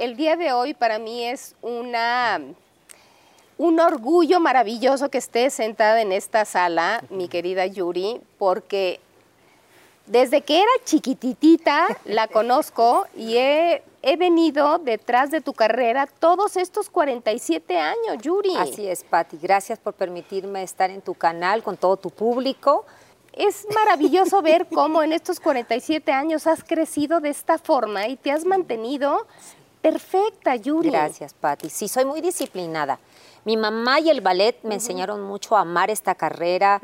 el día de hoy para mí es una un orgullo maravilloso que estés sentada en esta sala, mi querida Yuri, porque desde que era chiquititita la conozco y he, he, venido detrás de tu carrera todos estos 47 años, Yuri. Así es, Patti. Gracias por permitirme estar en tu canal con todo tu público. Es maravilloso ver cómo en estos 47 años has crecido de esta forma y te has mantenido perfecta, Yuri. Gracias, Patti. Sí, soy muy disciplinada. Mi mamá y el ballet me enseñaron mucho a amar esta carrera,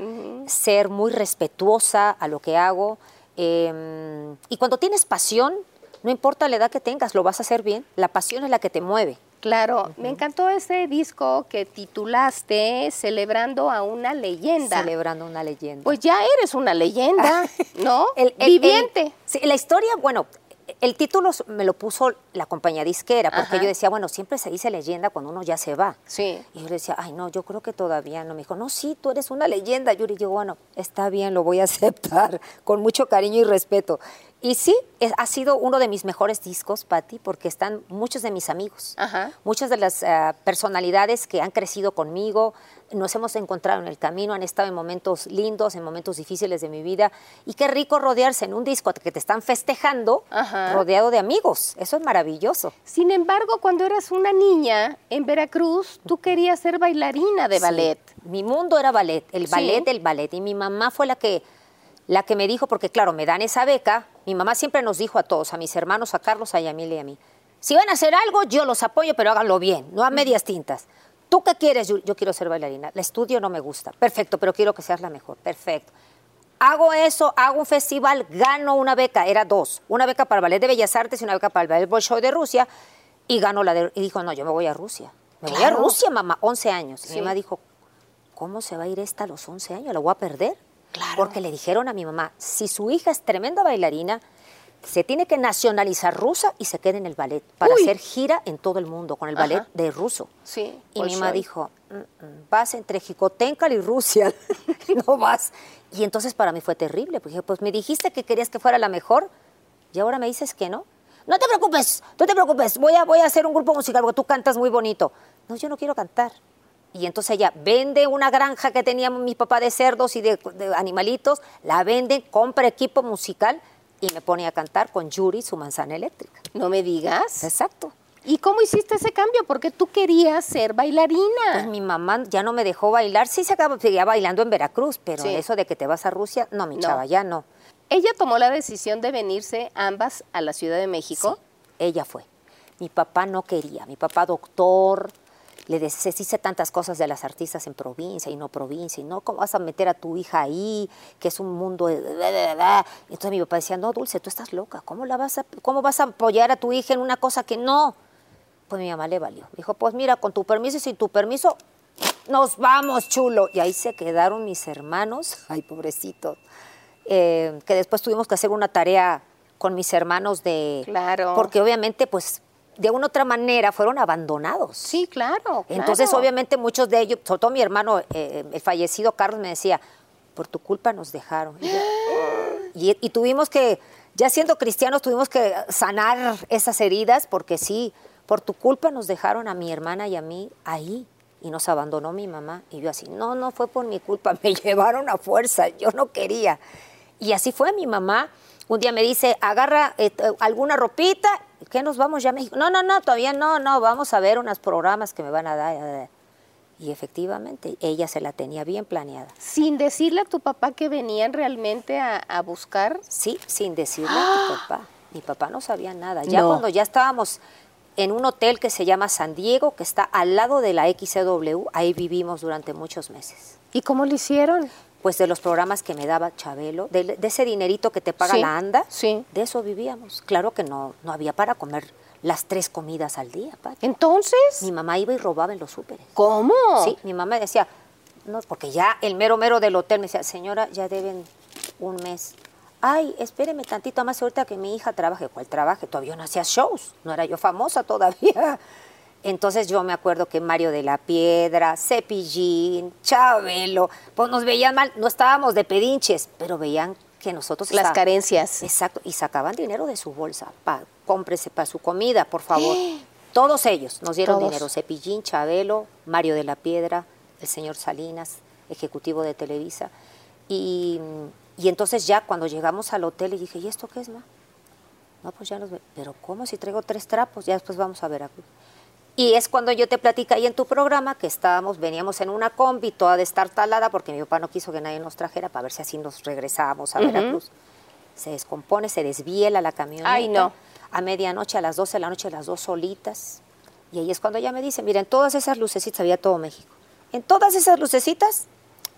ser muy respetuosa a lo que hago. Em, y cuando tienes pasión, no importa la edad que tengas, lo vas a hacer bien. La pasión es la que te mueve. Claro, me encantó ese disco que titulaste Celebrando a una leyenda. Celebrando una leyenda. Pues ya eres una leyenda, ¿no? el, Viviente. sí, la historia, bueno, el título me lo puso la compañía disquera, porque yo decía, bueno, siempre se dice leyenda cuando uno ya se va. Sí. Y yo le decía, ay, no, yo creo que todavía no. Me dijo, no, sí, tú eres una leyenda, Yuri. Y yo, bueno, está bien, lo voy a aceptar, con mucho cariño y respeto. Y sí, ha sido uno de mis mejores discos, Patti, porque están muchos de mis amigos, muchas de las eh, personalidades que han crecido conmigo, nos hemos encontrado en el camino, han estado en momentos lindos, en momentos difíciles de mi vida. Y qué rico rodearse en un disco que te están festejando, rodeado de amigos. Eso es maravilloso. Sin embargo, cuando eras una niña en Veracruz, tú querías ser bailarina de ballet. Mi mundo era ballet, el ballet del ballet. Y mi mamá fue la que la que me dijo, porque claro, me dan esa beca, mi mamá siempre nos dijo a todos, a mis hermanos, a Carlos, a Yamil y a mí, si van a hacer algo, yo los apoyo, pero háganlo bien, no a medias tintas. ¿Tú qué quieres? Yo, quiero ser bailarina. El estudio no me gusta. Perfecto, pero quiero que seas la mejor. Perfecto. Hago eso, hago un festival, gano una beca, era dos. Una beca para el Ballet de Bellas Artes y una beca para el Ballet Bolshoi de Rusia. Y ganó la de... Y dijo, no, yo me voy a Rusia. Me voy a Rusia, mamá. 11 años. Y mi mamá dijo, ¿cómo se va a ir esta a los 11 años? ¿La voy a perder? Porque le dijeron a mi mamá, si su hija es tremenda bailarina, se tiene que nacionalizar rusa y se queda en el ballet para hacer gira en todo el mundo con el ballet de ruso. Sí, y mi mamá dijo, mm, mm, vas entre Jicotencal y Rusia, no vas. Y entonces para mí fue terrible, porque pues me dijiste que querías que fuera la mejor y ahora me dices que no. No te preocupes, no te preocupes, voy a, voy a hacer un grupo musical porque tú cantas muy bonito. No, yo no quiero cantar. Y entonces ella vende una granja que tenía mi papá de cerdos y de, animalitos, la vende, compra equipo musical y me pone a cantar con Yuri su manzana eléctrica. No me digas. Exacto. ¿Y cómo hiciste ese cambio? Porque tú querías ser bailarina. Pues mi mamá ya no me dejó bailar. Sí se acaba, seguía bailando en Veracruz, pero eso de que te vas a Rusia, no, mi chava, ya no. ¿Ella tomó la decisión de venirse ambas a la Ciudad de México? Sí, ella fue. Mi papá no quería. Mi papá doctor, le dice tantas cosas de las artistas en provincia y no provincia, y no, ¿cómo vas a meter a tu hija ahí? Que es un mundo de... Entonces mi papá decía, no, Dulce, tú estás loca, ¿cómo, la vas a, ¿cómo vas a apoyar a tu hija en una cosa que no? Pues mi mamá le valió. Dijo, pues mira, con tu permiso y sin tu permiso, nos vamos, chulo. Y ahí se quedaron mis hermanos, ay, pobrecitos, eh, que después tuvimos que hacer una tarea con mis hermanos de... Claro. Porque obviamente, pues de una otra manera fueron abandonados. Sí, claro. Entonces, obviamente, muchos de ellos, sobre todo mi hermano, eh, el fallecido Carlos, me decía, por tu culpa nos dejaron. Y, y, tuvimos que, ya siendo cristianos, tuvimos que sanar esas heridas, porque sí, por tu culpa nos dejaron a mi hermana y a mí ahí. Y nos abandonó mi mamá. Y yo así, no, no fue por mi culpa, me llevaron a fuerza, yo no quería. Y así fue mi mamá. Un día me dice, agarra eh, alguna ropita ¿qué nos vamos ya a México? No, no, no, todavía no, no, vamos a ver unos programas que me van a dar. Y efectivamente, ella se la tenía bien planeada. ¿Sin decirle a tu papá que venían realmente a, buscar? Sí, sin decirle a tu papá. Mi papá no sabía nada. Ya cuando ya estábamos en un hotel que se llama San Diego, que está al lado de la XCW, ahí vivimos durante muchos meses. ¿Y cómo lo hicieron? Pues de los programas que me daba Chabelo, de, ese dinerito que te paga la ANDA, sí. de eso vivíamos. Claro que no, no había para comer las tres comidas al día. Entonces. Mi mamá iba y robaba en los súperes. ¿Cómo? Sí, mi mamá decía, no, porque ya el mero mero del hotel me decía, señora, ya deben un mes. Ay, espéreme tantito más ahorita que mi hija trabaje. ¿Cuál trabaje? Todavía no hacía shows, no era yo famosa todavía. Entonces yo me acuerdo que Mario de la Piedra, Cepillín, Chabelo, pues nos veían mal, no estábamos de pedinches, pero veían que nosotros... Las carencias. Exacto, y sacaban dinero de su bolsa, pa, cómprese para su comida, por favor. Todos ellos nos dieron Todos. dinero. Cepillín, Chabelo, Mario de la Piedra, el señor Salinas, ejecutivo de Televisa. Y, y entonces ya cuando llegamos al hotel y dije, ¿y esto qué es, ma? No, pues ya nos ve. Pero ¿cómo si traigo tres trapos? Ya después vamos a Veracruz. Y es cuando yo te platicé ahí en tu programa que estábamos, veníamos en una combi toda destartalada porque mi papá no quiso que nadie nos trajera para ver si así nos regresábamos a Veracruz. Se descompone, se desviela la camioneta. Ay, no. A medianoche, a las 12 de la noche, las dos solitas. Y ahí es cuando ella me dice, miren, todas esas lucecitas, había todo México. En todas esas lucecitas,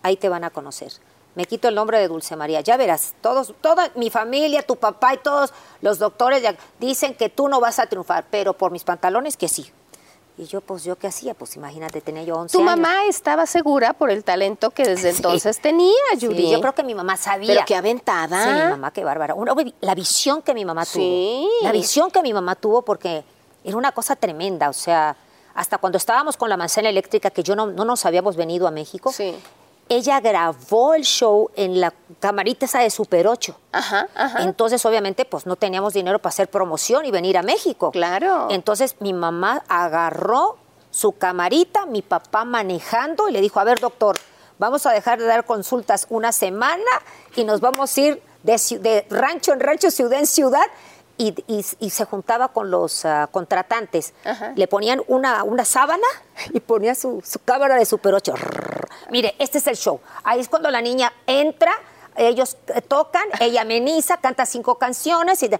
ahí te van a conocer. Me quito el nombre de Dulce María. Ya verás, todos, toda mi familia, tu papá y todos los doctores dicen que tú no vas a triunfar, pero por mis pantalones que sí. Y yo, pues, ¿yo qué hacía? Pues imagínate, tenía yo 11 Tu años. mamá estaba segura por el talento que desde Sí. entonces tenía, Sí, Yuri. yo creo que mi mamá sabía. Pero qué aventada. Sí, mi mamá, qué bárbara. Una- la visión que mi mamá tuvo. Sí. La visión que mi mamá tuvo porque era una cosa tremenda. O sea, hasta cuando estábamos con la manzana eléctrica, que yo no, no nos habíamos venido a México, Sí. Ella grabó el show en la camarita esa de Super 8. Ajá, ajá. Entonces, obviamente, pues no teníamos dinero para hacer promoción y venir a México. Claro. Entonces, mi mamá agarró su camarita, mi papá manejando, y le dijo, a ver, doctor, vamos a dejar de dar consultas una semana y nos vamos a ir de, de rancho en rancho, ciudad en ciudad. Y, y- y se juntaba con los ah, contratantes. Ajá. Le ponían una, una sábana y ponía su, su cámara de Super 8. Mire, este es el show. Ahí es cuando la niña entra, ellos eh, tocan, ella ameniza, canta cinco canciones y,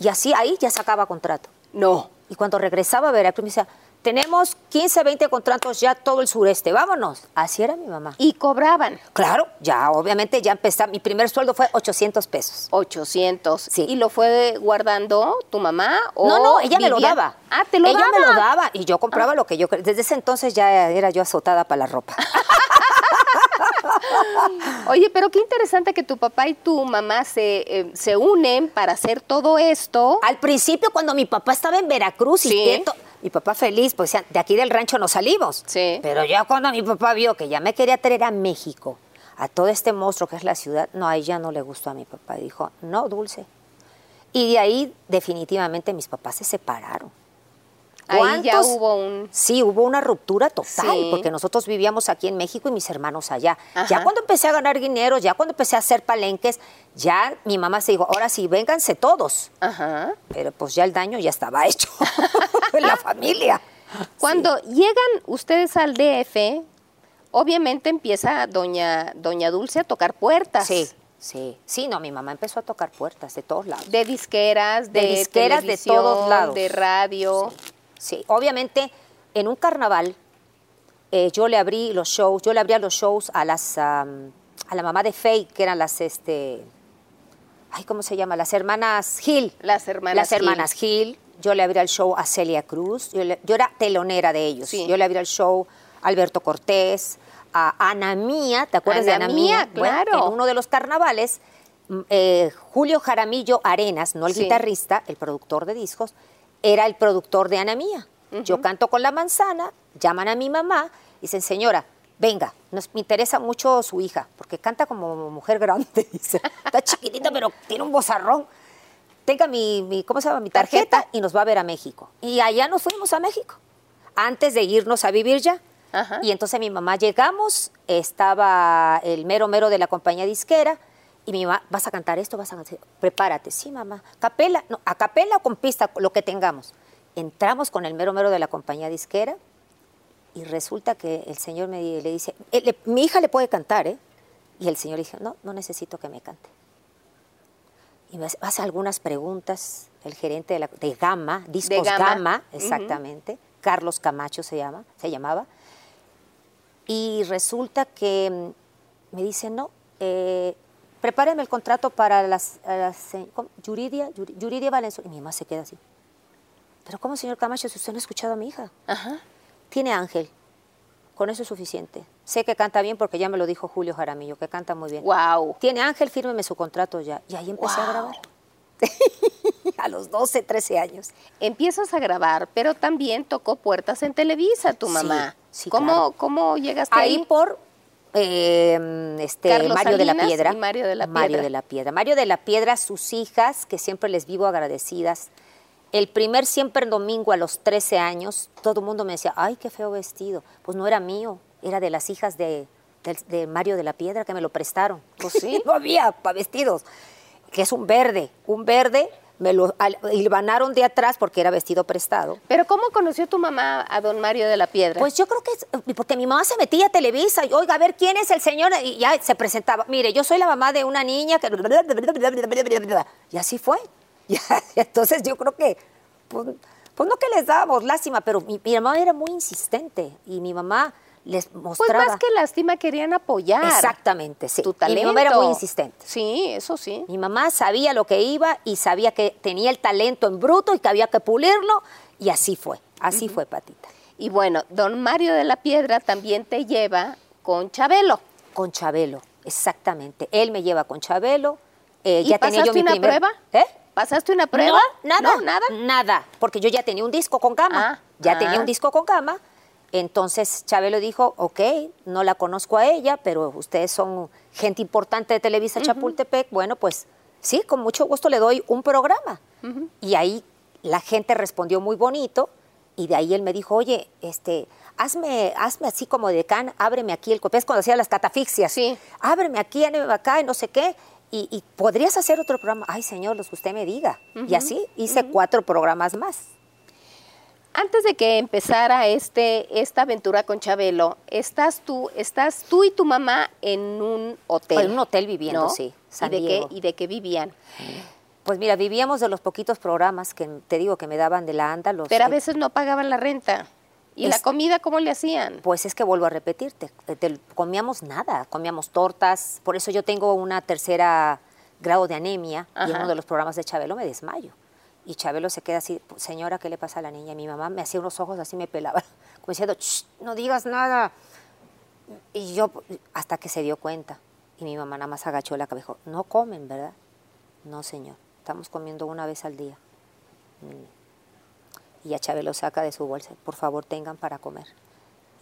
y así ahí ya sacaba contrato. No. Y cuando regresaba a Veracruz me decía, tenemos 15, 20 contratos ya todo el sureste, vámonos. Así era mi mamá. Y cobraban Claro, ya obviamente ya empezaba, mi primer sueldo fue 800 pesos. 800. Sí. ¿Y lo fue guardando tu mamá? O no, no, ella me lo daba. Ah, te lo ella daba. me lo daba y yo compraba lo que yo. Desde ese entonces ya era yo azotada para la ropa. Oye, pero qué interesante que tu papá y tu mamá se, eh, se unen para hacer todo esto. Al principio, cuando mi papá estaba en Veracruz, y Sí. mi papá feliz, pues de aquí del rancho no salimos. Sí. Pero ya cuando mi papá vio que ya me quería traer a México, a todo este monstruo que es la ciudad, no, a ella no le gustó a mi papá. Dijo, no, Dulce. Y de ahí, definitivamente, mis papás se separaron. Ahí hubo un... Sí, hubo una ruptura total, Sí. porque nosotros vivíamos aquí en México y mis hermanos allá. Ajá. Ya cuando empecé a ganar dinero, ya cuando empecé a hacer palenques, ya mi mamá se dijo, ahora sí, vénganse todos. Ajá. Pero pues ya el daño ya estaba hecho en la familia. Cuando llegan ustedes al DF, obviamente empieza doña, doña Dulce a tocar puertas. Sí, sí. Sí, no, mi mamá empezó a tocar puertas de todos lados. De disqueras, de, De disqueras de todos lados. De radio. Sí, obviamente en un carnaval eh, yo le abrí los shows, yo le abría los shows a las am, a la mamá de Faye, que eran las este ay, ¿cómo se llama? Las hermanas Gil. Las hermanas Las Gil. hermanas Gil. Yo le abría el show a Celia Cruz. Yo, le- yo era telonera de ellos. Sí. Yo le abría el show a Alberto Cortés, a Ana Mía, ¿te acuerdas de Ana Ana Mía? Bueno, claro. en uno de los carnavales, mm, eh, Julio Jaramillo Arenas, no el Sí. guitarrista, el productor de discos, era el productor de Ana Mía. Yo canto con la manzana, llaman a mi mamá y dicen, señora, venga, nos, me interesa mucho su hija, porque canta como mujer grande, dice. Está chiquitita, pero tiene un bozarrón. Tenga mi, mi- ¿cómo se llama? Mi tarjeta, Tarjeta. y nos va a ver a México. Y allá nos fuimos a México, antes de irnos a vivir ya. Ajá. Y entonces mi mamá llegamos, estaba el mero mero de la compañía disquera, y mi mamá, ¿vas a cantar esto? ¿Vas a cantar? Prepárate. Sí, mamá. ¿Capela? No, a capela o con pista, lo que tengamos. Entramos con el mero mero de la compañía disquera, y resulta que el señor me le dice, "Eh, le- mi hija le puede cantar, ¿eh? Y el señor dijo, no, no necesito que me cante. Y me hace- hace algunas preguntas, el gerente de, la, de Gama, Discos Gama. Exactamente, Carlos Camacho se, llama, se llamaba. Y resulta que mm, me dice, no, eh, prepáreme el contrato para las, las. Yuridia, Yuri- Yuridia Valenzuela. Y mi mamá se queda así. Pero ¿cómo, señor Camacho, si usted no ha escuchado a mi hija? Ajá. Tiene ángel. Con eso es suficiente. Sé que canta bien porque ya me lo dijo Julio Jaramillo, que canta muy bien. Wow. Tiene ángel, fírmeme su contrato ya. Y ahí empecé a grabar. a los 12, 13 años. Empiezas a grabar, pero también tocó puertas en Televisa tu Sí, mamá. sí, ¿Cómo, claro. ¿Cómo llegaste Ahí ahí? por eh, este, Carlos Mario de la Piedra. y Mario de la Mario Piedra. de la Piedra. Mario de la Piedra, sus hijas, que siempre les vivo agradecidas. El primer siempre domingo a los 13 años, todo el mundo me decía, ay, qué feo vestido. Pues no era mío, era de las hijas de, de- de Mario de la Piedra que me lo prestaron. Pues sí, no había para vestidos. Que es un verde, un verde, me lo al- hilvanaron de atrás porque era vestido prestado. Pero ¿cómo conoció tu mamá a don Mario de la Piedra? Pues yo creo que es porque mi mamá se metía a Televisa y, oiga, a ver quién es el señor, y ya se presentaba. Mire, yo soy la mamá de una niña que. Y así fue. Ya, entonces yo creo que. Pues, pues no que les dábamos lástima, pero mi, mi mamá era muy insistente y mi mamá les Pues más que lástima querían apoyar. Exactamente, sí. Tu Y talento. mi mamá era muy insistente. Sí, eso sí. Mi mamá sabía lo que iba y sabía que tenía el talento en bruto y que había que pulirlo, y así fue. Así fue, Patita. Y bueno, don Mario de la Piedra también te lleva con Chabelo. Con Chabelo, exactamente. Él me lleva con Chabelo. eh, ¿Y ya tenía yo pasaste mi una primer- prueba? ¿Eh? ¿Pasaste una prueba? No, nada. No, nada. Nada, porque yo ya tenía un disco con gama. Ah, ya ah. tenía un disco con gama. Entonces Chabelo dijo, ok, no la conozco a ella, pero ustedes son gente importante de Televisa Chapultepec. Bueno, pues sí, con mucho gusto le doy un programa. Y ahí la gente respondió muy bonito. Y de ahí él me dijo, oye, este, hazme, hazme así como de can, ábreme aquí el copés cuando hacía las catafixias. Sí. Ábreme aquí, ábreme acá, y no sé qué. Y, y podrías hacer otro programa. Ay, señor, los que usted me diga. Y así hice cuatro programas más. Antes de que empezara este, esta aventura con Chabelo, estás tú, estás tú y tu mamá en un hotel. En un hotel viviendo, ¿no? sí, San ¿Y de, qué, Diego. ¿Y de qué vivían? Pues mira, vivíamos de los poquitos programas que te digo que me daban de la ANDA. Los, Pero a veces no pagaban la renta. ¿Y la comida cómo le hacían? Pues es que vuelvo a repetirte, eh, te- comíamos nada, comíamos tortas, por eso yo tengo una tercera grado de anemia y en uno de los programas de Chabelo me desmayo. Y Chabelo se queda así, señora, ¿qué le pasa a la niña? Mi mamá me hacía unos ojos así, me pelaba, como diciendo, "Shh, no digas nada. Y yo, hasta que se dio cuenta, y mi mamá nada más agachó la cabeza, dijo, no comen, ¿verdad? No, señor, estamos comiendo una vez al día. Y ya Chabelo saca de su bolsa, por favor tengan para comer.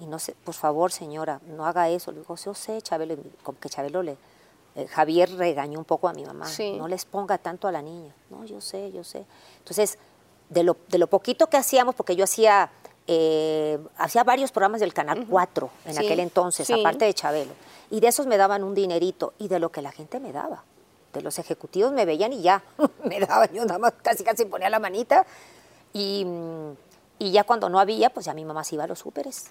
Y no sé, por favor señora, no haga eso. Le digo, yo sé, Chabelo, como que Chabelo le, eh, Javier regañó un poco a mi mamá, Sí. no les ponga tanto a la niña. No, yo sé, yo sé. Entonces, de lo, de lo poquito que hacíamos, porque yo hacía, eh, hacía varios programas del Canal 4 en Sí, aquel entonces, sí. aparte de Chabelo. Y de esos me daban un dinerito y de lo que la gente me daba. De los ejecutivos me veían y ya, me daban, yo nada más casi casi ponía la manita. Y, y ya cuando no había, pues ya mi mamá se iba a los súperes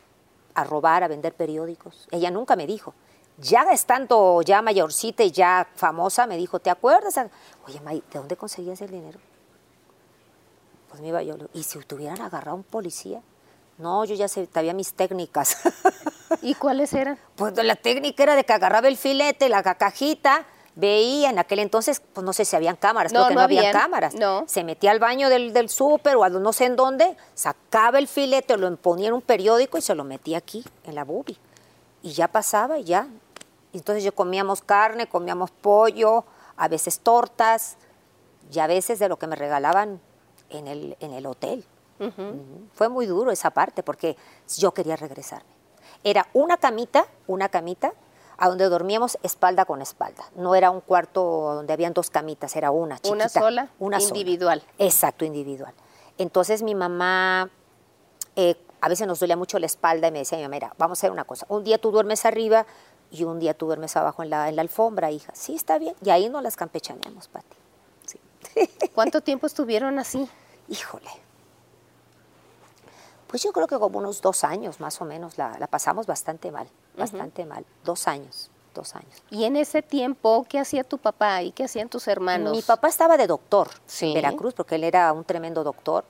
a robar, a vender periódicos. Ella nunca me dijo. Ya estando ya mayorcita y ya famosa, me dijo, ¿te acuerdas? Oye, May, ¿de dónde conseguías el dinero? Pues me iba yo, ¿y si tuvieran agarrado a un policía? No, yo ya sabía mis técnicas. ¿Y cuáles eran? Pues la técnica era de que agarraba el filete, la ca- cajita, veía en aquel entonces, pues no sé si habían cámaras, No, creo que no no, habían habían, cámaras. no. Se metía al baño del, del súper o a no sé en dónde, sacaba el filete, lo ponía en un periódico y se lo metía aquí, en la bubi. Y ya pasaba y ya. Entonces yo comíamos carne, comíamos pollo, a veces tortas, y a veces de lo que me regalaban en el, en el hotel. Fue muy duro esa parte porque yo quería regresarme. Era una camita, una camita, a donde dormíamos espalda con espalda. No era un cuarto donde habían dos camitas, era una chiquita. Una sola, una sola. individual. Exacto, individual. Entonces mi mamá, eh, a veces nos dolía mucho la espalda y me decía, mi mamá, mira, vamos a hacer una cosa. Un día tú duermes arriba y un día tú duermes abajo en la, en la alfombra, hija. Sí, está bien. Y ahí nos las campechaneamos, Pati. Sí. ¿Cuánto tiempo estuvieron así? Híjole. Pues yo creo que como unos dos años más o menos la, la pasamos bastante mal, bastante mal. Dos años, dos años. Y en ese tiempo, ¿qué hacía tu papá y qué hacían tus hermanos? Mi papá estaba de doctor Sí. en Veracruz porque él era un tremendo doctor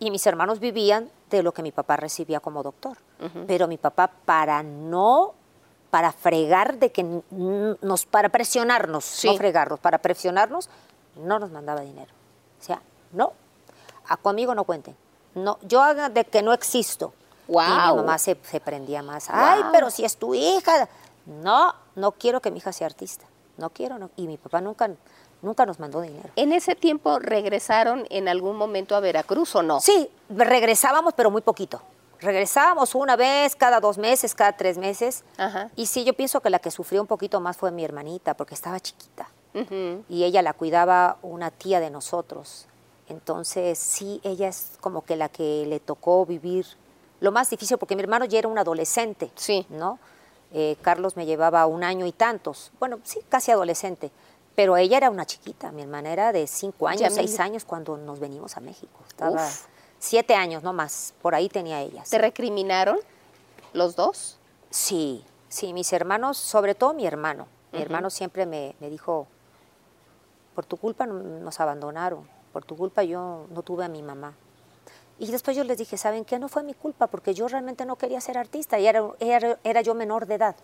y mis hermanos vivían de lo que mi papá recibía como doctor. Pero mi papá para no para fregar de que nos para presionarnos, Sí. no fregarnos, para presionarnos no nos mandaba dinero. O sea, no. A conmigo no cuenten. No, yo haga de que no existo. Y mi mamá se, se prendía más. Ay, pero si es tu hija. No, no quiero que mi hija sea artista. No quiero. no. Y mi papá nunca, nunca nos mandó dinero. ¿En ese tiempo regresaron en algún momento a Veracruz o no? Sí, regresábamos, pero muy poquito. Regresábamos una vez, cada dos meses, cada tres meses. Ajá. Y sí, yo pienso que la que sufrió un poquito más fue mi hermanita, porque estaba chiquita. Y ella la cuidaba una tía de nosotros. Entonces, sí, ella es como que la que le tocó vivir lo más difícil, porque mi hermano ya era un adolescente, Sí. ¿no? Eh, Carlos me llevaba un año y tantos, bueno, sí, casi adolescente, pero ella era una chiquita, mi hermana era de cinco años, Ya me- seis años cuando nos venimos a México. Estaba Uf. Siete años, no más, por ahí tenía ella. ¿Te recriminaron los dos? Sí, sí, mis hermanos, sobre todo mi hermano. Mi hermano siempre me, me dijo, por tu culpa no- nos abandonaron, por tu culpa yo no tuve a mi mamá. Y después yo les dije, ¿saben qué? No fue mi culpa, porque yo realmente no quería ser artista y era, era, era yo menor de edad.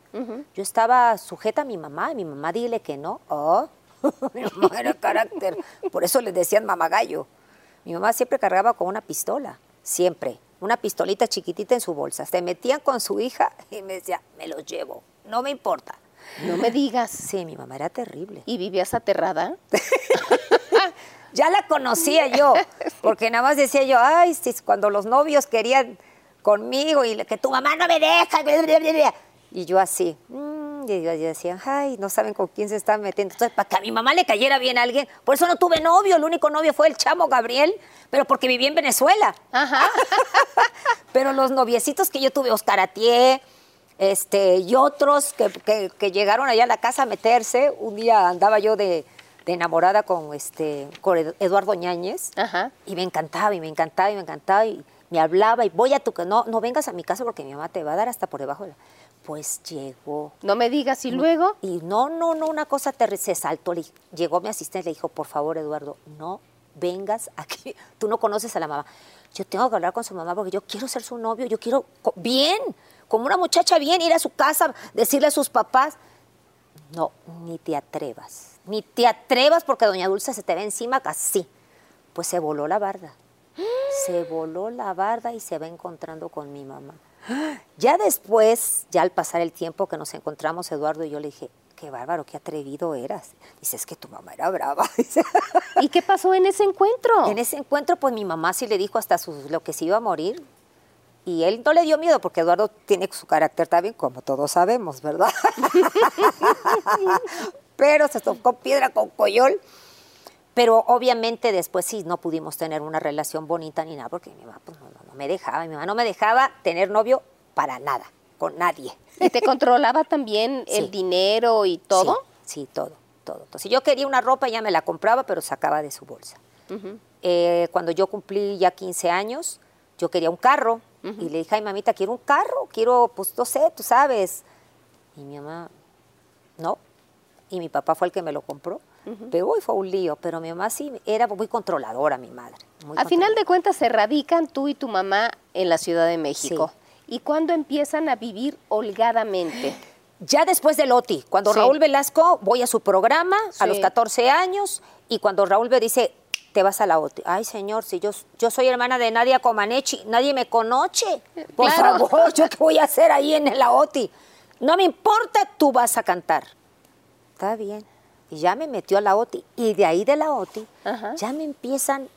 Yo estaba sujeta a mi mamá, y mi mamá dile que no. Oh, mi mamá era carácter. Por eso les decían mamagallo. Mi mamá siempre cargaba con una pistola, siempre. Una pistolita chiquitita en su bolsa. Se metían con su hija y me decía, me los llevo, no me importa. No me digas. Sí, mi mamá era terrible. ¿Y vivías aterrada? Ya la conocía yo, porque nada más decía yo, ay, si cuando los novios querían conmigo y que tu mamá no me deja. Y yo así, y yo, yo decía, ay, no saben con quién se están metiendo. Entonces, para que a mi mamá le cayera bien a alguien, por eso no tuve novio, el único novio fue el chamo Gabriel, pero porque viví en Venezuela. Ajá. Pero los noviecitos que yo tuve, Oscar Atié, este, y otros que, que- que llegaron allá a la casa a meterse, un día andaba yo de, de enamorada con, este, con Ed- Eduardo Ñáñez, Ajá. y me encantaba, y me encantaba, y me encantaba, y me hablaba, y voy a tu... No, no vengas a mi casa porque mi mamá te va a dar hasta por debajo de la... Pues llegó. No me digas. ¿Y luego? Y no, no, no, una cosa terrible, se saltó, le- llegó mi asistente y le dijo, por favor, Eduardo, no vengas aquí, tú no conoces a la mamá. Yo tengo que hablar con su mamá porque yo quiero ser su novio, yo quiero, bien, como una muchacha bien, ir a su casa, decirle a sus papás, no, ni te atrevas, ni te atrevas porque doña Dulce se te ve encima así. Pues se voló la barda, se voló la barda y se va encontrando con mi mamá. Ya después, ya al pasar el tiempo que nos encontramos, Eduardo y yo le dije, qué bárbaro, qué atrevido eras. Dice, es que tu mamá era brava. ¿Y qué pasó en ese encuentro? En ese encuentro, pues mi mamá sí le dijo hasta su- lo que se iba a morir. Y él no le dio miedo porque Eduardo tiene su carácter también, como todos sabemos, ¿verdad? Pero se tocó piedra con coyol. Pero obviamente después sí no pudimos tener una relación bonita ni nada, porque mi mamá pues, no, no- no me dejaba, mi mamá no me dejaba tener novio para nada, con nadie. ¿Y te controlaba también el dinero y todo? Sí, sí, todo, todo. Entonces, si yo quería una ropa, ya me la compraba, pero sacaba de su bolsa. Eh, cuando yo cumplí ya 15 años, yo quería un carro. Y le dije, ay, mamita, quiero un carro, quiero, pues, no sé, tú sabes. Y mi mamá, no. Y mi papá fue el que me lo compró. Pero hoy fue un lío. Pero mi mamá sí era muy controladora, mi madre. A final de cuentas se radican tú y tu mamá en la Ciudad de México. ¿Y cuándo empiezan a vivir holgadamente? Ya después del OTI, cuando Sí. Raúl Velasco, voy a su programa a Sí. los 14 años y cuando Raúl me dice, te vas a la OTI. Ay, señor, si yo, yo soy hermana de Nadia Comaneci, nadie me conoce. Por Claro. favor, ¿yo qué voy a hacer ahí en la OTI? No me importa, tú vas a cantar. Está bien. Y ya me metió a la OTI. Y de ahí de la OTI, Ajá. ya me empiezan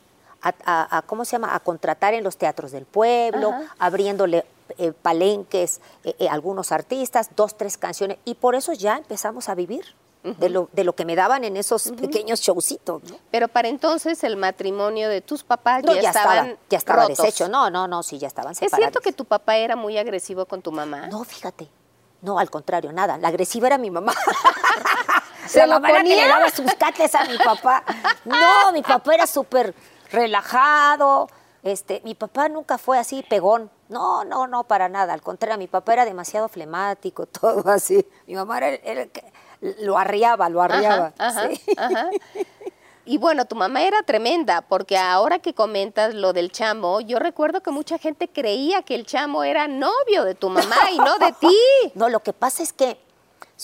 a, a- a- ¿cómo se llama? A contratar en los teatros del pueblo, Ajá. abriéndole eh, palenques, eh, eh, algunos artistas, dos, tres canciones. Y por eso ya empezamos a vivir de, lo, de lo que me daban en esos pequeños showcitos. ¿no? Pero para entonces el matrimonio de tus papás No, ya, ya, estaban estaba, ya estaba rotos. deshecho. No, no, no, sí, ya estaban ¿Es separados. cierto que tu papá era muy agresivo con tu mamá? No, fíjate. No, al contrario, nada. La agresiva era mi mamá. ¿Se lo era que ponía? le daba sus cates a mi papá. No, mi papá era súper relajado. Este, mi papá nunca fue así pegón. No, no, no, para nada. Al contrario, mi papá era demasiado flemático, todo así. Mi mamá era, lo arriaba, lo arriaba. Ajá, ajá, sí. ajá. Y bueno, tu mamá era tremenda, porque ahora que comentas lo del chamo, yo recuerdo que mucha gente creía que el chamo era novio de tu mamá y no de ti. No, lo que pasa es que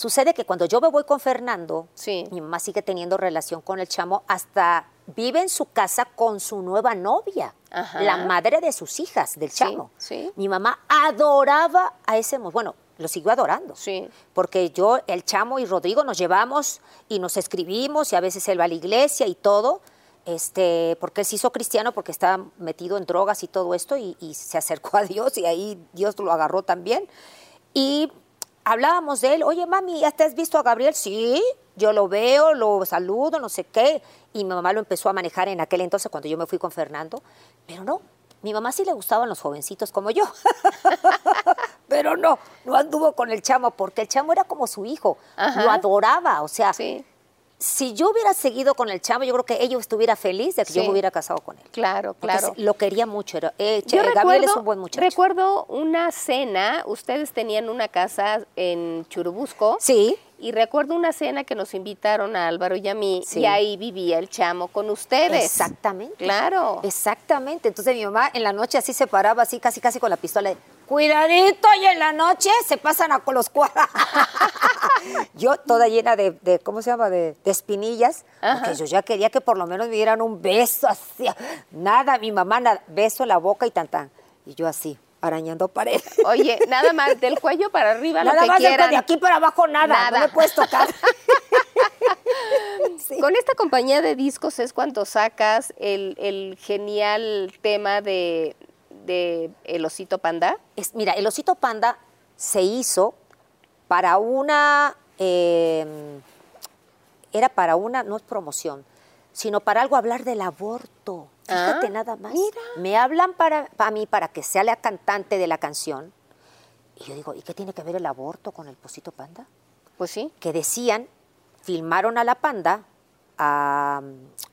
sucede que cuando yo me voy con Fernando, Sí. mi mamá sigue teniendo relación con el chamo, hasta vive en su casa con su nueva novia, Ajá. la madre de sus hijas, del chamo. sí. Mi mamá adoraba a ese, bueno, lo siguió adorando. Sí. Porque yo, el chamo y Rodrigo nos llevamos y nos escribimos y a veces él va a la iglesia y todo. Este, porque él se hizo cristiano porque estaba metido en drogas y todo esto y, y se acercó a Dios y ahí Dios lo agarró también. Y hablábamos de él, oye mami, ¿ya te has visto a Gabriel? Sí, yo lo veo, lo saludo, no sé qué. Y mi mamá lo empezó a manejar en aquel entonces cuando yo me fui con Fernando, pero no, mi mamá sí le gustaban los jovencitos como yo, pero no, no anduvo con el chamo porque el chamo era como su hijo, lo adoraba, o sea, Sí. Si yo hubiera seguido con el chamo, yo creo que ella estuviera feliz de que yo me hubiera casado con él. Claro, claro. lo quería mucho. Era, eh, Yo Gabriel es un buen muchacho. Recuerdo una cena, ustedes tenían una casa en Churubusco. Sí. Y recuerdo una cena que nos invitaron a Álvaro y a mí, Sí. y ahí vivía el chamo con ustedes. Exactamente. Claro. Exactamente. Entonces mi mamá en la noche así se paraba, así casi casi con la pistola. de, Cuidadito, y en la noche se pasan a los yo toda llena de, de, ¿cómo se llama? De, de espinillas. Porque yo ya quería que por lo menos me dieran un beso así. Nada, mi mamá, nada, beso en la boca y tan tan. Y yo así, arañando pared. Oye, nada más del cuello para arriba, Nada lo que más de, quieran. de aquí para abajo nada, Nada. no me puedes tocar. Sí. Con esta compañía de discos es cuando sacas el, el genial tema de, de El Osito Panda. Es- mira, el osito panda se hizo para una, eh, era para una, no es promoción, sino para algo hablar del aborto. Fíjate Ah, nada más. mira. Me hablan para, para mí para que sea la cantante de la canción. Y yo digo, ¿y qué tiene que ver el aborto con el Posito Panda? Pues sí. que decían, filmaron a la panda, a,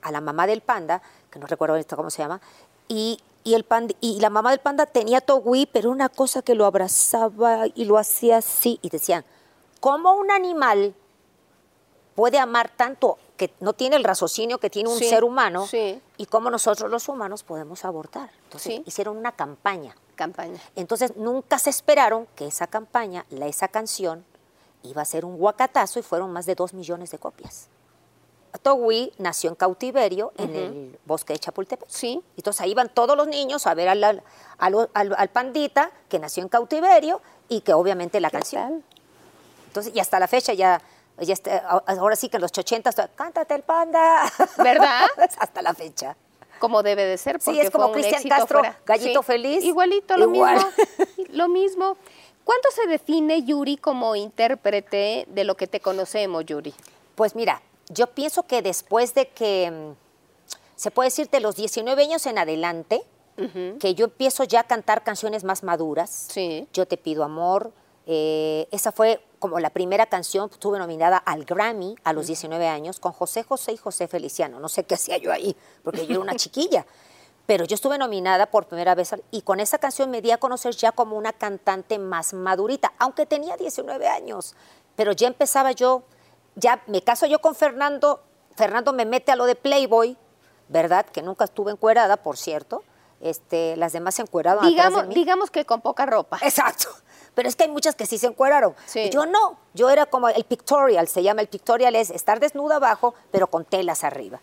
a la mamá del panda, que no recuerdo esto cómo se llama, y, y el y la mamá del panda tenía togui, pero una cosa que lo abrazaba y lo hacía así, y decían, ¿cómo un animal puede amar tanto que no tiene el raciocinio que tiene un Sí, ser humano sí. y cómo nosotros los humanos podemos abortar? Entonces Sí. hicieron una campaña. Campaña. Entonces nunca se esperaron que esa campaña, la, esa canción, iba a ser un guacatazo y fueron más de dos millones de copias. Togui nació en cautiverio en el bosque de Chapultepec. Sí. Entonces ahí van todos los niños a ver al, al, al- pandita que nació en cautiverio y que obviamente la ¿Qué canción. tal? Entonces, y hasta la fecha ya, ya está- ahora sí que en los 80 cántate el panda. ¿Verdad? hasta la fecha. Como debe de ser, Sí, porque es como Cristian Castro, fuera. Gallito Feliz. Igualito, lo Igual. mismo. Lo mismo. ¿Cuándo se define Yuri como intérprete de lo que te conocemos, Yuri? Pues mira, yo pienso que después de que, mm, se puede decir, de los 19 años en adelante, que yo empiezo ya a cantar canciones más maduras. Sí. Yo te pido amor. eh, esa fue como la primera canción, estuve nominada al Grammy a los 19 años con José José y José Feliciano. No sé qué hacía yo ahí, porque yo era una chiquilla. Pero yo estuve nominada por primera vez y con esa canción me di a conocer ya como una cantante más madurita, aunque tenía 19 años. Pero ya empezaba yo, ya me caso yo con Fernando, Fernando me mete a lo de Playboy, ¿verdad? Que nunca estuve encuerada, por cierto. Este, las demás se encueraron atrás de Digamos, mí. digamos que con poca ropa. Exacto. Pero es que hay muchas que sí se encueraron. Sí. Yo no. Yo era como el pictorial, se llama el pictorial, es estar desnuda abajo, pero con telas arriba.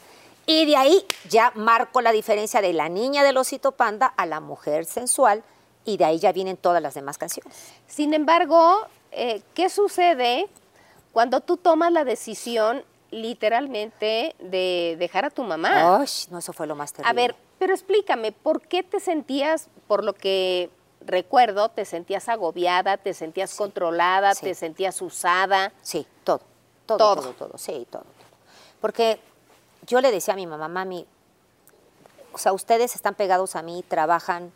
Y de ahí ya marco la diferencia de la niña del osito panda a la mujer sensual, y de ahí ya vienen todas las demás canciones. Sin embargo, eh, ¿qué sucede cuando tú tomas la decisión literalmente de dejar a tu mamá? Ay, no, eso fue lo más terrible. A ver, pero explícame, ¿por qué te sentías, por lo que recuerdo, te sentías agobiada, te sentías controlada, Sí. te sentías usada? Sí, todo. Todo, Todo. todo, todo, sí, todo, todo. Porque yo le decía a mi mamá, mami, o sea, ustedes están pegados a mí, trabajan,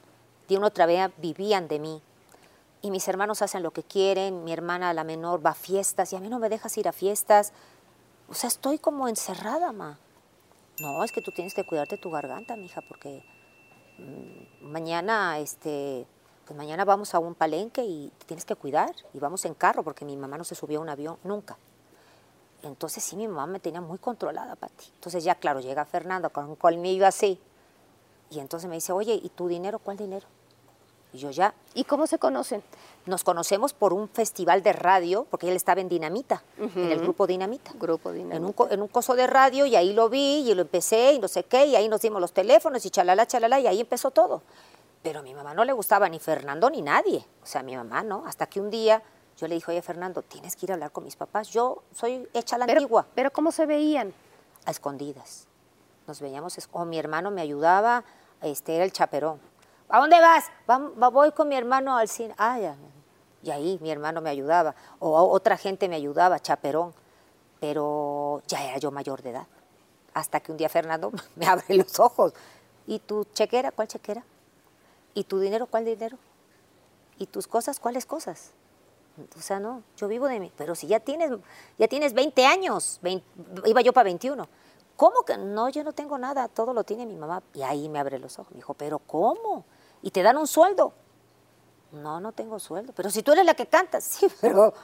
de una otra vez vivían de mí. Y mis hermanos hacen lo que quieren, mi hermana, la menor, va a fiestas y a mí no me dejas ir a fiestas. O sea, estoy como encerrada, ma. No, es que tú tienes que cuidarte tu garganta, mija, porque mm, mañana, este, pues mañana vamos a un palenque y te tienes que cuidar y vamos en carro porque mi mamá no se subió a un avión nunca. Entonces sí, mi mamá me tenía muy controlada, Pati. Entonces ya, claro, llega Fernando con un colmillo así y entonces me dice, oye, ¿y tu dinero? ¿Cuál dinero? Y yo ya, ¿Y cómo se conocen? nos conocemos por un festival de radio, porque él estaba en Dinamita, en el grupo Dinamita. Grupo En un, Dinamita. en un coso de radio y ahí lo vi y lo empecé y no sé qué, y ahí nos dimos los teléfonos y chalala, chalala, y ahí empezó todo. Pero a mi mamá no le gustaba ni Fernando ni nadie. O sea, a mi mamá no. Hasta que un día yo le dije, oye, Fernando, tienes que ir a hablar con mis papás. Yo soy hecha la Pero, antigua, pero ¿cómo se veían? a escondidas. Nos veíamos, o mi hermano me ayudaba, este era el chaperón. ¿A dónde vas? Voy con mi hermano al cine. Ah, ya. Y ahí mi hermano me ayudaba, o otra gente me ayudaba, chaperón, pero ya era yo mayor de edad. Hasta que un día Fernando me abre los ojos. ¿Y tu chequera? ¿Cuál chequera? ¿Y tu dinero? ¿Cuál dinero? ¿Y tus cosas? ¿Cuáles cosas? O sea, no, yo vivo de mí. Pero si ya tienes, ya tienes 20 años, iba yo para 21. ¿Cómo que? No, yo no tengo nada, todo lo tiene mi mamá. Y ahí me abre los ojos. Me dijo, ¿pero cómo? ¿Y te dan un sueldo? No, no tengo sueldo. Pero si tú eres la que canta, sí, pero,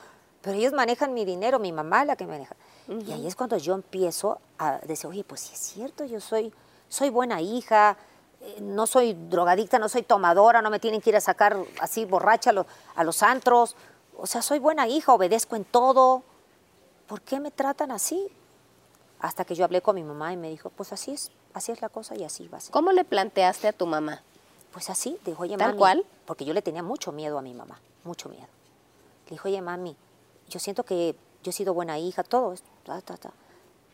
pero ellos manejan mi dinero, mi mamá es la que maneja. Y ahí es cuando yo empiezo a decir, oye, pues sí es cierto, yo soy, soy buena hija, eh, no soy drogadicta, no soy tomadora, no me tienen que ir a sacar así borracha a los, antros. O sea, soy buena hija, obedezco en todo. ¿Por qué me tratan así? Hasta que yo hablé con mi mamá y me dijo, pues así es, así es la cosa y así va a ser. ¿Cómo le planteaste a tu mamá? Pues así, dijo, oye, ¿Tal cual? Porque yo le tenía mucho miedo a mi mamá, mucho miedo. Le dijo, oye, mami, yo siento que yo he sido buena hija, todo esto,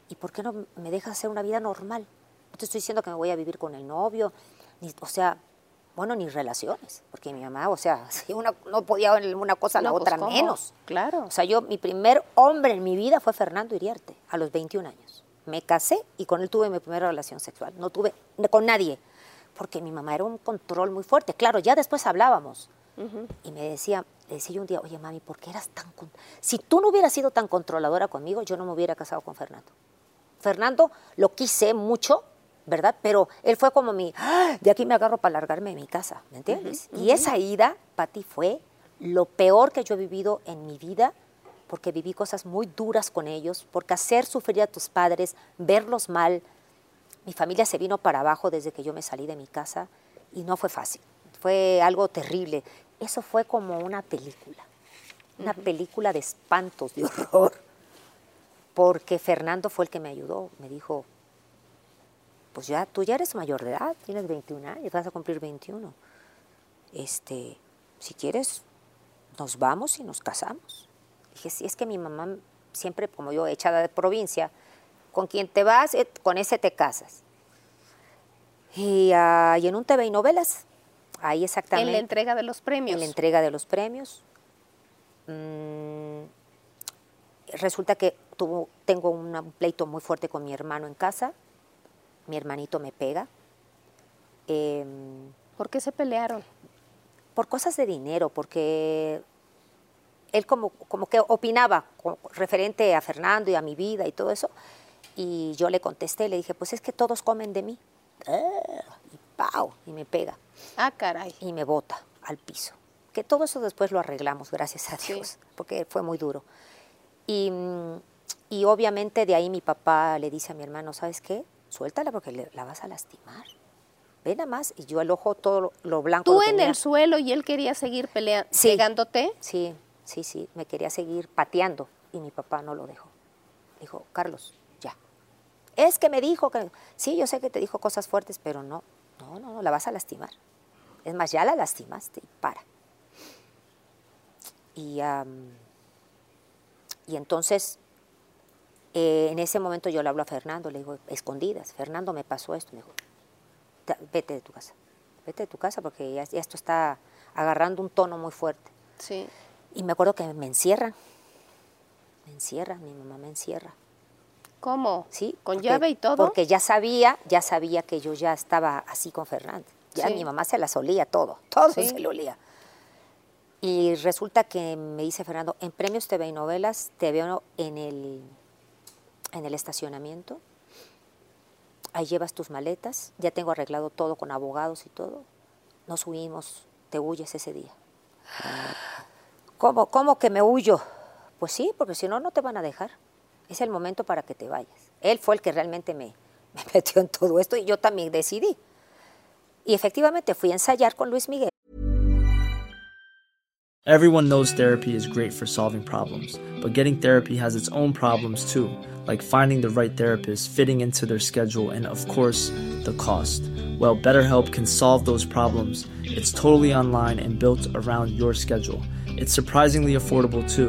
¿Y por qué no me dejas hacer una vida normal? No te estoy diciendo que me voy a vivir con el novio, ni, o sea, bueno, ni relaciones, porque mi mamá, o sea, si una no podía una cosa, la pues, otra menos. Claro. O sea, yo, mi primer hombre en mi vida fue Fernando Iriarte, a los 21 años. Me casé y con él tuve mi primera relación sexual. No tuve con nadie, porque mi mamá era un control muy fuerte. Claro, ya después hablábamos. Y me decía, le decía yo un día, oye mami, ¿por qué eras tan... Si tú no hubieras sido tan controladora conmigo, yo no me hubiera casado con Fernando. Fernando lo quise mucho, ¿verdad? Pero él fue como mi, ¡ah! de aquí me agarro para largarme de mi casa, ¿me entiendes? Y esa ida, Pati, fue lo peor que yo he vivido en mi vida, porque viví cosas muy duras con ellos, porque hacer sufrir a tus padres, verlos mal, mi familia se vino para abajo desde que yo me salí de mi casa y no fue fácil, fue algo terrible. Eso fue como una película, una película de espantos, de horror porque Fernando fue el que me ayudó, me dijo, pues ya, tú ya eres mayor de edad, tienes 21 años, vas a cumplir 21. Este, si quieres, nos vamos y nos casamos. Dije, sí, es que mi mamá siempre, como yo, echada de provincia, con quien te vas, eh, con ese te casas. Y, uh, y en un TV y novelas, ahí exactamente. En la entrega de los premios. En la entrega de los premios. Mm, resulta que tuvo, tengo un pleito muy fuerte con mi hermano en casa, mi hermanito me pega. Em, ¿Por qué se pelearon? Por cosas de dinero, porque él como, como que opinaba referente a Fernando y a mi vida y todo eso, y yo le contesté, le dije, pues es que todos comen de mí. y ¡pau! Y me pega. Ah, caray. Y me bota al piso. Que todo eso después lo arreglamos, gracias a Dios, porque fue muy duro. Y, obviamente de ahí mi papá le dice a mi hermano, ¿sabes qué? Suéltala porque la vas a lastimar. Ve nada más. Y yo el ojo todo lo blanco. ¿Tú en el suelo y él quería seguir peleando, sí, pegándote? Sí, sí, sí. Me quería seguir pateando y mi papá no lo dejó. Dijo, Carlos. Es que me dijo que... Sí, yo sé que te dijo cosas fuertes, pero no, no, no, no, la vas a lastimar. Es más, ya la lastimaste y para. Y... Y entonces, eh, en ese momento yo le hablo a Fernando, le digo, escondidas, Fernando me pasó esto, me dijo, vete de tu casa, vete de tu casa porque ya, esto está agarrando un tono muy fuerte. Sí. Y me acuerdo que me encierran, me encierra, mi mamá me encierra. ¿Cómo? Sí. ¿Con llave y todo? Porque ya sabía, ya sabía que yo ya estaba así con Fernando. Ya mi mamá se la solía todo, todo se lo olía. Y resulta que me dice Fernando, en Premios TV y Novelas te veo en el, en el estacionamiento, ahí llevas tus maletas, ya tengo arreglado todo con abogados y todo, nos huimos, te huyes ese día. ¿Cómo, ¿Cómo que me huyo? Pues sí, porque si no, no te van a dejar. Es el momento para que te vayas. Él fue el que realmente me, me metió en todo esto y yo también decidí. Y efectivamente fui a ensayar con Luis Miguel. Everyone knows therapy is great for solving problems, but getting therapy has its own problems too, like finding the right therapist, fitting into their schedule, and of course, the cost. Well, BetterHelp can solve those problems. It's totally online and built around your schedule. It's surprisingly affordable too.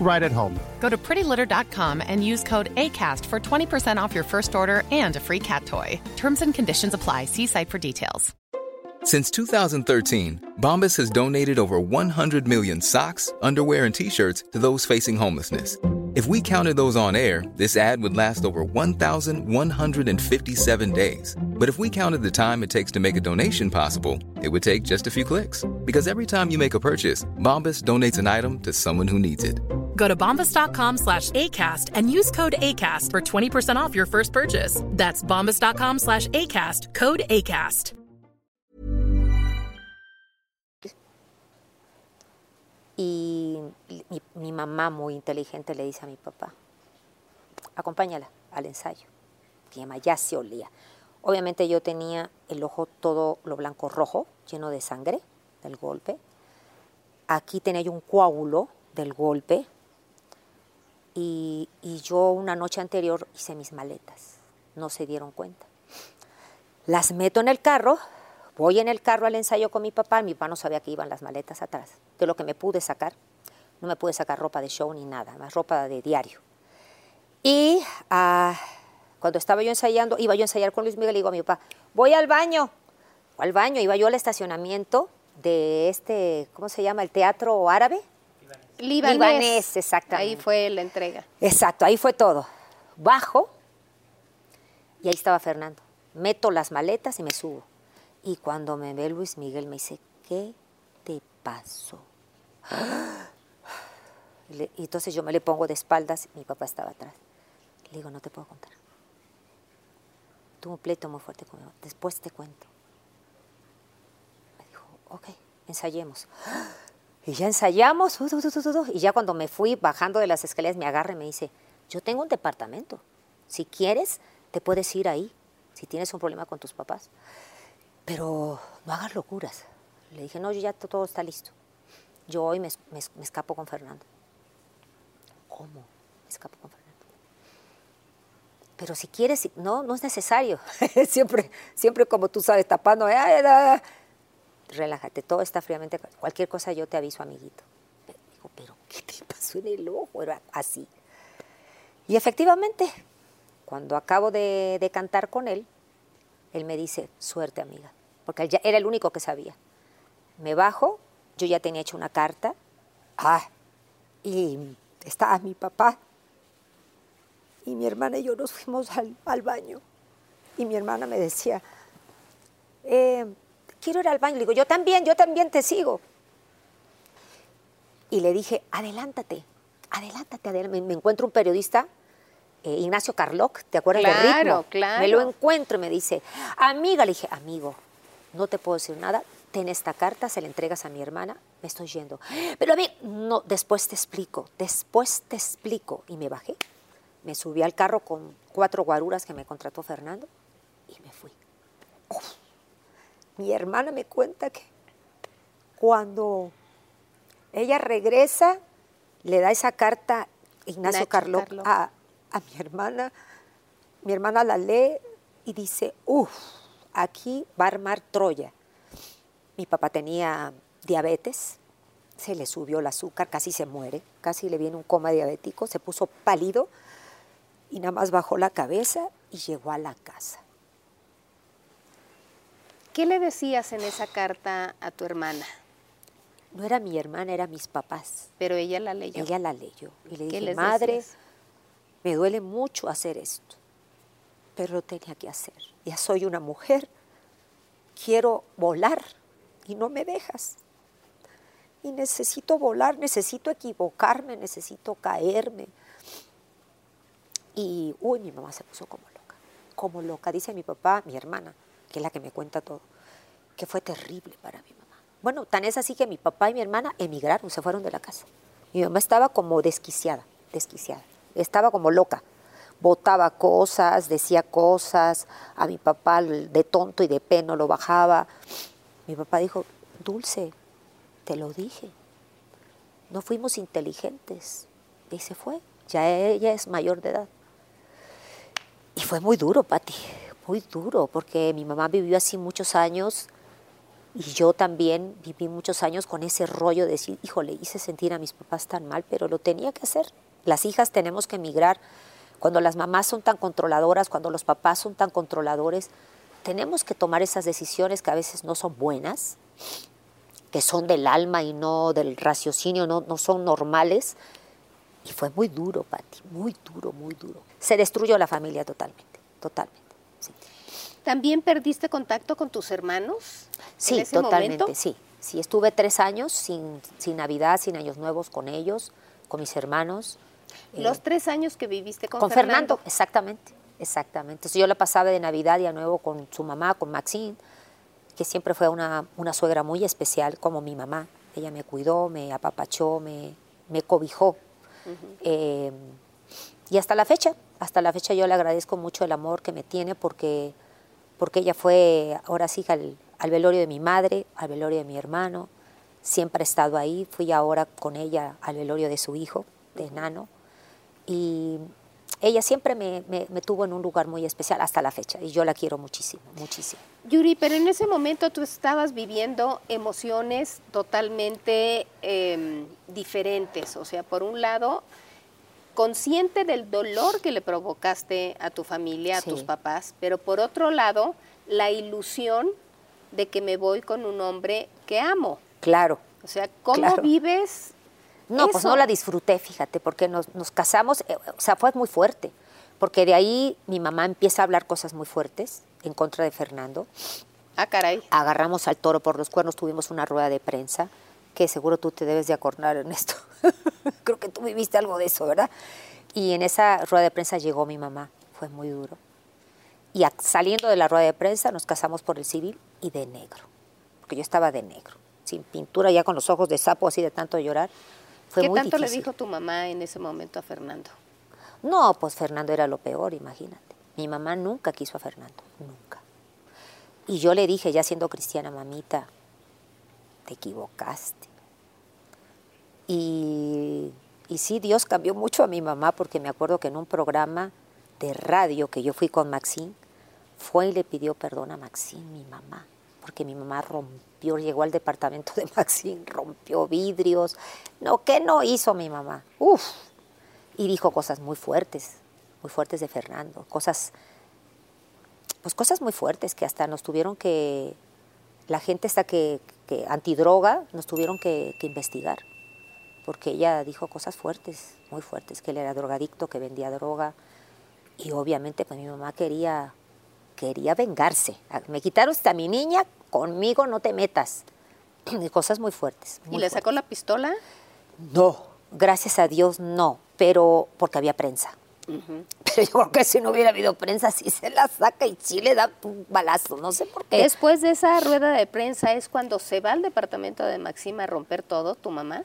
right at home. Go to prettylitter.com and use code ACAST for 20% off your first order and a free cat toy. Terms and conditions apply. See site for details. Since 2013, Bombas has donated over 100 million socks, underwear, and t shirts to those facing homelessness. If we counted those on air, this ad would last over 1,157 days. But if we counted the time it takes to make a donation possible, it would take just a few clicks. Because every time you make a purchase, Bombas donates an item to someone who needs it. Go to bombas.com slash ACAST and use code ACAST for 20% off your first purchase. That's bombas.com slash ACAST, code ACAST. Y mi, mamá, muy inteligente, le dice a mi papá, acompáñala al ensayo. Mi mamá ya se olía. Obviamente yo tenía el ojo todo lo blanco rojo, lleno de sangre del golpe. Aquí tenía yo un coágulo del golpe. Y, y yo una noche anterior hice mis maletas. No se dieron cuenta. Las meto en el carro, voy en el carro al ensayo con mi papá. Mi papá no sabía que iban las maletas atrás. De lo que me pude sacar, no me pude sacar ropa de show ni nada, más ropa de diario. Y ah, cuando estaba yo ensayando, iba yo a ensayar con Luis Miguel, le digo a mi papá, voy al baño. Al baño, iba yo al estacionamiento de este, ¿cómo se llama? El teatro árabe. Libanés. Libanés, exactamente. Ahí fue la entrega. Exacto, ahí fue todo. Bajo y ahí estaba Fernando. Meto las maletas y me subo. Y cuando me ve Luis Miguel me dice, ¿qué te pasó? Y, entonces yo me le pongo de espaldas, mi papá estaba atrás. Le digo, no te puedo contar. Tuve un pleito muy fuerte con mi mamá. Después te cuento. Me dijo, ok, ensayemos. Y ya ensayamos, y ya cuando me fui bajando de las escaleras me agarra y me dice, yo tengo un departamento, si quieres te puedes ir ahí, si tienes un problema con tus papás, pero no hagas locuras. Le dije, no, ya to- todo está listo. Yo hoy me, me es- me escapo con Fernando. ¿Cómo? Me escapo con Fernando. Pero si quieres, no, no es necesario. siempre, siempre como tú sabes, tapando. "Ay, ay, ay". Relájate, todo está fríamente. Cualquier cosa yo te aviso, amiguito. Pero ¿qué te pasó en el ojo? Era así. Y efectivamente, cuando acabo de, de cantar con él, él me dice, suerte amiga, porque él ya era el único que sabía. Me bajo, yo ya tenía hecho una carta, ah, y estaba mi papá, y mi hermana y yo nos fuimos al, al baño, y mi hermana me decía, "Eh, quiero ir al baño, le digo, yo también, yo también te sigo. Y le dije, adelántate, adelántate, adelántate. Me, encuentro un periodista, eh, Ignacio Carloc, ¿te acuerdas de Claro, Ritmo? claro. Me lo encuentro y me dice, amiga, le dije, amigo, no te puedo decir nada, ten esta carta, se la entregas a mi hermana, me estoy yendo. Pero a mí, no, después te explico, después te explico. Y me bajé, me subí al carro con cuatro guaruras que me contrató Fernando y me fui. Uf. Mi hermana me cuenta que cuando ella regresa, le da esa carta Ignacio Carloc. a, a mi hermana. Mi hermana la lee y dice, uff, aquí va a armar Troya. Mi papá tenía diabetes, se le subió el azúcar, casi se muere, casi le viene un coma diabético, se puso pálido y nada más bajó la cabeza y llegó a la casa. ¿Qué le decías en esa carta a tu hermana? No era mi hermana, era mis papás. Pero ella la leyó. Ella la leyó y le ¿Qué dije, madre, decías? me duele mucho hacer esto, pero lo tenía que hacer. Ya soy una mujer, quiero volar y no me dejas. Y necesito volar, necesito equivocarme, necesito caerme. Y, uy, mi mamá se puso como loca, como loca. Dice mi papá, mi hermana, que es la que me cuenta todo, que fue terrible para mi mamá. Bueno, tan es así que mi papá y mi hermana emigraron, se fueron de la casa. Mi mamá estaba como desquiciada, desquiciada. Estaba como loca, botaba cosas, decía cosas, a mi papá de tonto y de peno lo bajaba. Mi papá dijo, Dulce, te lo dije, no fuimos inteligentes. Y se fue, ya ella es mayor de edad. Y fue muy duro, Pati, muy duro, porque mi mamá vivió así muchos años y yo también viví muchos años con ese rollo de decir, híjole, hice sentir a mis papás tan mal, pero lo tenía que hacer. Las hijas tenemos que emigrar. Cuando las mamás son tan controladoras, cuando los papás son tan controladores, tenemos que tomar esas decisiones que a veces no son buenas, que son del alma y no del raciocinio, no, no son normales. Y fue muy duro, Patti, muy duro, muy duro. Se destruyó la familia totalmente, totalmente. ¿También perdiste contacto con tus hermanos? Sí, en ese totalmente, momento? sí. Sí, estuve tres años sin, sin Navidad, sin Años Nuevos con ellos, con mis hermanos. eh, Los tres años que viviste con, con Fernando. exactamente, exactamente. Entonces yo la pasaba de Navidad y a nuevo con su mamá, con Maxine, que siempre fue una, una suegra muy especial, como mi mamá. Ella me cuidó, me apapachó, me, me cobijó. Eh, y hasta la fecha, hasta la fecha yo le agradezco mucho el amor que me tiene porque, porque ella fue ahora sí al, al velorio de mi madre, al velorio de mi hermano, siempre ha estado ahí, fui ahora con ella al velorio de su hijo, de Nano, y ella siempre me, me- me tuvo en un lugar muy especial hasta la fecha, y yo la quiero muchísimo, muchísimo. Yuri, pero en ese momento tú estabas viviendo emociones totalmente em, diferentes. O sea, por un lado, consciente del dolor que le provocaste a tu familia, a Sí. tus papás, pero por otro lado, la ilusión de que me voy con un hombre que amo. Claro. O sea, ¿cómo Claro. vives? No, pues no la disfruté, fíjate, porque nos, nos casamos, eh, o sea, fue muy fuerte, porque de ahí mi mamá empieza a hablar cosas muy fuertes en contra de Fernando. Ah, caray. Agarramos al toro por los cuernos, tuvimos una rueda de prensa, que seguro tú te debes de acordar en esto. Creo que tú viviste algo de eso, ¿verdad? Y en esa rueda de prensa llegó mi mamá, fue muy duro. Y a- saliendo de la rueda de prensa nos casamos por el civil y de negro, porque yo estaba de negro, sin pintura, ya con los ojos de sapo así de tanto llorar. Fue ¿Qué muy tanto le dijo tu mamá en ese momento a Fernando? No, pues Fernando era lo peor, imagínate. Mi mamá nunca quiso a Fernando, nunca. Y yo le dije, ya siendo cristiana, mamita, te equivocaste. Y, y sí, Dios cambió mucho a mi mamá porque me acuerdo que en un programa de radio que yo fui con Maxine, fue y le pidió perdón a Maxine, mi mamá, porque mi mamá rompió, llegó al departamento de Maxine, rompió vidrios. No, ¿qué no hizo mi mamá? Uf, y dijo cosas muy fuertes, muy fuertes de Fernando, cosas, pues cosas muy fuertes que hasta nos tuvieron que, la gente está que, antidroga, nos tuvieron que, que investigar, porque ella dijo cosas fuertes, muy fuertes, que él era drogadicto, que vendía droga, y obviamente pues mi mamá quería, quería vengarse. Me quitaron a mi niña, conmigo no te metas. Y cosas muy fuertes. ¿Y le sacó la pistola? No, gracias a Dios no, pero porque había prensa. Pero yo creo que si no hubiera habido prensa, sí se la saca y sí le da un balazo, no sé por qué. Después de esa rueda de prensa es cuando se va al departamento de Maxima a romper todo, tu mamá.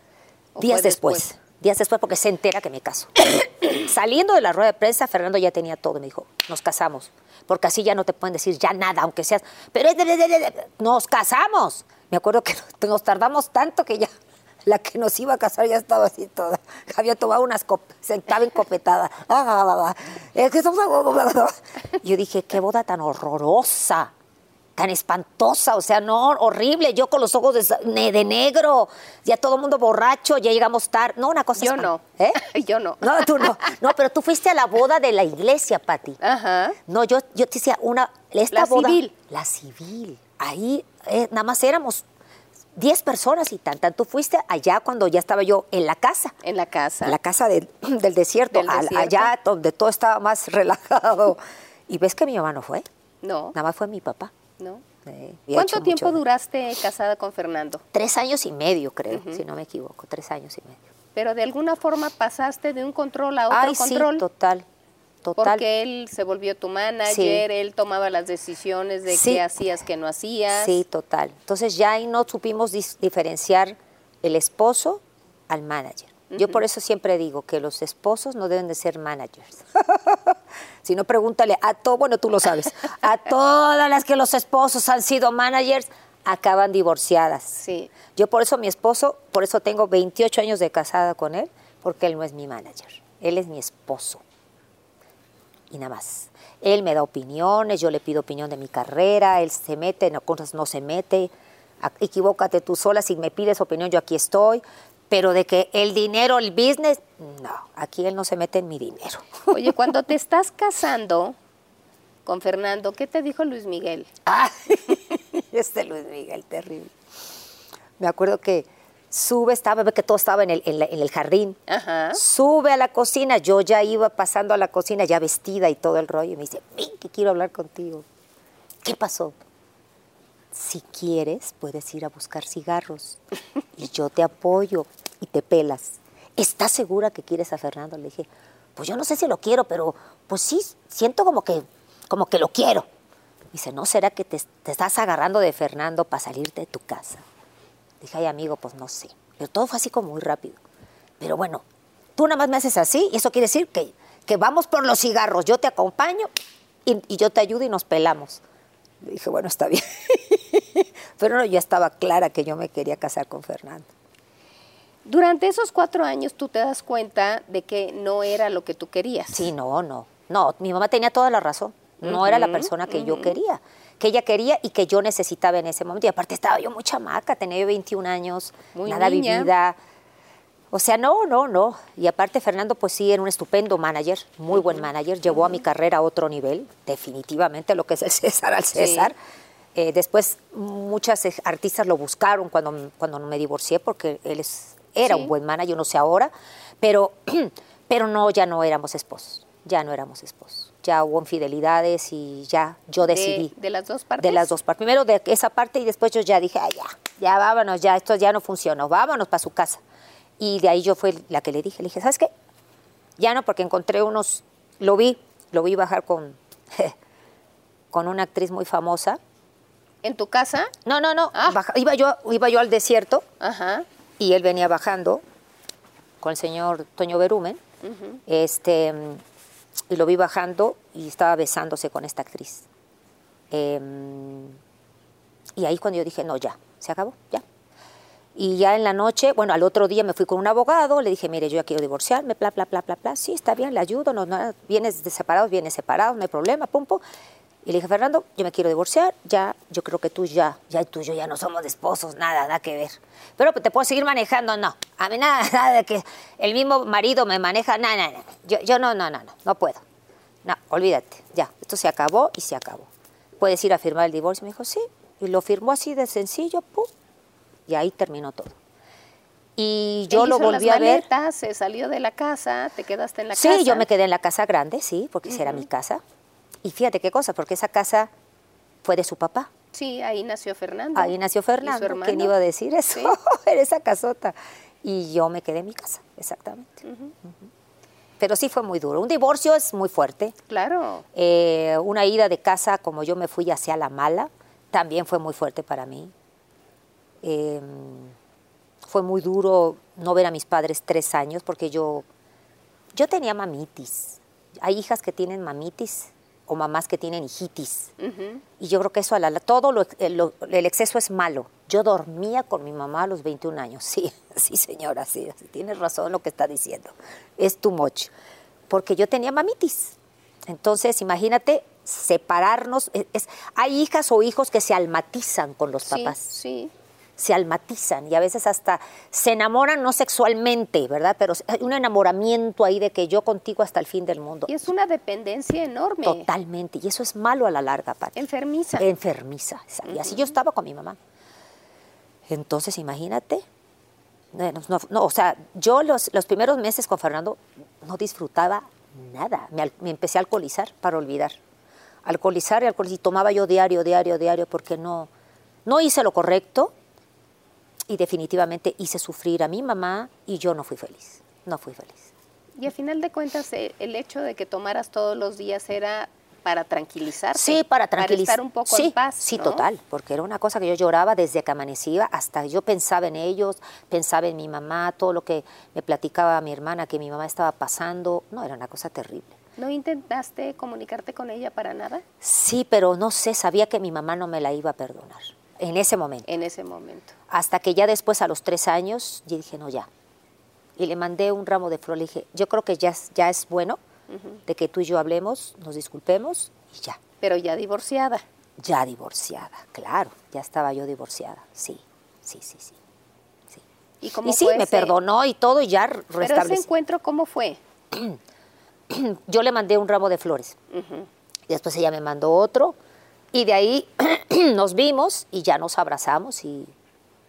¿O fue días después, días después porque se entera que me caso. Saliendo de la rueda de prensa, Fernando ya tenía todo, me dijo, nos casamos, porque así ya no te pueden decir ya nada, aunque seas, pero es de- de- de- nos casamos. Me acuerdo que nos tardamos tanto que ya la que nos iba a casar ya estaba así toda, había tomado unas copas, se estaba encopetada. Es que estamos- Yo dije, qué boda tan horrorosa tan espantosa, o sea, no, horrible, yo con los ojos de, de negro, ya todo el mundo borracho, ya llegamos tarde, no, una cosa Yo no. ¿Eh? Yo no. No, tú no, no, pero tú fuiste a la boda de la iglesia, Pati. Ajá. No, yo, yo te decía, una, esta La boda, civil. La civil, ahí eh, nada más éramos 10 personas y tantas, tú fuiste allá cuando ya estaba yo en la casa. En la casa. En la casa del, del desierto, Del desierto. allá donde todo estaba más relajado. Y ves que mi mamá no fue, No, nada más fue mi papá. no. ¿Cuánto tiempo mucho- duraste casada con Fernando? Tres años y medio, creo, si no me equivoco, tres años y medio. Pero de alguna forma pasaste de un control a otro Ay, control. sí, total, total. Porque él se volvió tu manager, Sí. él tomaba las decisiones de Sí. qué hacías, qué no hacías. Sí, total. Entonces ya ahí no supimos diferenciar el esposo al manager. Yo por eso siempre digo que los esposos no deben de ser managers. Si no, pregúntale a todo, bueno, tú lo sabes, a todas las que los esposos han sido managers, acaban divorciadas. Sí. Yo por eso mi esposo, por eso tengo 28 años de casada con él, porque él no es mi manager, él es mi esposo. Y nada más. Él me da opiniones, yo le pido opinión de mi carrera, él se mete, en cosas no se mete. A- Equivócate tú sola, si me pides opinión, yo aquí estoy. Pero de que el dinero, el business, no, aquí él no se mete en mi dinero. Oye, cuando te estás casando con Fernando, ¿qué te dijo Luis Miguel? Ah, este Luis Miguel, terrible. Me acuerdo que sube, estaba, ve que todo estaba en el, en la- en el jardín. Ajá. Sube a la cocina, yo ya iba pasando a la cocina, ya vestida y todo el rollo, y me dice, ven que quiero hablar contigo. ¿Qué pasó? Si quieres, puedes ir a buscar cigarros y yo te apoyo y te pelas. ¿Estás segura que quieres a Fernando? Le dije, pues yo no sé si lo quiero, pero pues sí, siento como que, como que lo quiero. Dice, ¿no será que te, te estás agarrando de Fernando para salirte de tu casa? Dije, ay, amigo, pues no sé. Pero todo fue así como muy rápido. Pero bueno, tú nada más me haces así y eso quiere decir que, que vamos por los cigarros. Yo te acompaño y, y yo te ayudo y nos pelamos. Le dije, bueno, está bien. Pero no, ya estaba clara que yo me quería casar con Fernando. Durante esos cuatro años tú te das cuenta de que no era lo que tú querías. Sí, no, no. No, mi mamá tenía toda la razón. No era la persona que yo quería, que ella quería y que yo necesitaba en ese momento. Y aparte estaba yo muy chamaca, tenía yo 21 años, Muy nada niña. vivida. O sea, no, no, no. Y aparte Fernando, pues sí, era un estupendo manager, muy buen manager. Llevó a mi carrera a otro nivel, definitivamente, lo que es el César al Sí. César. Eh, después muchas eh, artistas lo buscaron cuando, cuando me divorcié porque él es, era Sí. un buen manager, no sé ahora, pero, pero no, ya no éramos esposos, ya no éramos esposos. Ya hubo infidelidades y ya yo De- decidí. de las dos partes? De las dos partes. Primero de esa parte y después yo ya dije, "Ay, ya, ya vámonos, ya esto ya no funcionó, vámonos para su casa. Y de ahí yo fue la que le dije, le dije, ¿sabes qué? Ya no, porque encontré unos, lo vi, lo vi bajar con, con una actriz muy famosa. ¿En tu casa? No, no, no, Ah. baja- iba, yo, iba yo al desierto Ajá. y él venía bajando con el señor Toño Berumen, este, y lo vi bajando y estaba besándose con esta actriz. Em, y ahí cuando yo dije, no, ya, se acabó, ya. Y ya en la noche, bueno, al otro día me fui con un abogado, le dije, mire, yo ya quiero divorciarme, bla, bla, bla, bla, bla. Sí, está bien, le ayudo, no, no, vienes separados, vienes separados, no hay problema, pum, pum. Y le dije, Fernando, yo me quiero divorciar, ya, yo creo que tú ya, ya tú y yo ya no somos de esposos, nada, nada que ver. Pero te puedo seguir manejando, no. A mí nada, nada de que el mismo marido me maneja, nada, nada. Yo, yo no, no, no, no, no puedo. No, olvídate, ya, esto se acabó y se acabó. ¿Puedes ir a firmar el divorcio? Me dijo, sí. Y lo firmó así de sencillo, pum. Y ahí terminó todo. Y yo Él lo hizo volví las a ver. maletas, se salió de la casa, te quedaste en la Sí, casa. yo me quedé en la casa grande, sí, porque esa era mi casa. Y fíjate qué cosa, porque esa casa fue de su papá. Sí, ahí nació Fernando. Ahí nació ¿Y su Fernando. ¿Quién iba a decir eso? Sí. en esa casota. Y yo me quedé en mi casa, exactamente. Pero sí fue muy duro. Un divorcio es muy fuerte. Claro. Eh, una ida de casa, como yo me fui hacia la mala, también fue muy fuerte para mí. Eh, fue muy duro no ver a mis padres tres años porque yo, yo tenía mamitis. Hay hijas que tienen mamitis o mamás que tienen hijitis. Y yo creo que eso, a la- todo lo- el, lo- el exceso es malo. Yo dormía con mi mamá a los 21 años. Sí, sí, señora, sí, sí, tienes razón lo que está diciendo. Es too much. Porque yo tenía mamitis. Entonces, imagínate separarnos. Es- es- hay hijas o hijos que se almatizan con los Sí, papás sí. Se almatizan y a veces hasta se enamoran, no sexualmente, ¿verdad? Pero hay un enamoramiento ahí de que yo contigo hasta el fin del mundo. Y es una dependencia enorme. Totalmente. Y eso es malo a la larga, Pati. Enfermiza. Enfermiza. Y así yo estaba con mi mamá. Entonces, imagínate. No, no, o sea, yo los, los primeros meses con Fernando no disfrutaba nada. Me, me empecé a alcoholizar para olvidar. Alcoholizar y alcoholizar. Y tomaba yo diario, diario, diario, porque no, no hice lo correcto y definitivamente hice sufrir a mi mamá y yo no fui feliz. No fui feliz. Y a final de cuentas, eh, el hecho de que tomaras todos los días era para tranquilizarte. Sí, para tranquilizar. Un poco sí, en paz. Sí, ¿no? total, porque era una cosa que yo lloraba desde que amanecía hasta yo pensaba en ellos, pensaba en mi mamá, todo lo que me platicaba mi hermana que mi mamá estaba pasando. No, era una cosa terrible. ¿No intentaste comunicarte con ella para nada? Sí, pero no sé, sabía que mi mamá no me la iba a perdonar en ese momento. En ese momento. Hasta que ya después, a los tres años, yo dije, no, ya. Y le mandé un ramo de flor. Le dije, yo creo que ya, es- ya es bueno de que tú y yo hablemos, nos disculpemos y ya. Pero ya divorciada. Ya divorciada, claro. Ya estaba yo divorciada. Sí, sí, sí, sí. sí. ¿Y cómo Y sí, fue me ese- perdonó y todo y ya Pero ese encuentro, ¿cómo fue? yo le mandé un ramo de flores. Y después ella me mandó otro. Y de ahí nos vimos y ya nos abrazamos y,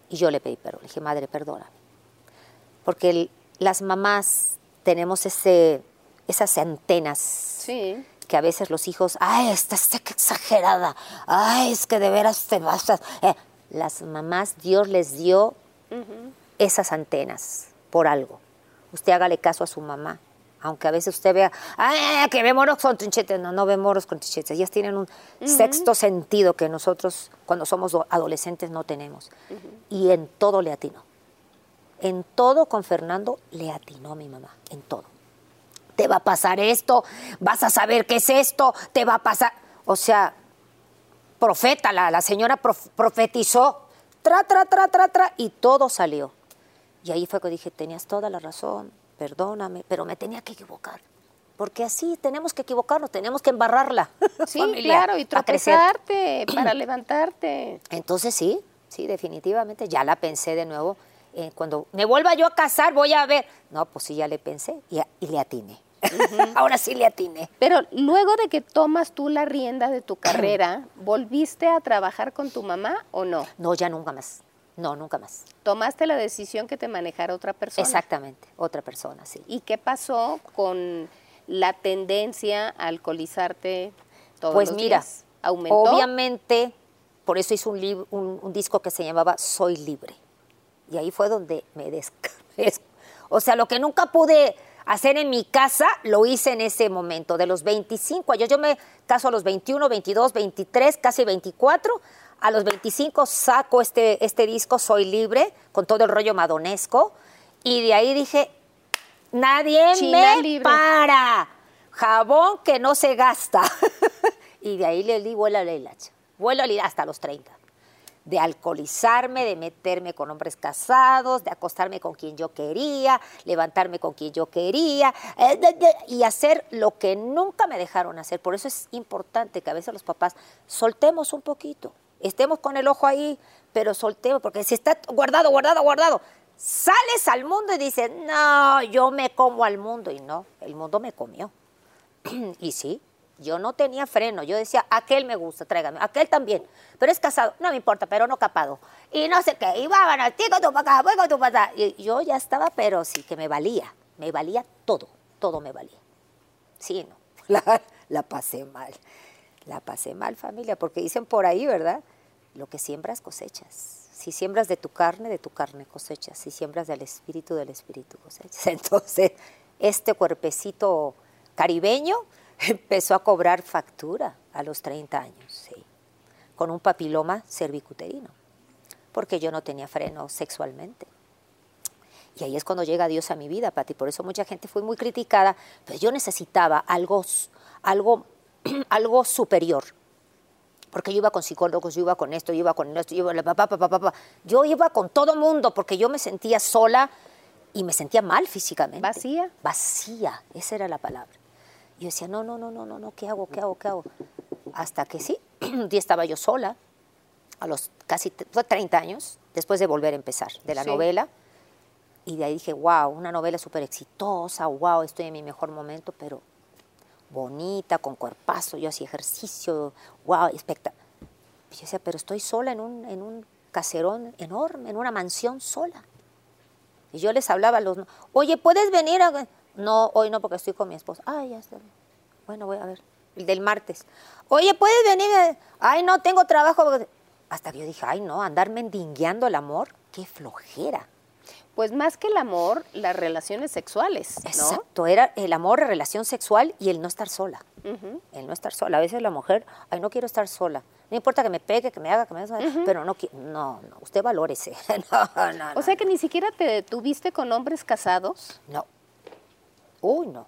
y yo le pedí perdón. Le dije, madre, perdóname. Porque el- las mamás tenemos ese, esas antenas Sí. que a veces los hijos, ay, esta está que exagerada, ay, es que de veras te vas a-". Eh, las mamás, Dios les dio esas antenas por algo. Usted hágale caso a su mamá. Aunque a veces usted vea, ay, que ve moros con trinchetes. No, no ve moros con trinchetes. Ellas tienen un sexto sentido que nosotros, cuando somos do- adolescentes, no tenemos. Y en todo le atinó. En todo con Fernando le atinó mi mamá. En todo te va a pasar esto, vas a saber qué es esto, te va a pasar. O sea, profeta, la, la señora prof- profetizó, tra, tra, tra, tra, tra, y todo salió. Y ahí fue que dije, tenías toda la razón, perdóname, pero me tenía que equivocar. Porque así tenemos que equivocarnos, tenemos que embarrarla. Sí, familia, claro, y tropezarte para levantarte. Entonces sí, sí, definitivamente, ya la pensé de nuevo. eh, cuando me vuelva yo a casar, voy a ver. No, pues sí, ya le pensé y, a- y le atiné. Ahora sí le atiné. Pero luego de que tomas tú la rienda de tu carrera, ¿volviste a trabajar con tu mamá o no? No, ya nunca más. No, nunca más. Tomaste la decisión que te manejara otra persona. Exactamente, otra persona, sí. ¿Y qué pasó con la tendencia a alcoholizarte todos Pues los mira, días? ¿Aumentó? obviamente, por eso hice un, un, un disco que se llamaba Soy Libre. Y ahí fue donde me descargué. O sea, lo que nunca pude hacer en mi casa, lo hice en ese momento, de los 25 años. Yo me caso a los 21, 22, 23, casi 24. A los 25 saco este, este disco, Soy Libre, con todo el rollo madonesco. Y de ahí dije, nadie China me libre. para. Jabón que no se gasta. y de ahí le di vuelo a la hilacha. Vuelo a la hasta los 30. De alcoholizarme, de meterme con hombres casados, de acostarme con quien yo quería, levantarme con quien yo quería, eh, de- de- y hacer lo que nunca me dejaron hacer. Por eso es importante que a veces los papás soltemos un poquito. Estemos con el ojo ahí, pero soltemos, porque si está guardado, guardado, guardado, sales al mundo y dices, no, yo me como al mundo. Y no, el mundo me comió. y sí, yo no tenía freno. Yo decía, aquel me gusta, tráigame. Aquel también. Pero es casado. No me importa, pero no capado. Y no sé qué. Y vámonos, ti con tu voy. Y yo ya estaba, pero sí que me valía. Me valía todo. Todo me valía. Sí, no. La pasé mal. La pasé mal, familia, porque dicen por ahí, ¿verdad? Lo que siembras cosechas. Si siembras de tu carne, de tu carne cosechas. Si siembras del espíritu, del espíritu cosechas. Entonces, este cuerpecito caribeño empezó a cobrar factura a los 30 años, sí, con un papiloma cervicuterino, porque yo no tenía freno sexualmente. Y ahí es cuando llega Dios a mi vida, Pati. Por eso mucha gente fue muy criticada, pero yo necesitaba algo, algo, algo superior. Porque yo iba con psicólogos, yo iba con esto, yo iba con esto, yo iba, pa, pa, pa, pa, pa. yo iba con todo mundo porque yo me sentía sola y me sentía mal físicamente. ¿Vacía? Vacía, esa era la palabra. Yo decía, no, no, no, no, no, no, ¿qué hago, qué hago, qué hago? Hasta que sí, un día estaba yo sola, a los casi t- fue 30 años, después de volver a empezar, de la Sí. novela. Y de ahí dije, wow, una novela súper exitosa, wow, estoy en mi mejor momento, pero bonita, con cuerpazo, yo hacía ejercicio, wow, espectacular. Yo decía, pero estoy sola en un, en un caserón enorme, en una mansión sola. Y yo les hablaba a los, oye, ¿puedes venir? A... No, hoy no, porque estoy con mi esposa. Ay, ya está. Bueno, voy a ver. El del martes. Oye, ¿puedes venir? Ay, no, tengo trabajo. Hasta que yo dije, ay, no, andar mendigueando el amor, qué flojera. Pues más que el amor, las relaciones sexuales, ¿no? Exacto, era el amor, la relación sexual y el no estar sola. El no estar sola. A veces la mujer, ay, no quiero estar sola. No importa que me pegue, que me haga, que me haga, pero no quiero. No, no, usted valórese. no, no, O sea que ni siquiera te detuviste con hombres casados. No. Uy, no.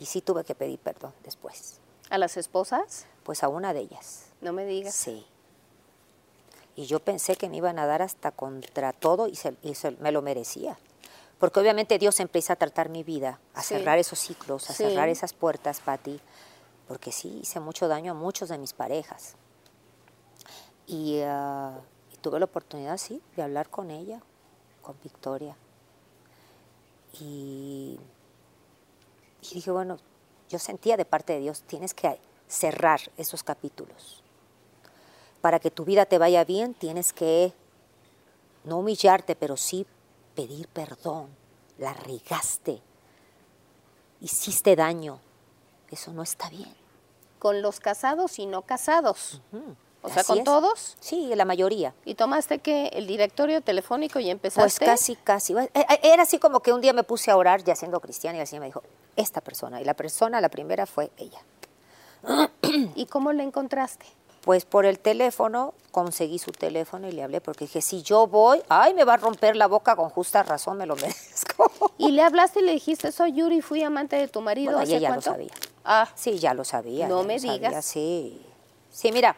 Y sí tuve que pedir perdón después. ¿A las esposas? Pues a una de ellas. No me digas. Sí. Y yo pensé que me iban a dar hasta contra todo y, se, y se- me lo merecía. Porque obviamente Dios empieza a tratar mi vida, a Sí. cerrar esos ciclos, a Sí. cerrar esas puertas, Patti. Porque sí, hice mucho daño a muchos de mis parejas. Y, y tuve la oportunidad, sí, de hablar con ella, con Victoria. Y, y dije, bueno, yo sentía de parte de Dios, tienes que cerrar esos capítulos. Para que tu vida te vaya bien, tienes que no humillarte, pero sí pedir perdón. La regaste, hiciste daño. Eso no está bien. Con los casados y no casados. O sea, Así con es. todos. Sí, la mayoría. Y tomaste que el directorio telefónico y Pues empezaste. casi, casi. Eh, eh, Era así como que un día me puse a orar ya siendo cristiana y el Señor me dijo, esta persona. Y la persona, la primera fue ella. ¿Y cómo la encontraste? Pues por el teléfono, conseguí su teléfono y le hablé porque dije, si yo voy, ay, me va a romper la boca con justa razón, me lo merezco. Y le hablaste y le dijiste, soy Yuri, fui amante de tu marido. Bueno, y ¿hace ella lo cuánto? sabía. Ah, Sí, ya lo sabía. No ya me lo sabía, digas. sí. Sí, mira,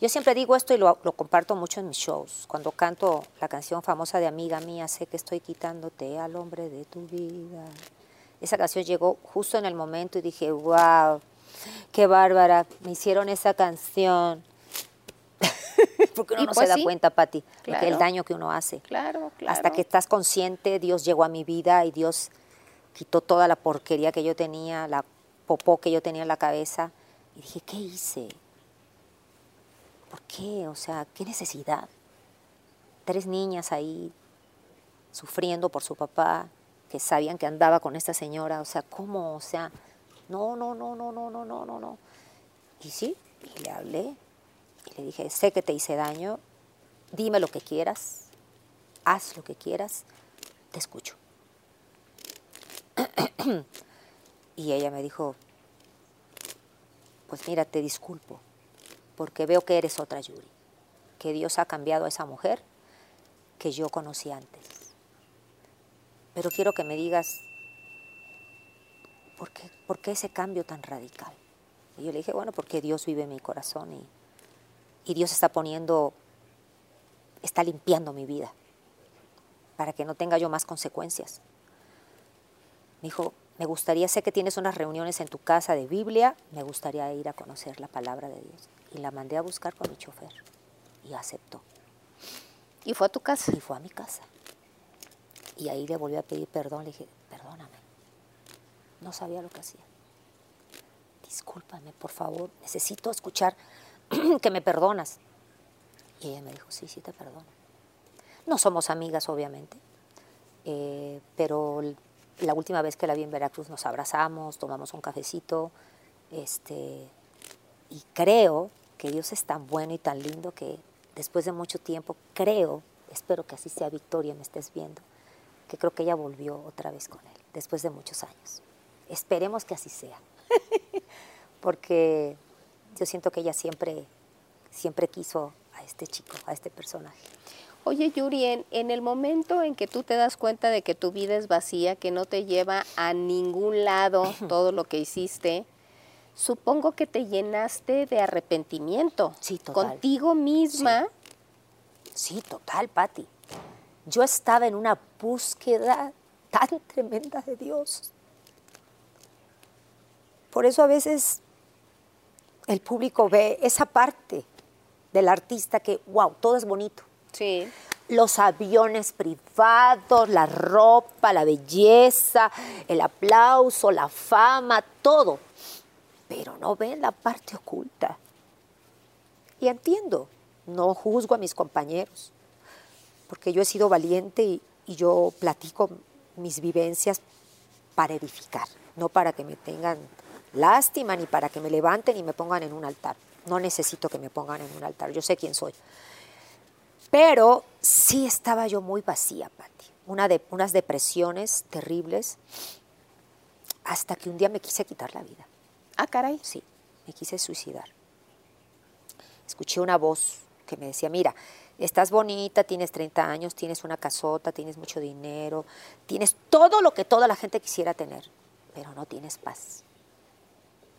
yo siempre digo esto y lo, lo comparto mucho en mis shows. Cuando canto la canción famosa de Amiga Mía, sé que estoy quitándote al hombre de tu vida. Esa canción llegó justo en el momento y dije, wow, qué bárbara, me hicieron esa canción. Porque uno Y no pues se da sí, cuenta, Pati, el claro. daño que uno hace. claro, claro. Hasta que estás consciente, Dios llegó a mi vida y Dios quitó toda la porquería que yo tenía, la popó que yo tenía en la cabeza. Y dije, ¿qué hice? ¿Por qué? O sea, ¿qué necesidad? Tres niñas ahí sufriendo por su papá, que sabían que andaba con esta señora. O sea, ¿cómo? O sea, no, no, no, no, no, no, no, no, no. Y sí, y le hablé y le dije, sé que te hice daño, dime lo que quieras, haz lo que quieras, te escucho. y ella me dijo, pues mira, te disculpo, porque veo que eres otra Yuri, que Dios ha cambiado a esa mujer que yo conocí antes. Pero quiero que me digas, ¿por qué, por qué ese cambio tan radical? Y yo le dije, bueno, porque Dios vive en mi corazón y, y Dios está poniendo, está limpiando mi vida para que no tenga yo más consecuencias. Me dijo, me gustaría, sé que tienes unas reuniones en tu casa de Biblia, me gustaría ir a conocer la palabra de Dios. Y la mandé a buscar con mi chofer y aceptó. Y fue a tu casa. Y fue a mi casa. Y ahí le volví a pedir perdón, le dije, perdóname, no sabía lo que hacía. Discúlpame, por favor, necesito escuchar que me perdonas. Y ella me dijo, sí, sí te perdono. No somos amigas, obviamente, eh, pero la última vez que la vi en Veracruz nos abrazamos, tomamos un cafecito, este, y creo que Dios es tan bueno y tan lindo que después de mucho tiempo, creo, espero que así sea Victoria, me estés viendo, que creo que ella volvió otra vez con él, después de muchos años. Esperemos que así sea, porque yo siento que ella siempre, siempre quiso a este chico, a este personaje. Oye, Yuri, en, en el momento en que tú te das cuenta de que tu vida es vacía, que no te lleva a ningún lado todo lo que hiciste, supongo que te llenaste de arrepentimiento. Sí, total. Contigo misma. Sí, total, Patti. Yo estaba en una búsqueda tan tremenda de Dios. Por eso a veces el público ve esa parte del artista que, wow, todo es bonito. Sí. Los aviones privados, la ropa, la belleza, el aplauso, la fama, todo. Pero no ven la parte oculta. Y entiendo, no juzgo a mis compañeros, porque yo he sido valiente y, y yo platico mis vivencias para edificar, no para que me tengan lástima, ni para que me levanten y me pongan en un altar. No necesito que me pongan en un altar, yo sé quién soy. Pero sí estaba yo muy vacía, Patti. Una de, unas depresiones terribles, hasta que un día me quise quitar la vida. Ah, caray. Sí, me quise suicidar. Escuché una voz que me decía, mira, estás bonita, tienes 30 años, tienes una casota, tienes mucho dinero, tienes todo lo que toda la gente quisiera tener. pero no tienes paz.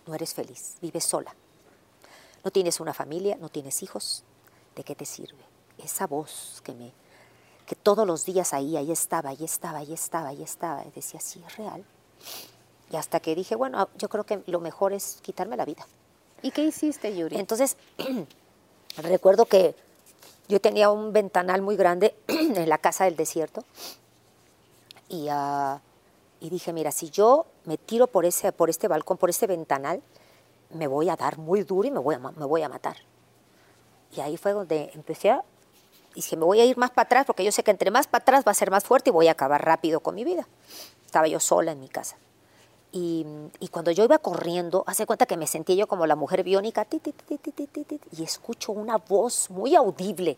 No eres feliz, vives sola. No tienes una familia, no tienes hijos. ¿De qué te sirve? Esa voz que me que todos los días ahí, ahí estaba, ahí estaba, ahí estaba, ahí estaba. Y decía, sí, es real. Y hasta que dije, bueno, yo creo que lo mejor es quitarme la vida. ¿Y qué hiciste, Yuri? Entonces, recuerdo que yo tenía un ventanal muy grande en la casa del desierto y, ah, y dije, mira, si yo me tiro por, ese, por este balcón, por este ventanal, me voy a dar muy duro y me voy a, me voy a matar. Y ahí fue donde empecé a... Dije, me voy a ir más para atrás porque yo sé que entre más para atrás va a ser más fuerte y voy a acabar rápido con mi vida. Estaba yo sola en mi casa. Y, y, cuando yo iba corriendo, hace cuenta que me sentí yo como la mujer biónica, y escucho una voz muy audible,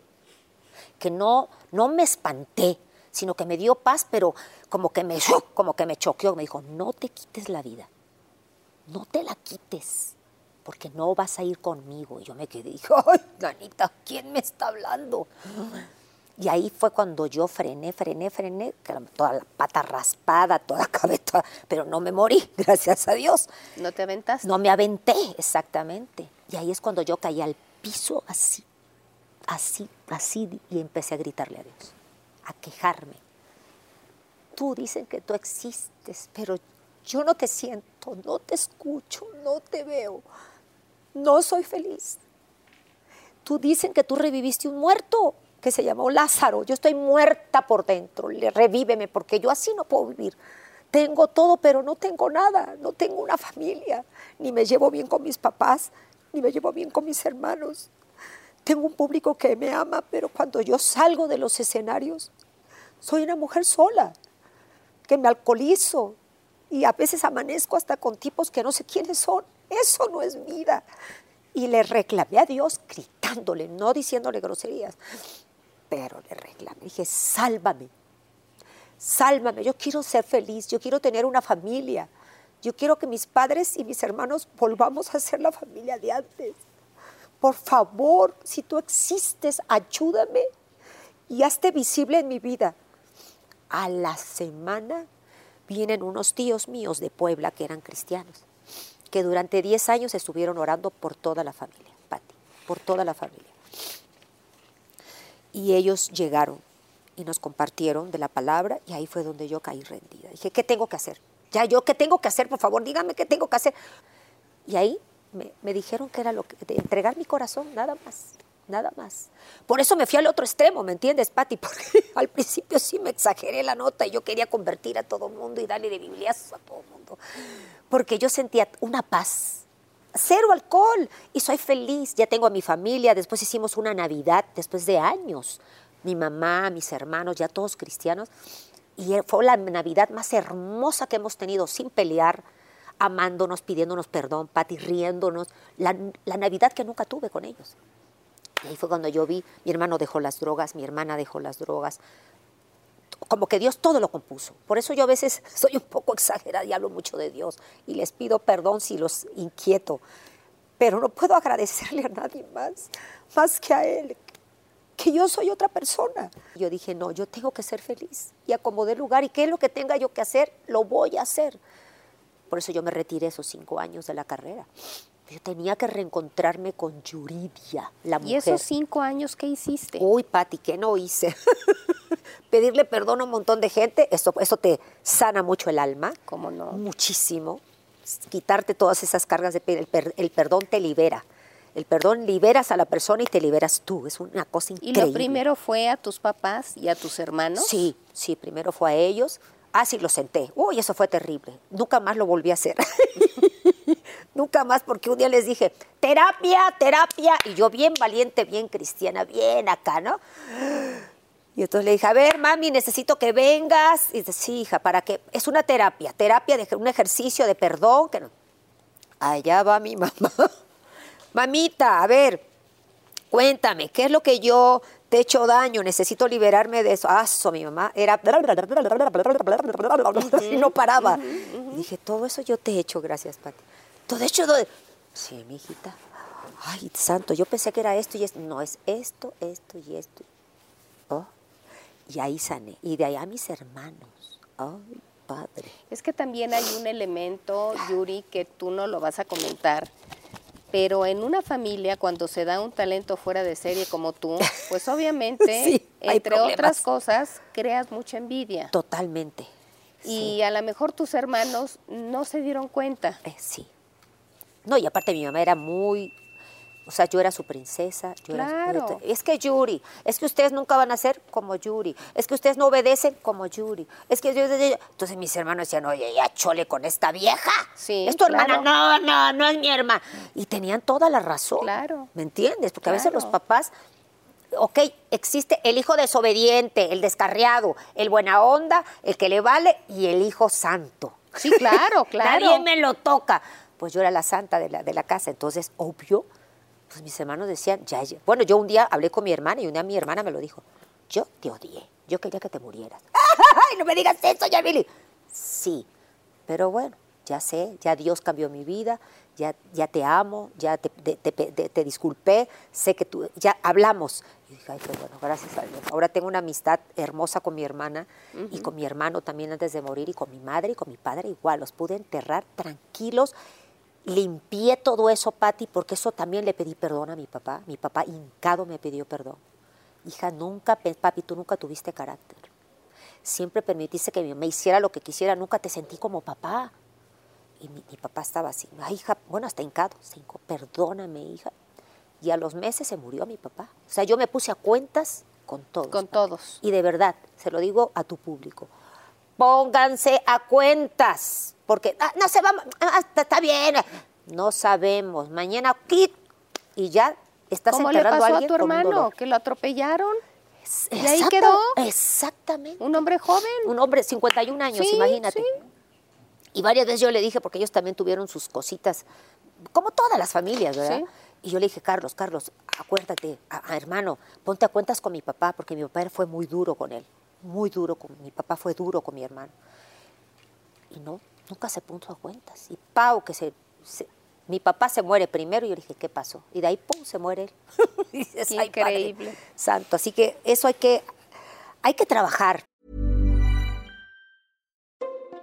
que no, no me espanté, sino que me dio paz, pero como que me, como que me choqueó. Me dijo, no te quites la vida, no te la quites, porque no vas a ir conmigo. Y yo me quedé y dije, ay, Danita, ¿quién me está hablando? Y ahí fue cuando yo frené, frené, frené, toda la pata raspada, toda la cabeza, pero no me morí, gracias a Dios. ¿No te aventaste? No me aventé, exactamente. Y ahí es cuando yo caí al piso así, así, así, y empecé a gritarle a Dios, a quejarme. Tú dicen que tú existes, pero yo no te siento, no te escucho, no te veo, no soy feliz. Tú dicen que tú reviviste un muerto, que se llamó Lázaro. Yo estoy muerta por dentro, revíveme porque yo así no puedo vivir. Tengo todo, pero no tengo nada, no tengo una familia, ni me llevo bien con mis papás, ni me llevo bien con mis hermanos. Tengo un público que me ama, pero cuando yo salgo de los escenarios, soy una mujer sola, que me alcoholizo y a veces amanezco hasta con tipos que no sé quiénes son. Eso no es vida. Y le reclamé a Dios gritándole, no diciéndole groserías pero le reclamé. Dije, sálvame, sálvame, yo quiero ser feliz, yo quiero tener una familia, yo quiero que mis padres y mis hermanos volvamos a ser la familia de antes. Por favor, si tú existes, ayúdame y hazte visible en mi vida. A la semana vienen unos tíos míos de Puebla que eran cristianos, que durante 10 años estuvieron orando por toda la familia, Pati, por toda la familia. Y ellos llegaron y nos compartieron de la palabra y ahí fue donde yo caí rendida. Dije, ¿qué tengo que hacer? Ya yo, ¿qué tengo que hacer? Por favor, dígame qué tengo que hacer. Y ahí me, dijeron que era lo que, de entregar mi corazón, nada más, nada más. Por eso me fui al otro extremo, ¿me entiendes, Patti? Porque al principio sí me exageré la nota y yo quería convertir a todo el mundo y darle de bibliazos a todo el mundo. Porque yo sentía una paz, cero alcohol y soy feliz. Ya tengo a mi familia, después hicimos una Navidad, después de años. Mi mamá, mis hermanos, ya todos cristianos. Y fue la Navidad más hermosa que hemos tenido, sin pelear, amándonos, pidiéndonos perdón, Pati, riéndonos. La, la Navidad que nunca tuve con ellos. Y ahí fue cuando yo vi, mi hermano dejó las drogas, mi hermana dejó las drogas, como que Dios todo lo compuso. Por eso yo a veces soy un poco exagerada y hablo mucho de Dios y les pido perdón si los inquieto, pero no puedo agradecerle a nadie más, más que a Él, que yo soy otra persona. Yo dije, no, yo tengo que ser feliz y acomodé lugar y qué es lo que tenga yo que hacer, lo voy a hacer. Por eso yo me retiré esos cinco años de la carrera. Yo tenía que reencontrarme con Yuridia, la mujer. ¿Y esos cinco años qué hiciste? Uy, Pati, ¿qué no hice? Pedirle perdón a un montón de gente, eso, eso te sana mucho el alma. ¿Cómo no? Muchísimo. Quitarte todas esas cargas de el, el perdón te libera. El perdón liberas a la persona y te liberas tú. Es una cosa increíble. ¿Y lo primero fue a tus papás y a tus hermanos? Sí, sí, primero fue a ellos. Ah, sí, lo senté. Uy, eso fue terrible. Nunca más lo volví a hacer. Nunca más, porque un día les dije, terapia, terapia. Y yo bien valiente, bien cristiana, bien acá, ¿no? Y entonces le dije, a ver, mami, necesito que vengas. Y dice, sí, hija, ¿para qué? Es una terapia, terapia de un ejercicio de perdón. Que no. Allá va mi mamá. Mamita, a ver, cuéntame, ¿qué es lo que yo te he hecho daño? Necesito liberarme de eso. Eso, mi mamá era... Y no paraba. dije, todo eso yo te he hecho, gracias, Pati. Todo hecho... Sí, mi hijita. Ay, santo, yo pensé que era esto y esto. No, es esto, esto y esto. Oh, y ahí sané. Y de allá mis hermanos. Ay, padre. Es que también hay un elemento, Yuri, que tú no lo vas a comentar, pero en una familia cuando se da un talento fuera de serie como tú, pues obviamente, Sí, entre otras cosas, creas mucha envidia. Totalmente. Y a lo mejor tus hermanos no se dieron cuenta. Eh, sí. No, y aparte mi mamá era muy, o sea, yo era su princesa. Yo era su- Claro. es que Yuri, es que ustedes nunca van a ser como Yuri, es que ustedes no obedecen como Yuri, es que yo, entonces mis hermanos decían, oye, ya chole con esta vieja. Sí, Es tu hermana, claro. no, no, no es mi hermana. Y tenían toda la razón. Claro. ¿Me entiendes? Porque a veces los Claro. papás, ok, existe el hijo desobediente, el descarriado, el buena onda, el que le vale y el hijo santo. Sí, claro, claro. Nadie me lo toca. Pues yo era la santa de la, de la casa, entonces, obvio, pues mis hermanos decían, ya, ya. Bueno, yo un día hablé con mi hermana y un día mi hermana me lo dijo, yo te odié, yo quería que te murieras. ¡Ay, no me digas eso, Yamili! Sí, pero bueno, ya sé, ya Dios cambió mi vida, ya, ya te amo, ya te, te- te- te- te disculpé, sé que tú, ya hablamos. Y dije, ay, qué bueno, gracias a Dios. Ahora tengo una amistad hermosa con mi hermana y con mi hermano también antes de morir y con mi madre y con mi padre igual. Los pude enterrar tranquilos. Limpié todo eso, Patti, porque eso también le pedí perdón a mi papá. Mi papá hincado me pidió perdón. Hija, nunca, papi, tú nunca tuviste carácter. Siempre permitiste que me hiciera lo que quisiera, nunca te sentí como papá. Y mi, mi papá estaba así, ay, hija, bueno, hasta hincado, se hincó, perdóname, hija. Y a los meses se murió mi papá. O sea, yo me puse a cuentas con todos. Con todos. Y de verdad, se lo digo a tu público, pónganse a cuentas, porque ah, no se va, ah, está, está bien, no sabemos, mañana quit y ya estás ¿Cómo le pasó a alguien tu hermano? ¿Que lo atropellaron? ¿Y ahí quedó? Exactamente. ¿Un hombre joven? Un hombre, 51 años, Sí, imagínate. sí. Y varias veces yo le dije, porque ellos también tuvieron sus cositas, como todas las familias, ¿verdad? Sí. Y yo le dije, Carlos, Carlos, acuérdate, a- a- hermano, ponte a cuentas con mi papá, porque mi papá fue muy duro con él, muy duro con mi papá, fue duro con mi hermano. Y no, nunca se puso a cuentas. Y Pau, que se, se- mi papá se muere primero, y yo le dije, ¿qué pasó? Y de ahí, pum, se muere él. Y dices, Qué "Ay, Padre increíble. Santo, así que eso hay que, hay que trabajar.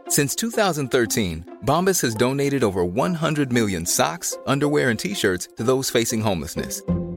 Since 2013, Bombas has donated over 100 million socks, underwear, and t shirts to those facing homelessness.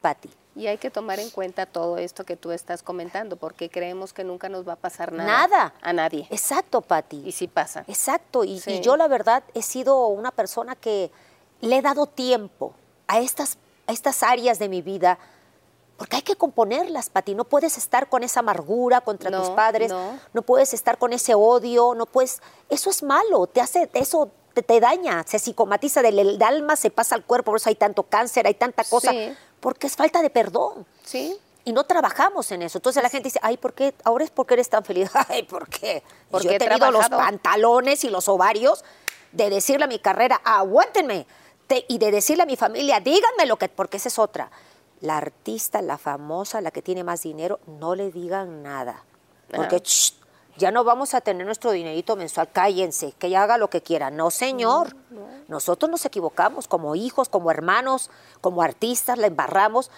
Pati. Y hay que tomar en cuenta todo esto que tú estás comentando, porque creemos que nunca nos va a pasar nada. Nada. A nadie. Exacto, Pati. Y sí pasa. Exacto, y, y yo la verdad he sido una persona que le he dado tiempo a estas, a estas áreas de mi vida, porque hay que componerlas, Pati. No puedes estar con esa amargura contra tus padres, no. puedes estar con ese odio, no puedes. Eso es malo, te hace, eso te, te daña, se psicomatiza del el alma, se pasa al cuerpo, por eso hay tanto cáncer, hay tanta cosa, Sí. Porque es falta de perdón. ¿Sí? Y no trabajamos en eso. Entonces la gente dice, ay, ¿por qué? Ahora es porque eres tan feliz. Ay, ¿por qué? Porque Yo he tenido los pantalones y los ovarios de decirle a mi carrera, aguántenme. Te- y de decirle a mi familia, díganme lo que, porque esa es otra. La artista, la famosa, la que tiene más dinero, no le digan nada. Porque shh, ya no vamos a tener nuestro dinerito mensual, cállense, que ella haga lo que quiera. No, señor. Nosotros nos equivocamos como hijos, como hermanos, como artistas, la embarramos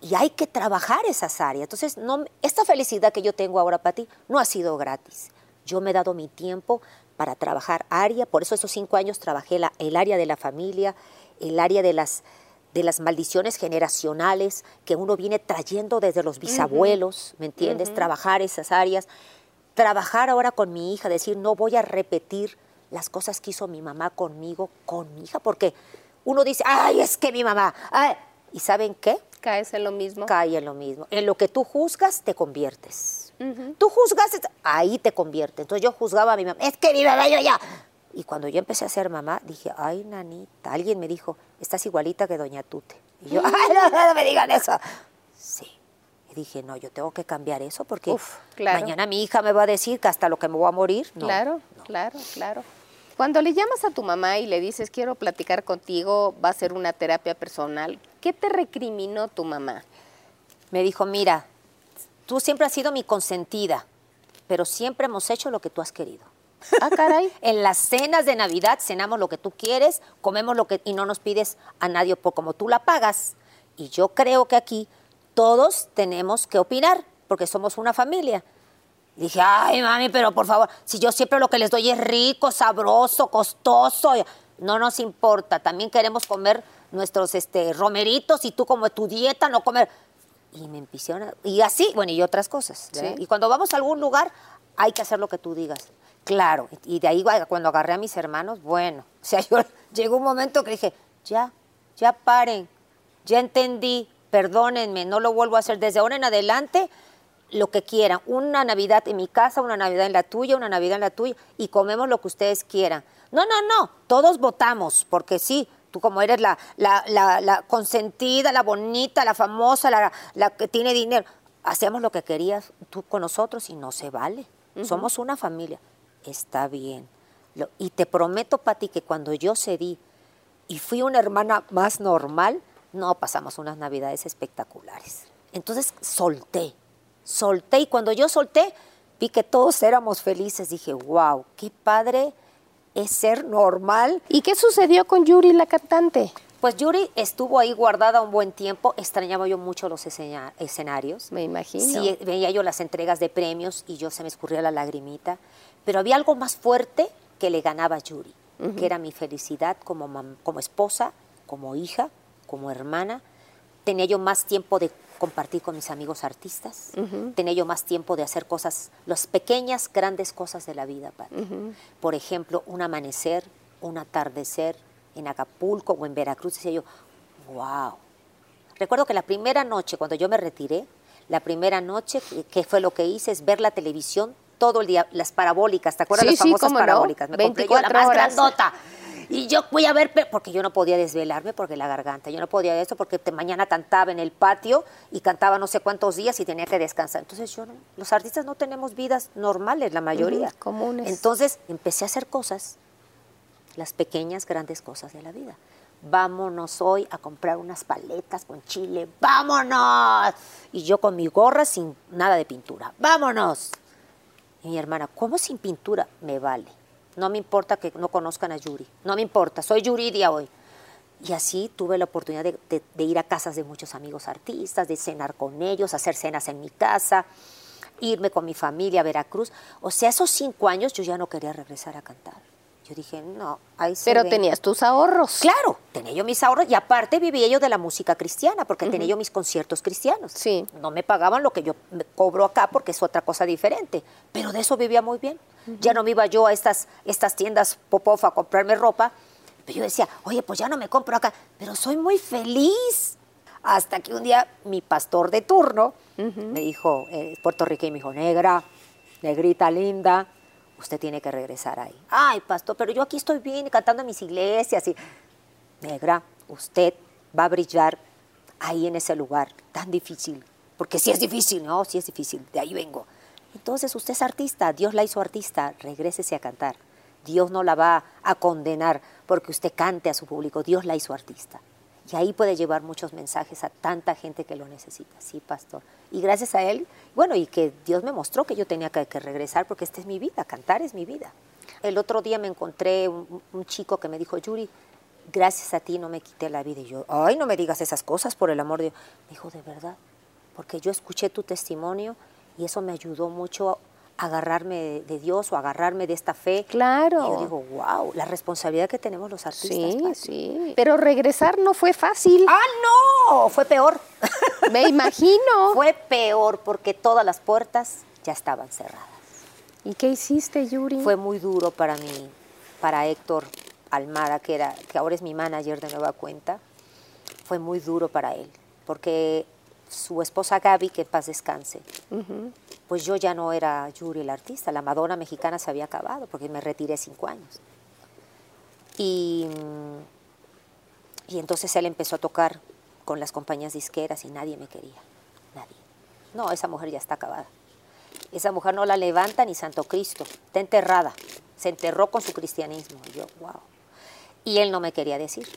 y hay que trabajar esas áreas. Entonces, no, esta felicidad que yo tengo ahora para ti no ha sido gratis. Yo me he dado mi tiempo para trabajar área, por eso esos cinco años trabajé la- el área de la familia, el área de las, de las maldiciones generacionales que uno viene trayendo desde los bisabuelos, ¿me entiendes? Trabajar esas áreas, trabajar ahora con mi hija, decir, no voy a repetir las cosas que hizo mi mamá conmigo, con mi hija, porque uno dice, ay, es que mi mamá. ay", ¿Y saben qué? Caes en lo mismo. Cae en lo mismo. En lo que tú juzgas, te conviertes. Tú juzgas, ahí te convierte. Entonces yo juzgaba a mi mamá, es que mi mamá yo ya. Y cuando yo empecé a ser mamá, dije, ay, nanita, alguien me dijo, estás igualita que Doña Tute. Y yo, ay, no, no, no me digan eso. Dije, no, yo tengo que cambiar eso porque Uf, claro. mañana mi hija me va a decir que hasta lo que me voy a morir. No, claro, claro, claro. Cuando le llamas a tu mamá y le dices, quiero platicar contigo, va a ser una terapia personal, ¿qué te recriminó tu mamá? Me dijo, mira, tú siempre has sido mi consentida, pero siempre hemos hecho lo que tú has querido. Ah, caray. En las cenas de Navidad cenamos lo que tú quieres, comemos lo que y no nos pides a nadie por como tú la pagas. Y yo creo que aquí todos tenemos que opinar, porque somos una familia. Dije, ay, mami, pero por favor, si yo siempre lo que les doy es rico, sabroso, costoso. No nos importa, también queremos comer nuestros este, romeritos y tú como tu dieta no comer. Y me empiciona, y así, bueno, y otras cosas. Sí. Y cuando vamos a algún lugar, hay que hacer lo que tú digas. Claro, y de ahí cuando agarré a mis hermanos, bueno, o sea, yo llegó un momento que dije, ya, ya paren, ya entendí, perdónenme, no lo vuelvo a hacer desde ahora en adelante, lo que quieran, una Navidad en mi casa, una Navidad en la tuya, una Navidad en la tuya, y comemos lo que ustedes quieran. No, no, no, todos votamos, porque sí, tú como eres la, la, la, la consentida, la bonita, la famosa, la, la que tiene dinero, hacemos lo que querías tú con nosotros y no se vale. Somos una familia. Está bien. Lo- y te prometo, Pati, que cuando yo cedí y fui una hermana más normal, no pasamos unas navidades espectaculares. Entonces solté, solté y cuando yo solté, vi que todos éramos felices. Dije, wow, qué padre es ser normal. ¿Y qué sucedió con Yuri, la cantante? Pues Yuri estuvo ahí guardada un buen tiempo, extrañaba yo mucho los escena- escenarios. Me imagino. Sí, veía yo las entregas de premios y yo se me escurría la lagrimita. Pero había algo más fuerte que le ganaba a Yuri, que era mi felicidad como, como esposa, como hija, como hermana. Tenía yo más tiempo de compartir con mis amigos artistas. Tenía yo más tiempo de hacer cosas, las pequeñas, grandes cosas de la vida, Pati. Por ejemplo, un amanecer, un atardecer en Acapulco o en Veracruz. Decía yo, wow, Recuerdo que la primera noche, cuando yo me retiré, la primera noche, que- fue lo que hice? Es ver la televisión todo el día, las parabólicas, ¿te acuerdas Sí, las sí, famosas no. parabólicas? Me compré yo la 24 más horas. grandota. Y yo voy a ver, porque yo no podía desvelarme porque la garganta, yo no podía eso porque te- mañana cantaba en el patio y cantaba no sé cuántos días y tenía que descansar. Entonces yo no, los artistas no tenemos vidas normales, la mayoría. Ujú, comunes. Entonces empecé a hacer cosas las pequeñas, grandes cosas de la vida. Vámonos hoy a comprar unas paletas con chile, vámonos. Y yo con mi gorra sin nada de pintura, vámonos. Y mi hermana, ¿cómo sin pintura? Me vale. No me importa que no conozcan a Yuri, no me importa, soy Yuridia hoy. Y así tuve la oportunidad de, de- de ir a casas de muchos amigos artistas, de cenar con ellos, hacer cenas en mi casa, irme con mi familia a Veracruz. O sea, esos cinco años yo ya no quería regresar a cantar. Yo dije, no, ahí se Pero ve. tenías tus ahorros. Claro, tenía yo mis ahorros y aparte vivía yo de la música cristiana, porque tenía yo mis conciertos cristianos. Sí. No me pagaban lo que yo me cobro acá porque es otra cosa diferente, pero de eso vivía muy bien. Ya no me iba yo a estas, estas tiendas Popov a comprarme ropa, pero yo decía, oye, pues ya no me compro acá, pero soy muy feliz. Hasta que un día mi pastor de turno me dijo, eh, puertorriqueño, me dijo, negra, negrita linda, usted tiene que regresar ahí. Ay, pastor, pero yo aquí estoy bien cantando en mis iglesias y negra, usted va a brillar ahí en ese lugar tan difícil. Porque sí es difícil, no, sí es difícil, de ahí vengo. Entonces usted es artista, Dios la hizo artista, regrésese a cantar. Dios no la va a condenar porque usted cante a su público, Dios la hizo artista. Y ahí puede llevar muchos mensajes a tanta gente que lo necesita, sí, pastor. Y gracias a él, bueno, y que Dios me mostró que yo tenía que, regresar porque esta es mi vida, cantar es mi vida. El otro día me encontré un, un chico que me dijo, Yuri, gracias a ti no me quité la vida. Y yo, ay, no me digas esas cosas, por el amor de Dios. Me dijo, de verdad, porque yo escuché tu testimonio y eso me ayudó mucho agarrarme de, Dios o agarrarme de esta fe. Claro. Y yo digo, wow, la responsabilidad que tenemos los artistas. Sí, Pati. sí. Pero regresar no fue fácil. ¡Ah, no! Fue peor. Me imagino. Fue peor porque todas las puertas ya estaban cerradas. ¿Y qué hiciste, Yuri? Fue muy duro para mí, para Héctor, Almada, que, era, que ahora es mi manager de nueva cuenta, fue muy duro para él, porque su esposa Gaby, que en paz descanse, pues yo ya no era Yuri el artista, la Madonna mexicana se había acabado, porque me retiré cinco años. Y, y entonces él empezó a tocar con las compañías disqueras y nadie me quería, nadie. No, esa mujer ya está acabada. Esa mujer no la levanta ni Santo Cristo, está enterrada. Se enterró con su cristianismo. Y yo, wow. Y él no me quería decir.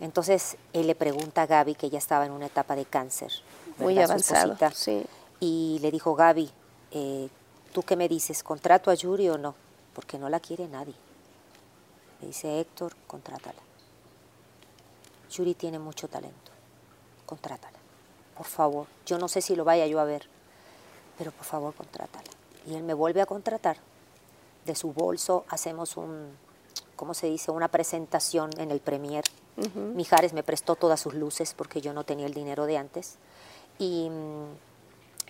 Entonces él le pregunta a Gaby, que ya estaba en una etapa de cáncer. Muy avanzado, sí. Y le dijo, Gaby, eh, ¿tú qué me dices? ¿Contrato a Yuri o no? Porque no la quiere nadie. Me dice, Héctor, contrátala. Yuri tiene mucho talento. Contrátala. Por favor. Yo no sé si lo vaya yo a ver, pero por favor, contrátala. Y él me vuelve a contratar. De su bolso hacemos un, ¿cómo se dice? Una presentación en el premier. Mijares me prestó todas sus luces porque yo no tenía el dinero de antes. Y mm,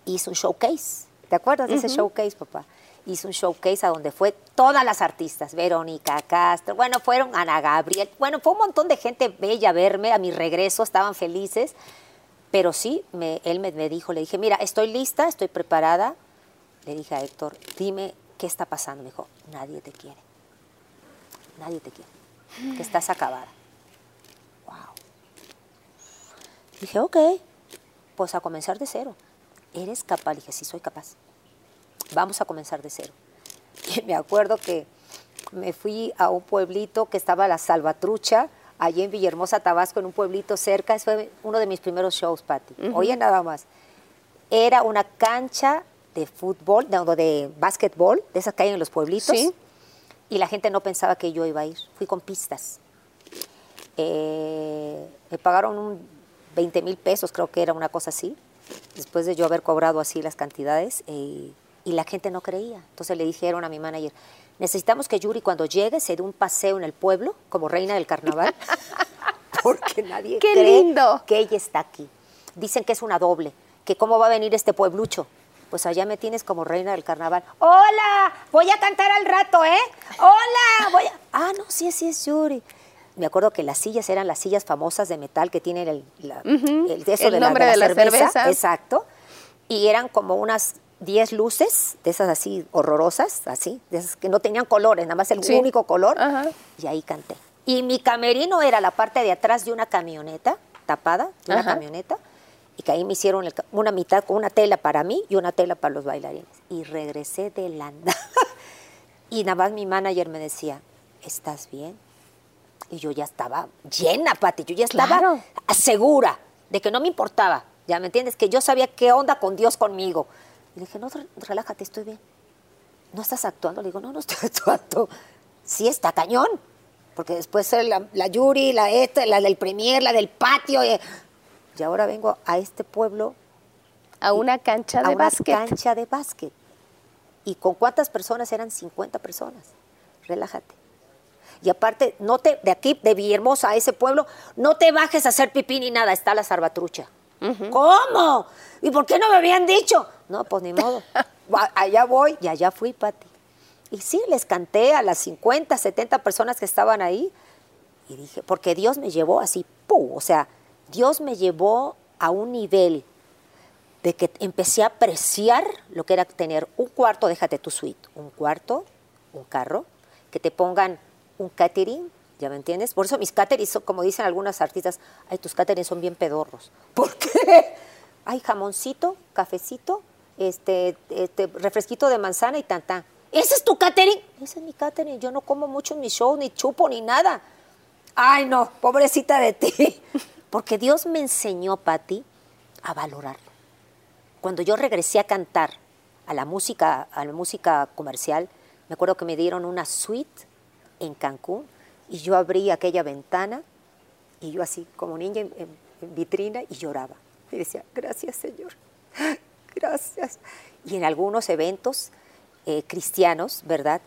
hizo un showcase. ¿Te acuerdas de ese showcase, papá? Hizo un showcase a donde fue todas las artistas, Verónica Castro, bueno, fueron Ana Gabriel, bueno, fue un montón de gente bella a verme, a mi regreso, estaban felices, pero sí, me- él me, me dijo, le dije, mira, estoy lista, estoy preparada. Le dije a Héctor, dime qué está pasando. Me dijo, nadie te quiere, nadie te quiere, que estás acabada. Wow. Dije, ok, pues a comenzar de cero. ¿Eres capaz? Le dije, sí, soy capaz. Vamos a comenzar de cero. Y me acuerdo que me fui a un pueblito que estaba la Salvatrucha, allí en Villahermosa, Tabasco, en un pueblito cerca. Ese fue uno de mis primeros shows, Patti. Oye, nada más. Era una cancha de fútbol, de, no, de básquetbol, de esas que hay en los pueblitos. Sí. Y la gente no pensaba que yo iba a ir. Fui con pistas. Eh, me pagaron un 20 mil pesos, creo que era una cosa así, después de yo haber cobrado así las cantidades, eh, y la gente no creía. Entonces le dijeron a mi manager, necesitamos que Yuri cuando llegue se dé un paseo en el pueblo como reina del carnaval, porque nadie ¡Qué cree lindo! que ella está aquí. Dicen que es una doble, que cómo va a venir este pueblucho. Pues allá me tienes como reina del carnaval. ¡Hola! Voy a cantar al rato, ¿eh? ¡Hola! Voy a... Ah, no, sí, sí es Yuri. Me acuerdo que las sillas eran las sillas famosas de metal que tienen el, la- el, eso El de nombre de la cerveza. Exacto. Y eran como unas 10 luces, de esas así horrorosas, así, de esas que no tenían colores, nada más el Sí. único color. Ajá. Y ahí canté. Y mi camerino era la parte de atrás de una camioneta, tapada, de una camioneta, y que ahí me hicieron el una mitad con una tela para mí y una tela para los bailarines. Y regresé de la nada. y nada más mi manager me decía, ¿estás bien? Y yo ya estaba llena, Pati, yo ya estaba Claro. segura de que no me importaba, ¿ya me entiendes? Que yo sabía qué onda con Dios conmigo. Y le dije, no, re- relájate, estoy bien. ¿No estás actuando? Le digo, no, no estoy actuando. Sí está cañón. Porque después la, la Yuri, la esta, la del premier, la del patio. Y, y ahora vengo a este pueblo A una cancha a de una básquet. cancha de básquet. ¿Y con cuántas personas? Eran 50 personas. Relájate. Y aparte, no te, de aquí, de Villahermosa a ese pueblo, no te bajes a hacer pipí ni nada, está la salvatrucha. ¿Cómo? ¿Y por qué no me habían dicho? No, pues ni modo. Allá voy y allá fui, Pati. Y sí, les canté a las 50, 70 personas que estaban ahí. Y dije, porque Dios me llevó así, ¡pum! O sea, Dios me llevó a un nivel de que empecé a apreciar lo que era tener un cuarto, déjate tu suite, un cuarto, un carro, que te pongan un catering, ¿ya me entiendes? Por eso mis caterings son, como dicen algunas artistas, ay, tus caterings son bien pedorros. ¿Por qué? Hay jamoncito, cafecito, este, este, refresquito de manzana y tan tan. ¿Ese es tu catering? Ese es mi catering. Yo no como mucho en mi show, ni chupo, ni nada. Ay, no, pobrecita de ti. Porque Dios me enseñó, Patti, a valorarlo. Cuando yo regresé a cantar a la música, a la música comercial, me acuerdo que me dieron una suite en Cancún y yo abrí aquella ventana y yo así como niña en, en- en vitrina y lloraba. Y decía, gracias Señor, gracias. Y en algunos eventos eh, cristianos, ¿verdad?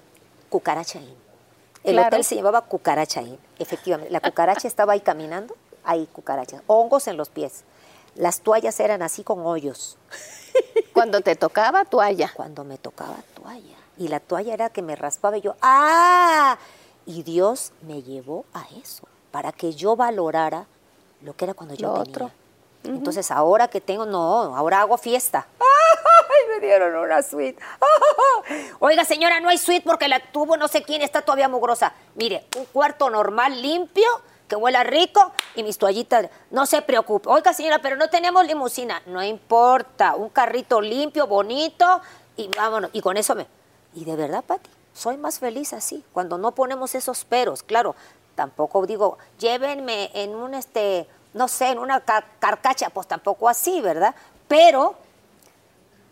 Cucaracha Inn. El Claro. hotel se llamaba Cucaracha Inn, efectivamente. La cucaracha estaba ahí caminando, ahí cucarachas, hongos en los pies. Las toallas eran así con hoyos Cuando te tocaba toalla. cuando me tocaba toalla. Y la toalla era que me raspaba y yo, ¡ah! Y Dios me llevó a eso, para que yo valorara lo que era cuando yo Lo tenía. otro. Entonces, ahora que tengo, no, ahora hago fiesta. ¡Ay, me dieron una suite! Oiga, señora, no hay suite porque la tuvo no sé quién, está todavía mugrosa. Mire, un cuarto normal, limpio, que huela rico y mis toallitas. No se preocupe. Oiga, señora, pero no tenemos limusina. No importa, un carrito limpio, bonito y vámonos. Y con eso me... Y de verdad, Pati, soy más feliz así, cuando no ponemos esos peros. Claro, tampoco digo, llévenme en un, este, no sé, en una ca- carcacha, pues tampoco así, ¿verdad? Pero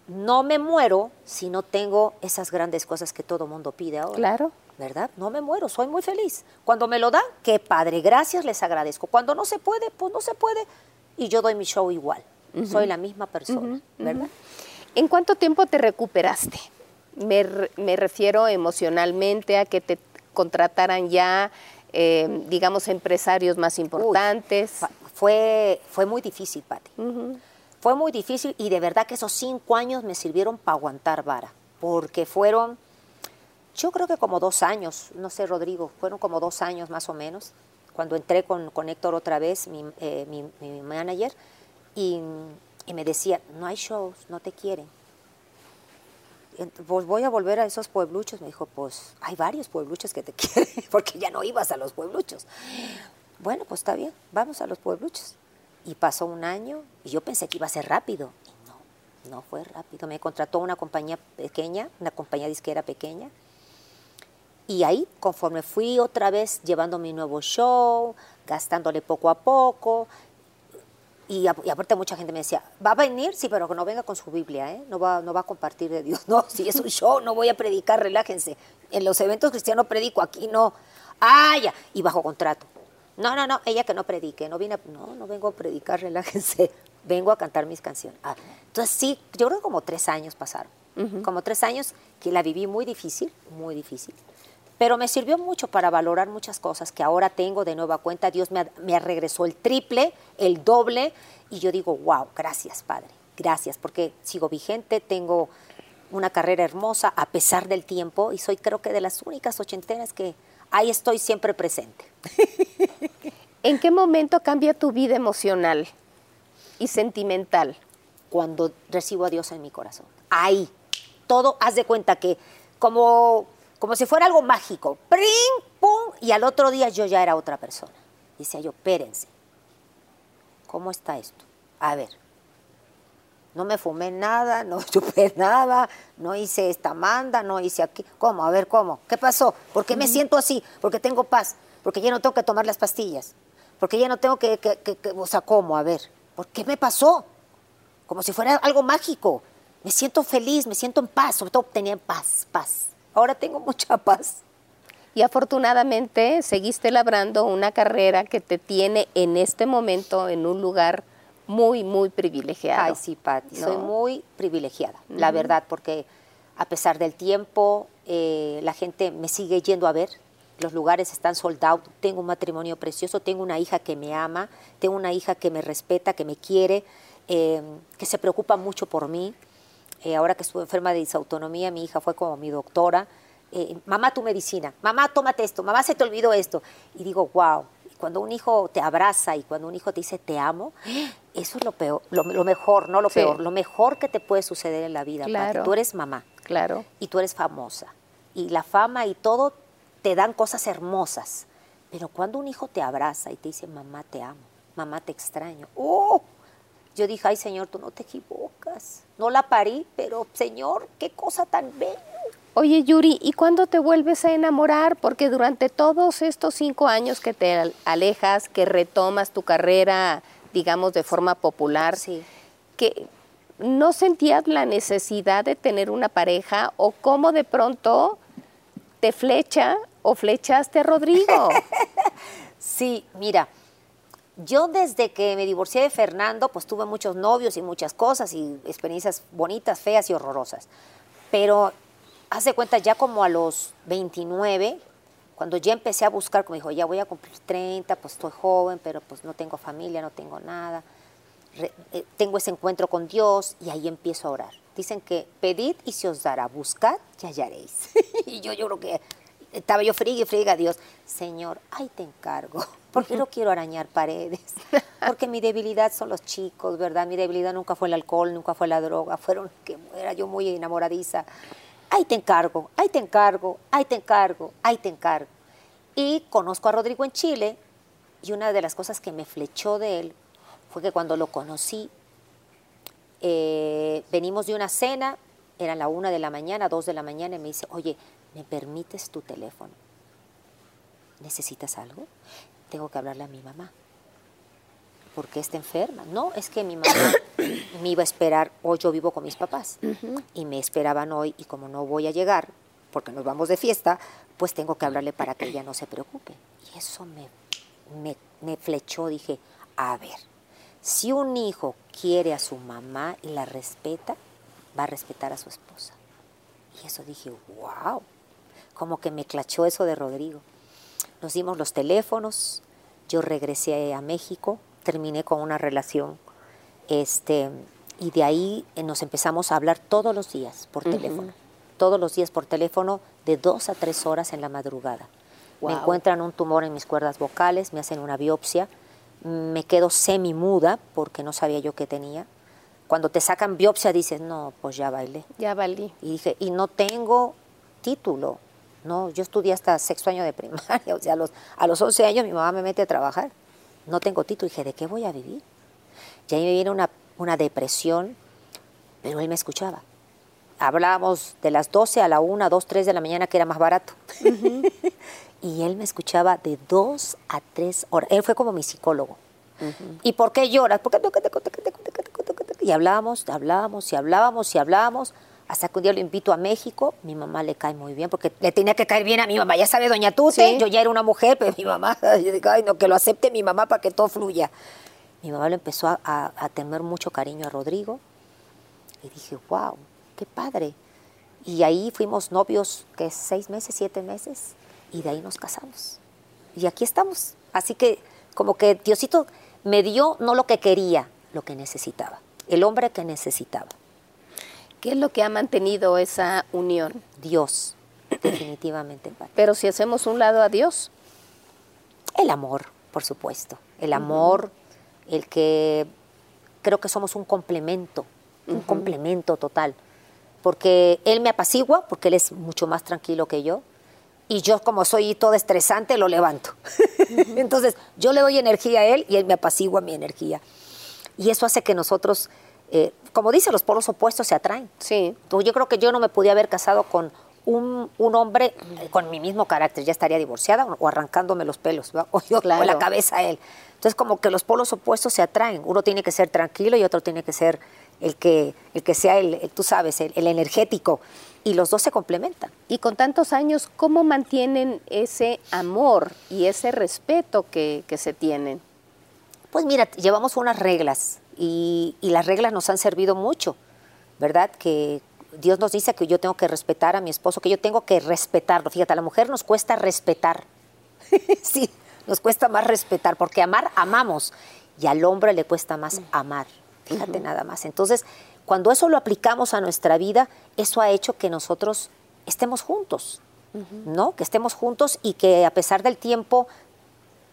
no me muero si no tengo esas grandes cosas que todo mundo pide ahora. Claro. ¿Verdad? No me muero, soy muy feliz. Cuando me lo dan, qué padre, gracias, les agradezco. Cuando no se puede, pues no se puede. Y yo doy mi show igual. Soy la misma persona, ¿verdad? ¿En cuánto tiempo te recuperaste? Me, me refiero emocionalmente a que te contrataran ya, eh, digamos, empresarios más importantes. Fue, fue muy difícil, Pati. Fue muy difícil y de verdad que esos cinco años me sirvieron para aguantar vara, porque fueron, yo creo que como dos años, no sé, Rodrigo, fueron como dos años más o menos, cuando entré con, con Héctor otra vez, mi, eh, mi- mi manager, y, y me decía, no hay shows, no te quieren. Pues voy a volver a esos puebluchos. Me dijo, pues hay varios puebluchos que te quieren, porque ya no ibas a los puebluchos. Bueno, pues está bien, vamos a los puebluchos. Y pasó un año y yo pensé que iba a ser rápido. No, no fue rápido. Me contrató una compañía pequeña, una compañía disquera pequeña. Y ahí, conforme fui otra vez llevando mi nuevo show, gastándole poco a poco, y, aparte mucha gente me decía, ¿va a venir? Sí, pero que no venga con su Biblia, ¿eh? No va, no va a compartir de Dios. No, si es un show, no voy a predicar, relájense. En los eventos cristianos predico, aquí no. Ah, ya. Y bajo contrato. No, no, no, ella que no predique, no viene, a- no, no vengo a predicar, relájense. Vengo a cantar mis canciones. Ah, entonces sí, yo creo que como tres años pasaron. Como tres años que la viví muy difícil, muy difícil. Pero me sirvió mucho para valorar muchas cosas que ahora tengo de nueva cuenta. Dios me, me regresó el triple, el doble, y yo digo, wow, gracias, Padre, gracias, porque sigo vigente, tengo una carrera hermosa a pesar del tiempo, y soy creo que de las únicas ochenteras que ahí estoy siempre presente. ¿En qué momento cambia tu vida emocional y sentimental? cuando recibo a Dios en mi corazón. Ahí, todo, haz de cuenta que como, como si fuera algo mágico, ¡pring! ¡pum! Y al otro día yo ya era otra persona. Decía yo, espérense, ¿cómo está esto? A ver, no me fumé nada, no chupé nada, no hice esta manda, no hice aquí. ¿Cómo? A ver, ¿cómo? ¿Qué pasó? ¿Por qué me siento así? Porque tengo paz, porque ya no tengo que tomar las pastillas, porque ya no tengo que, que- que- que- o sea, ¿cómo? A ver, ¿por qué me pasó? como si fuera algo mágico. Me siento feliz, me siento en paz, sobre todo tenía paz, paz. Ahora tengo mucha paz. Y afortunadamente seguiste labrando una carrera que te tiene en este momento en un lugar muy, muy privilegiado. Ay, sí, Pati, soy muy privilegiada, la verdad, porque a pesar del tiempo, eh, la gente me sigue yendo a ver. Los lugares están sold out. Tengo un matrimonio precioso, tengo una hija que me ama, tengo una hija que me respeta, que me quiere, eh, que se preocupa mucho por mí. Eh, ahora que estuve enferma de disautonomía, mi hija fue como mi doctora. Eh, mamá, tu medicina. Mamá, tómate esto. Mamá, se te olvidó esto. Y digo, wow. Cuando un hijo te abraza y cuando un hijo te dice te amo, eso es lo peor, lo, lo mejor, no lo Sí. peor, lo mejor que te puede suceder en la vida. Pati. Claro. Tú eres mamá Claro. y tú eres famosa. Y la fama y todo te dan cosas hermosas. Pero cuando un hijo te abraza y te dice, mamá, te amo, mamá, te extraño. ¡Oh! Yo dije, ay, Señor, tú no te equivocas. No la parí, pero, Señor, qué cosa tan bella. Oye, Yuri, ¿y cuándo te vuelves a enamorar? Porque durante todos estos cinco años que te al- alejas, que retomas tu carrera, digamos, de forma popular, Sí. que no sentías la necesidad de tener una pareja o cómo de pronto te flecha o flechaste a Rodrigo. Sí, mira, yo desde que me divorcié de Fernando, pues tuve muchos novios y muchas cosas y experiencias bonitas, feas y horrorosas. Pero hace cuenta ya como a los 29, cuando ya empecé a buscar, como dijo, ya voy a cumplir 30, pues estoy joven, pero pues no tengo familia, no tengo nada. Eh, tengo ese encuentro con Dios y ahí empiezo a orar. Dicen que pedid y se os dará, buscad y hallaréis. y yo, yo creo que estaba yo friga y friga a Dios. Señor, ahí te encargo. Porque no quiero arañar paredes. Porque mi debilidad son los chicos, ¿verdad? Mi debilidad nunca fue el alcohol, nunca fue la droga. Fueron que era yo muy enamoradiza. Ahí te encargo, ahí te encargo, ahí te encargo, ahí te encargo. Y conozco a Rodrigo en Chile y una de las cosas que me flechó de él fue que cuando lo conocí, eh, venimos de una cena, era la una de la mañana, dos de la mañana, y me dice, oye, ¿me permites tu teléfono? ¿Necesitas algo? Tengo que hablarle a mi mamá. ¿Por qué está enferma? No, es que mi mamá me iba a esperar, hoy yo vivo con mis papás, y me esperaban hoy, y como no voy a llegar, porque nos vamos de fiesta, pues tengo que hablarle para que ella no se preocupe. Y eso me, me, me flechó, dije, a ver, si un hijo quiere a su mamá y la respeta, va a respetar a su esposa. Y eso dije, wow, como que me clachó eso de Rodrigo. Nos dimos los teléfonos, yo regresé a México, terminé con una relación, este, y de ahí eh, nos empezamos a hablar todos los días por teléfono, todos los días por teléfono, de dos a tres horas en la madrugada. Me encuentran un tumor en mis cuerdas vocales, me hacen una biopsia, me quedo semi muda porque no sabía yo qué tenía. Cuando te sacan biopsia dices, no, pues ya bailé. Ya valí. Y dije, y no tengo título. No, yo estudié hasta sexto año de primaria, o sea, a los, a los 11 años mi mamá me mete a trabajar. No tengo título. dije, ¿de qué voy a vivir? Y ahí me viene una, una depresión, pero él me escuchaba. Hablábamos de las 12 a la 1, 2, 3 de la mañana, que era más barato. y él me escuchaba de 2 a 3 horas. Él fue como mi psicólogo. ¿Y por qué lloras? Porque y hablábamos, hablábamos y hablábamos y hablábamos hasta que un día lo invito a México, mi mamá le cae muy bien, porque le tenía que caer bien a mi mamá, ya sabe, doña Tute, Sí. yo ya era una mujer, pero mi mamá, yo digo, ay, no, que lo acepte mi mamá para que todo fluya. Mi mamá le empezó a, a- a tener mucho cariño a Rodrigo y dije, wow, qué padre. Y ahí fuimos novios, que seis meses, siete meses, y de ahí nos casamos. Y aquí estamos. Así que como que Diosito me dio no lo que quería, lo que necesitaba, el hombre que necesitaba. ¿Qué es lo que ha mantenido esa unión? Dios, definitivamente, Pati. Pero si hacemos un lado a Dios, El amor, por supuesto. El amor, el que creo que somos un complemento, un complemento total. Porque él me apacigua, porque él es mucho más tranquilo que yo. Y yo, como soy todo estresante, lo levanto. Entonces, yo le doy energía a él y él me apacigua mi energía. Y eso hace que nosotros, eh, como dice, los polos opuestos se atraen. sí. Entonces, yo creo que yo no me podía haber casado con un, un hombre eh, con mi mismo carácter, ya estaría divorciada o, arrancándome los pelos, o yo Claro. la cabeza a él. Entonces, como que los polos opuestos se atraen. Uno tiene que ser tranquilo y otro tiene que ser el que, el que sea, el, el- tú sabes, el, el energético. Y los dos se complementan. Y con tantos años, ¿cómo mantienen ese amor y ese respeto que, que se tienen? Pues mira, llevamos unas reglas y, y las reglas nos han servido mucho, ¿verdad? Que Dios nos dice que yo tengo que respetar a mi esposo, que yo tengo que respetarlo. Fíjate, a la mujer nos cuesta respetar. sí, nos cuesta más respetar, porque amar, amamos, y al hombre le cuesta más amar. Fíjate nada más. Entonces, cuando eso lo aplicamos a nuestra vida, eso ha hecho que nosotros estemos juntos, ¿no? Que estemos juntos y que a pesar del tiempo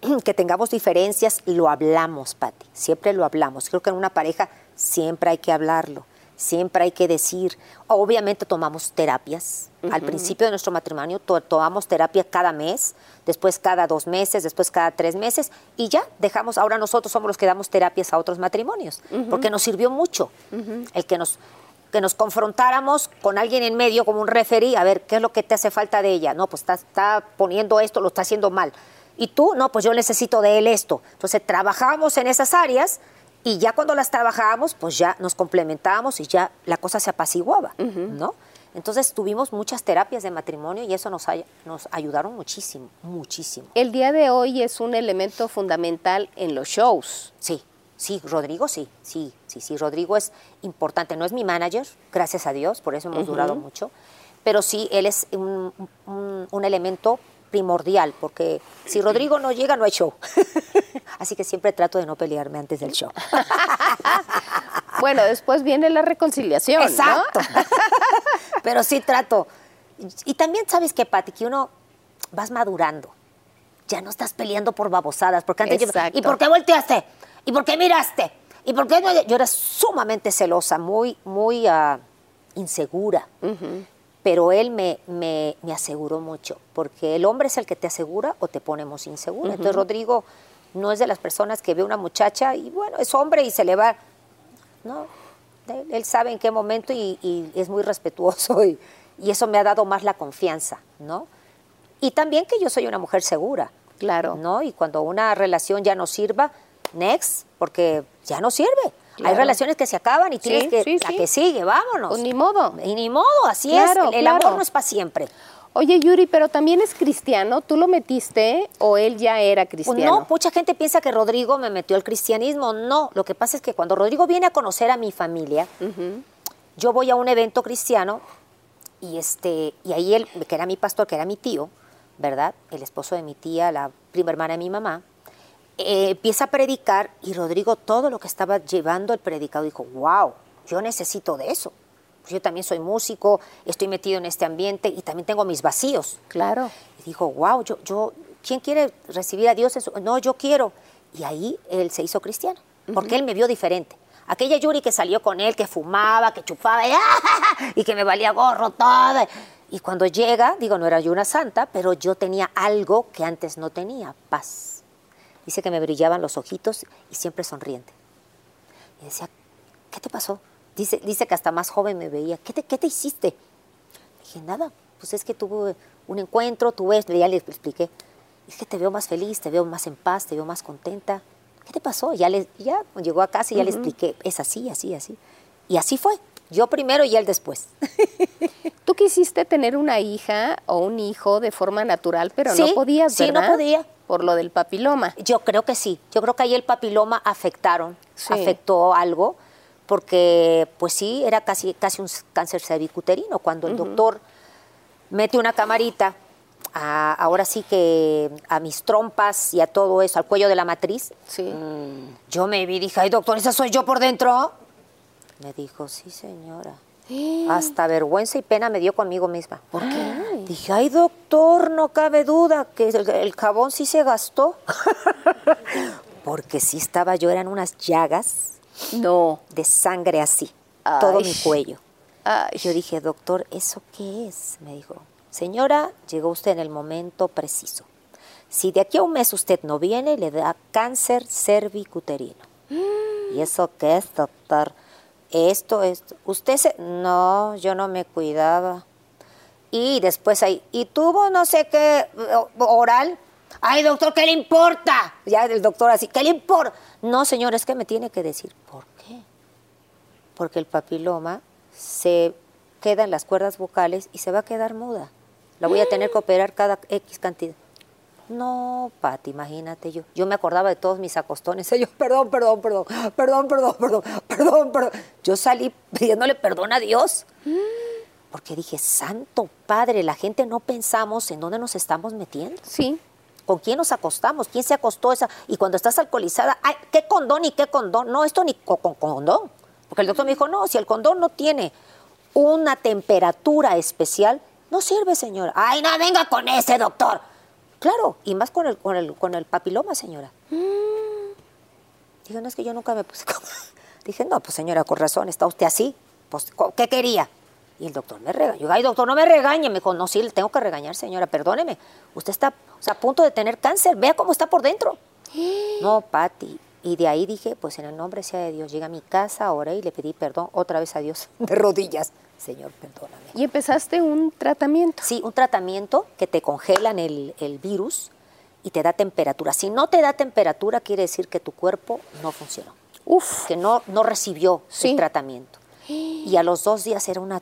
que tengamos diferencias, lo hablamos, Pati. Siempre lo hablamos. Creo que en una pareja siempre hay que hablarlo. Siempre hay que decir. Obviamente tomamos terapias. Al principio de nuestro matrimonio to- tomamos terapia cada mes, después cada dos meses, después cada tres meses y ya dejamos. Ahora nosotros somos los que damos terapias a otros matrimonios porque nos sirvió mucho el que nos que nos confrontáramos con alguien en medio como un referí, a ver qué es lo que te hace falta de ella. No, pues está, está poniendo esto, lo está haciendo mal. Y tú, no, pues yo necesito de él esto. Entonces trabajábamos en esas áreas y ya cuando las trabajábamos, pues ya nos complementábamos y ya la cosa se apaciguaba, ¿no? Entonces tuvimos muchas terapias de matrimonio y eso nos, ay- nos ayudaron muchísimo, muchísimo. El día de hoy es un elemento fundamental en los shows. Sí, sí, Rodrigo sí, sí, sí, sí, Rodrigo es importante. No es mi manager, gracias a Dios, por eso hemos durado mucho, pero sí, él es un, un- un elemento primordial, porque si Rodrigo no llega, no hay show. Así que siempre trato de no pelearme antes del show. Bueno, después viene la reconciliación, Exacto. ¿no? Pero sí trato. Y también sabes que, Pati, que uno, vas madurando. Ya no estás peleando por babosadas, porque antes yo, Exacto. ¿y por qué volteaste? ¿Y por qué miraste? ¿Y por qué no? Yo era sumamente celosa, muy, muy ah, insegura. Pero él me, me, me aseguró mucho, porque el hombre es el que te asegura o te ponemos insegura. Entonces Rodrigo no es de las personas que ve una muchacha y bueno, es hombre y se le va. No, él, él sabe en qué momento y, y es muy respetuoso y, y eso me ha dado más la confianza, ¿no? Y también que yo soy una mujer segura. Claro. ¿No? Y cuando una relación ya no sirva, next, porque ya no sirve. Hay relaciones que se acaban y tienes Sí, que, sí, la sí. que sigue, vámonos. Pues ni modo. Y ni modo, así Claro, es. El, claro. amor no es para siempre. Oye, Yuri, pero también es cristiano. ¿Tú lo metiste o él ya era Pues cristiano? no, mucha gente piensa que Rodrigo me metió al cristianismo. No, lo que pasa es que cuando Rodrigo viene a conocer a mi familia, yo voy a un evento cristiano y este y ahí él, que era mi pastor, que era mi tío, ¿verdad? El esposo de mi tía, la prima hermana de mi mamá, eh, empieza a predicar y Rodrigo todo lo que estaba llevando el predicado dijo, wow, yo necesito de eso. Pues Yo también soy músico, estoy metido en este ambiente y también tengo mis vacíos. Claro. Y dijo, wow, yo, yo, ¿quién quiere recibir a Dios? en su-?" No, yo quiero. Y ahí él se hizo cristiano, porque él me vio diferente. Aquella Yuri que salió con él, que fumaba, que chupaba y, ¡ah! y que me valía gorro todo. Y cuando llega, digo, no era yo una santa, pero yo tenía algo que antes no tenía, paz. Dice que me brillaban los ojitos y siempre sonriente. Y decía, ¿qué te pasó? Dice, dice que hasta más joven me veía. ¿Qué te, qué te hiciste? Dije, nada, pues es que tuve un encuentro, tú ves, ya le expliqué. Es que te veo más feliz, te veo más en paz, te veo más contenta. ¿Qué te pasó? Ya, le, ya llegó a casa y ya le expliqué, es así, así, así. Y así fue. Yo primero y él después. Tú quisiste tener una hija o un hijo de forma natural, pero Sí, no podías, sí, no ¿verdad? podía. Por lo del papiloma. Yo creo que sí. Yo creo que ahí el papiloma afectaron, Sí. afectó algo, porque pues sí, era casi, casi un cáncer cervicuterino. Cuando el doctor mete una camarita, a- ahora sí que a mis trompas y a todo eso, al cuello de la matriz, Sí. yo me vi y dije, ay doctor, ¿esa soy yo por dentro? Me dijo, sí señora. Hasta vergüenza y pena me dio conmigo misma. ¿Por qué? Dije, ay doctor, no cabe duda que el, el jabón sí se gastó. Porque sí estaba yo, eran unas llagas No. de sangre así, todo mi cuello. Ay. Yo dije, doctor, ¿eso qué es? Me dijo, señora, llegó usted en el momento preciso. Si de aquí a un mes usted no viene, le da cáncer cervicuterino. ¿Y eso qué es, doctor? Esto, esto. Usted se... No, yo no me cuidaba. Y después ahí, y tuvo no sé qué o- oral. Ay, doctor, ¿qué le importa? Ya el doctor así, ¿qué le importa? No, señor, es que me tiene que decir, ¿por qué? Porque el papiloma se queda en las cuerdas vocales y se va a quedar muda. La voy a tener que operar cada X cantidad. No, Pati, imagínate yo. Yo me acordaba de todos mis acostones. Yo, perdón, perdón, perdón, perdón, perdón, perdón, perdón, perdón. Yo salí pidiéndole perdón a Dios. Porque dije, Santo Padre, la gente no pensamos en dónde nos estamos metiendo. Sí. ¿Con quién nos acostamos? ¿Quién se acostó esa? Y cuando estás alcoholizada, ay, ¿qué condón y qué condón? No, esto ni co- con condón. Porque el doctor me dijo, no, si el condón no tiene una temperatura especial, no sirve, señora. Ay, no, venga con ese, doctor. Claro, y más con el, con el, con el papiloma, señora. Dije, no, es que yo nunca me puse como... Dije, no, pues señora, con razón, está usted así. Pues, ¿qué quería? Y el doctor me regañó. Yo, Ay, doctor, no me regañe. Me dijo, no, sí, le tengo que regañar, señora, perdóneme. Usted está o sea, a punto de tener cáncer. Vea cómo está por dentro. No, Pati. Y de ahí dije, pues en el nombre sea de Dios, llegué a mi casa, oré y le pedí perdón otra vez a Dios de rodillas. Señor, perdóname. Y empezaste un tratamiento. Sí, un tratamiento que te congelan el, el virus y te da temperatura. Si no te da temperatura, quiere decir que tu cuerpo no funcionó, Uf. que no, no recibió Sí. el tratamiento. Y a los dos días era una,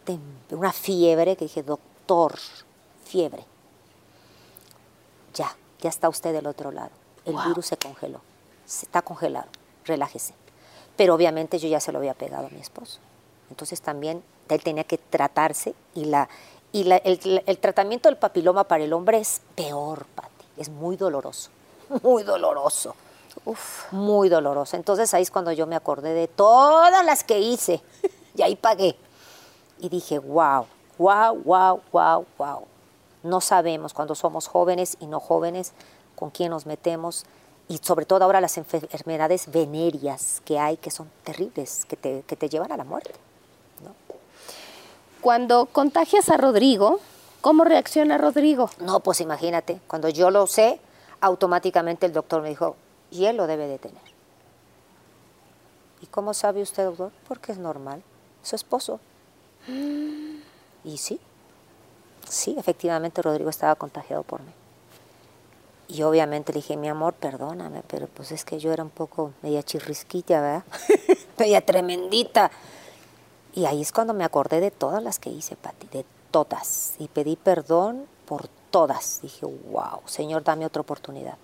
una fiebre que dije, doctor, fiebre. Ya, ya está usted del otro lado. El virus se congeló, se está congelado, relájese. Pero obviamente yo ya se lo había pegado a mi esposo. Entonces también él tenía que tratarse y, la, y la- el, el tratamiento del papiloma para el hombre es peor, Pati. Es muy doloroso, muy doloroso. Uf, muy doloroso. Entonces ahí es cuando yo me acordé de todas las que hice y ahí pagué. Y dije, wow, wow, wow, wow, wow. No sabemos cuando somos jóvenes y no jóvenes con quién nos metemos y sobre todo ahora las enfermedades venéreas que hay que son terribles, que te, que te llevan a la muerte. Cuando contagias a Rodrigo, ¿cómo reacciona Rodrigo? No, pues imagínate, cuando yo lo sé, automáticamente el doctor me dijo, y él lo debe de tener. ¿Y cómo sabe usted, doctor? Porque es normal, su esposo. Y sí, sí, efectivamente Rodrigo estaba contagiado por mí. Y obviamente le dije, mi amor, perdóname, pero pues es que yo era un poco media chirrisquita, ¿verdad? media tremendita. Y ahí es cuando me acordé de todas las que hice, Pati, de todas. Y pedí perdón por todas. Dije, wow, Señor, dame otra oportunidad.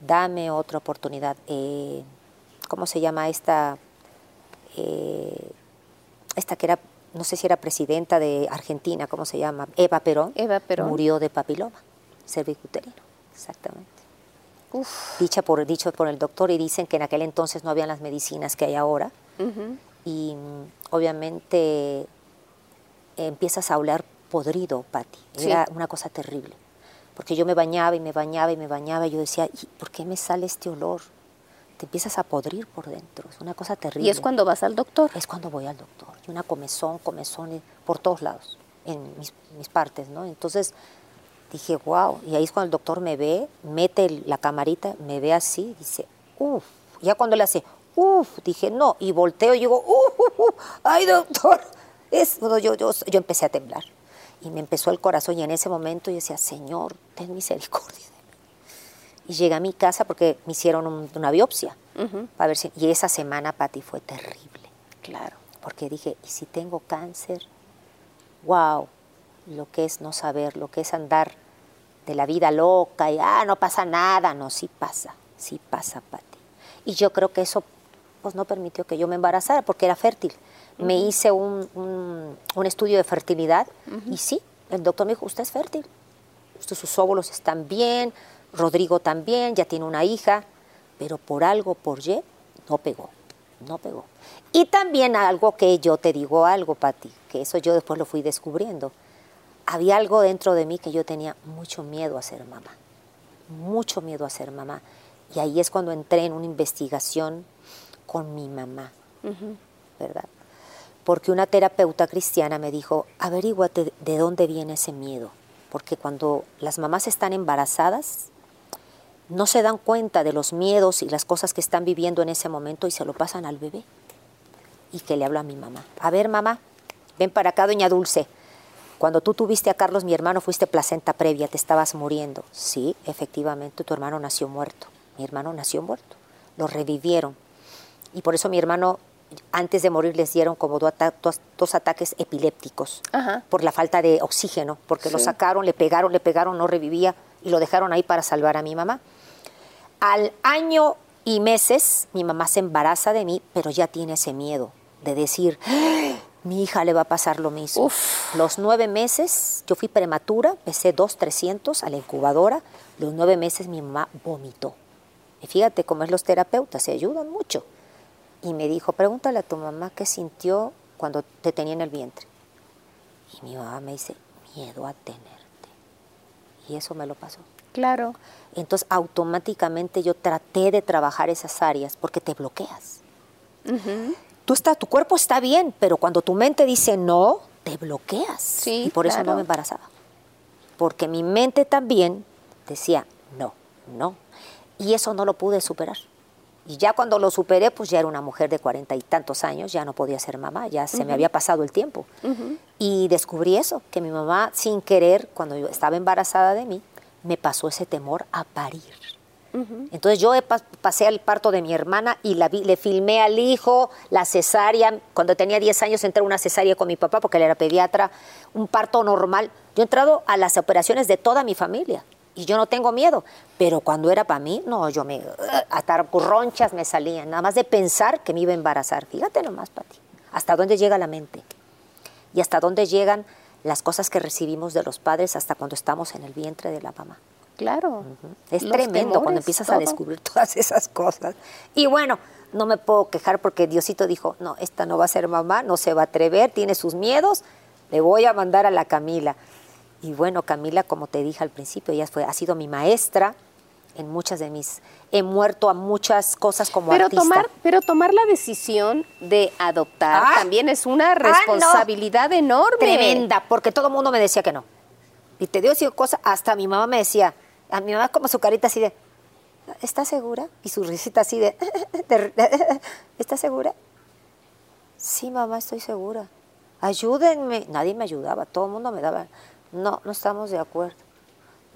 Dame otra oportunidad. Eh, ¿Cómo se llama esta? Eh, esta que era, no sé si era presidenta de Argentina, ¿cómo se llama? Eva Perón. Eva Perón. Murió de papiloma cervicuterino, exactamente. Uf. Dicha por, dicho por el doctor y dicen que en aquel entonces no habían las medicinas que hay ahora. Uh -huh. Y obviamente empiezas a oler podrido, Patti. Era sí. una cosa terrible. Porque yo me bañaba y me bañaba y me bañaba y yo decía, ¿y por qué me sale este olor? Te empiezas a podrir por dentro. Es una cosa terrible. ¿Y es cuando vas al doctor? Es cuando voy al doctor. Y una comezón, comezón por todos lados, en mis, mis partes, ¿no? Entonces dije, wow. Y ahí es cuando el doctor me ve, mete la camarita, me ve así, dice, uff. Ya cuando le hace, uff, dije, no. Y volteo y digo, uff, ay, doctor. Es, yo, yo, yo empecé a temblar. Y me empezó el corazón. Y en ese momento yo decía, Señor, ten misericordia de mí. Y llegué a mi casa porque me hicieron un, una biopsia. Uh -huh. para ver si, y esa semana, Pati, fue terrible. Claro. Porque dije, ¿y si tengo cáncer? Wow, lo que es no saber, lo que es andar de la vida loca y, ah, no pasa nada. No, sí pasa, sí pasa, Pati. Y yo creo que eso pues no permitió que yo me embarazara porque era fértil. Uh -huh. Me hice un, un, un, estudio de fertilidad uh -huh. y sí, el doctor me dijo, usted es fértil, usted, sus óvulos están bien, Rodrigo también, ya tiene una hija, pero por algo, por Y, no pegó, no pegó. Y también algo que yo te digo algo, Pati, que eso yo después lo fui descubriendo. Había algo dentro de mí que yo tenía mucho miedo a ser mamá, mucho miedo a ser mamá. Y ahí es cuando entré en una investigación con mi mamá, uh -huh. ¿verdad? Porque una terapeuta cristiana me dijo, averíguate de dónde viene ese miedo. Porque cuando las mamás están embarazadas, no se dan cuenta de los miedos y las cosas que están viviendo en ese momento y se lo pasan al bebé. Y que le hablo a mi mamá. A ver, mamá, ven para acá, doña Dulce. Cuando tú tuviste a Carlos, mi hermano, fuiste placenta previa, te estabas muriendo. Sí, efectivamente, tu hermano nació muerto. Mi hermano nació muerto. Lo revivieron. Y por eso mi hermano, antes de morir, les dieron como dos, dos, dos ataques epilépticos. Ajá. Por la falta de oxígeno. Porque sí. lo sacaron, le pegaron, le pegaron, no revivía. Y lo dejaron ahí para salvar a mi mamá. Al año y meses, mi mamá se embaraza de mí, pero ya tiene ese miedo de decir, ¡Ah! mi hija le va a pasar lo mismo. Uf. Los nueve meses, yo fui prematura, pesé dos 300 a la incubadora. Los nueve meses mi mamá vomitó. Y fíjate cómo es los terapeutas, se ayudan mucho. Y me dijo, pregúntale a tu mamá qué sintió cuando te tenía en el vientre. Y mi mamá me dice, miedo a tenerte. Y eso me lo pasó. Claro. Entonces automáticamente yo traté de trabajar esas áreas porque te bloqueas. Uh -huh. Tú está, tu cuerpo está bien, pero cuando tu mente dice no, te bloqueas. Sí, y por claro. eso no me embarazaba. Porque mi mente también decía no, no. Y eso no lo pude superar. Y ya cuando lo superé, pues ya era una mujer de cuarenta y tantos años, ya no podía ser mamá, ya se uh -huh. me había pasado el tiempo. Uh -huh. Y descubrí eso, que mi mamá, sin querer, cuando yo estaba embarazada de mí, me pasó ese temor a parir. Uh -huh. Entonces yo pasé al parto de mi hermana y la vi, le filmé al hijo, la cesárea. Cuando tenía 10 años entré a una cesárea con mi papá porque él era pediatra, un parto normal. Yo he entrado a las operaciones de toda mi familia y yo no tengo miedo. Pero cuando era para mí, no, yo me... Hasta ronchas me salían, nada más de pensar que me iba a embarazar. Fíjate nomás, Pati, hasta dónde llega la mente y hasta dónde llegan las cosas que recibimos de los padres hasta cuando estamos en el vientre de la mamá. Claro. Uh -huh. Es los tremendo temores, cuando empiezas todo. a descubrir todas esas cosas. Y bueno, no me puedo quejar porque Diosito dijo, no, esta no va a ser mamá, no se va a atrever, tiene sus miedos, le voy a mandar a la Camila. Y bueno, Camila, como te dije al principio, ella fue, ha sido mi maestra en muchas de mis... He muerto a muchas cosas como Pero artista. tomar, pero tomar la decisión de adoptar Ah. también es una no. responsabilidad enorme. Tremenda, porque todo el mundo me decía que no. Y te digo decir cosa, hasta mi mamá me decía, a mi mamá como su carita así de, ¿estás segura? Y su risita así de- ¿estás segura? Sí, mamá, estoy segura. Ayúdenme. Nadie me ayudaba, todo el mundo me daba, no, no estamos de acuerdo.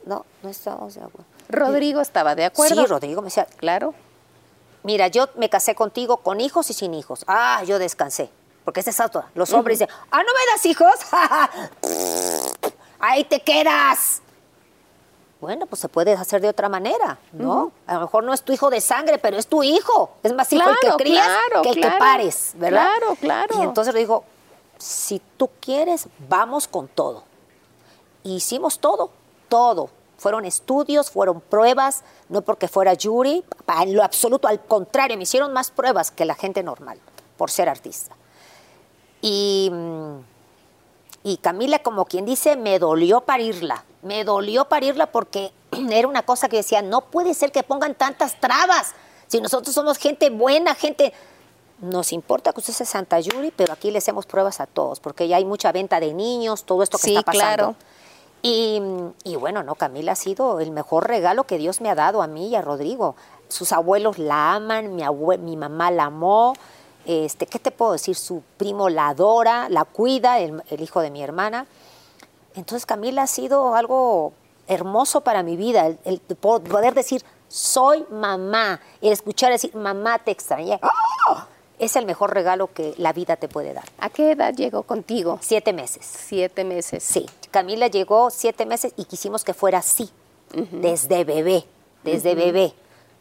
No, no estamos de acuerdo. Rodrigo estaba de acuerdo. Sí, Rodrigo me decía, Claro. mira, yo me casé contigo con hijos y sin hijos. Ah, yo descansé. Porque esa es otra. Los hombres dicen, ah, ¿no me das hijos? Ahí te quedas. Bueno, pues se puede hacer de otra manera, ¿no? A lo mejor no es tu hijo de sangre, pero es tu hijo. Es más hijo el que crías claro, que el que pares, ¿verdad? Claro, claro. Y entonces le digo, si tú quieres, vamos con todo. Hicimos todo, todo. Fueron estudios, fueron pruebas, no porque fuera Yuri, en lo absoluto, al contrario, me hicieron más pruebas que la gente normal por ser artista. Y, mm, y Camila, como quien dice, me dolió parirla, me dolió parirla porque era una cosa que decía, no puede ser que pongan tantas trabas, si nosotros somos gente buena, gente... Nos importa que usted sea Santa Yuri, pero aquí le hacemos pruebas a todos, porque ya hay mucha venta de niños, todo esto que Sí, está pasando. claro. Y, bueno, no, Camila ha sido el mejor regalo que Dios me ha dado a mí y a Rodrigo. Sus abuelos la aman, mi, mamá la amó. Este, ¿Qué te puedo decir? Su primo la adora, la cuida, el, hijo de mi hermana. Entonces Camila ha sido algo hermoso para mi vida, el, el po- poder decir, soy mamá, el escuchar decir, mamá te extrañé. ¡Ah! Es el mejor regalo que la vida te puede dar. ¿A qué edad llegó contigo? Siete meses. Siete meses. Sí, Camila llegó siete meses y quisimos que fuera así, desde bebé, desde bebé,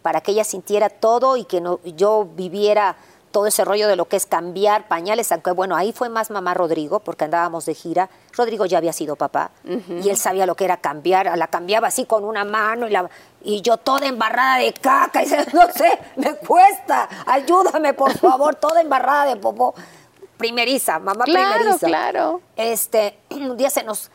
para que ella sintiera todo y que no, yo viviera todo ese rollo de lo que es cambiar pañales, aunque bueno, ahí fue más mamá Rodrigo, porque andábamos de gira. Rodrigo ya había sido papá y él sabía lo que era cambiar, la cambiaba así con una mano y, la, y yo toda embarrada de caca y dice, no sé, me cuesta, ayúdame por favor, toda embarrada de popó. Primeriza, mamá Claro, primeriza. claro. Este, un día se nos,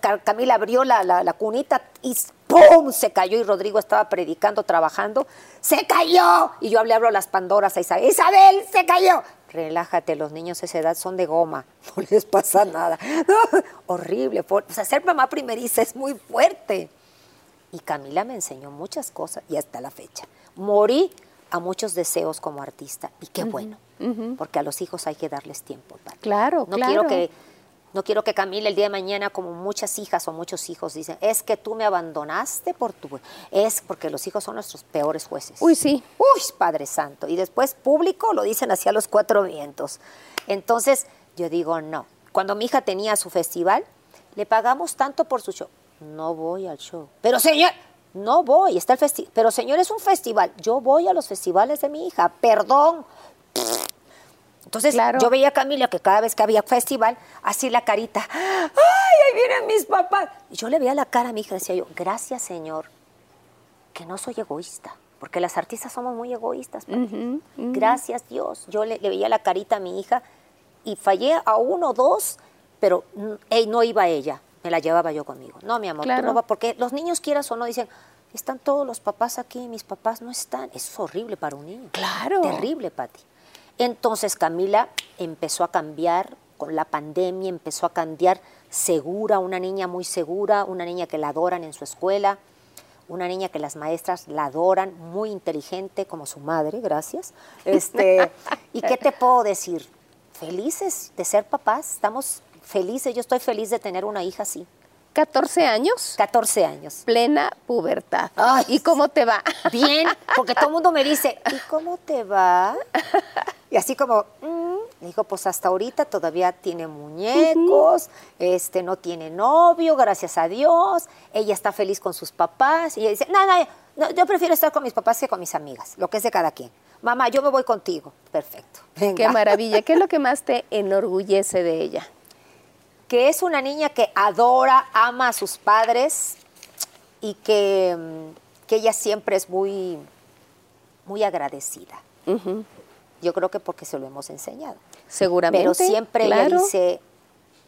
Ca- Camila abrió la, la- la cunita y ¡pum! se cayó y Rodrigo estaba predicando, trabajando. ¡Se cayó! Y yo le hablo a las Pandoras a Isabel. ¡Isabel, se cayó! Relájate, los niños a esa edad son de goma, no les pasa nada. Horrible. O sea, ser mamá primeriza es muy fuerte. Y Camila me enseñó muchas cosas y hasta la fecha. Morí a muchos deseos como artista y qué bueno, porque a los hijos hay que darles tiempo. Pati. Claro, no claro. quiero que no quiero que Camila el día de mañana como muchas hijas o muchos hijos dicen, es que tú me abandonaste por tu es porque los hijos son nuestros peores jueces. Uy, sí. Uy, Padre Santo. Y después público lo dicen hacia los cuatro vientos. Entonces, yo digo, no. Cuando mi hija tenía su festival, le pagamos tanto por su show. No voy al show. Pero señor, no voy, está el festival. Pero señor, es un festival. Yo voy a los festivales de mi hija. Perdón. Entonces, Claro. yo veía a Camila que cada vez que había festival, así la carita, ¡ay, ahí vienen mis papás! Y yo le veía la cara a mi hija y decía yo, gracias, Señor, que no soy egoísta, porque las artistas somos muy egoístas. Pati. Gracias Dios. Yo le, le veía la carita a mi hija y fallé a uno o dos, pero mm, ey, no iba ella, me la llevaba yo conmigo. No, mi amor, tú Claro. no vas, porque los niños quieras o no dicen, están todos los papás aquí, mis papás no están. Eso es horrible para un niño. Claro. Terrible, Pati. Entonces Camila empezó a cambiar con la pandemia, empezó a cambiar segura, una niña muy segura, una niña que la adoran en su escuela, una niña que las maestras la adoran, muy inteligente como su madre, gracias. Este, ¿Y qué te puedo decir? Felices de ser papás, estamos felices, yo estoy feliz de tener una hija así, 14 años, 14 años. plena pubertad. Ay. ¿Y cómo te va? Bien, porque todo el mundo me dice, ¿y cómo te va? Y así como, mm, le digo, pues hasta ahorita todavía tiene muñecos, este, no tiene novio, gracias a Dios, ella está feliz con sus papás, y ella dice, no, no, no, yo prefiero estar con mis papás que con mis amigas, lo que es de cada quien. Mamá, yo me voy contigo. Perfecto. venga. Qué maravilla. ¿Qué es lo que más te enorgullece de ella? que es una niña que adora, ama a sus padres y que, mm, que ella siempre es muy, muy agradecida. Yo creo que porque se lo hemos enseñado. Seguramente. Pero siempre ella claro. dice,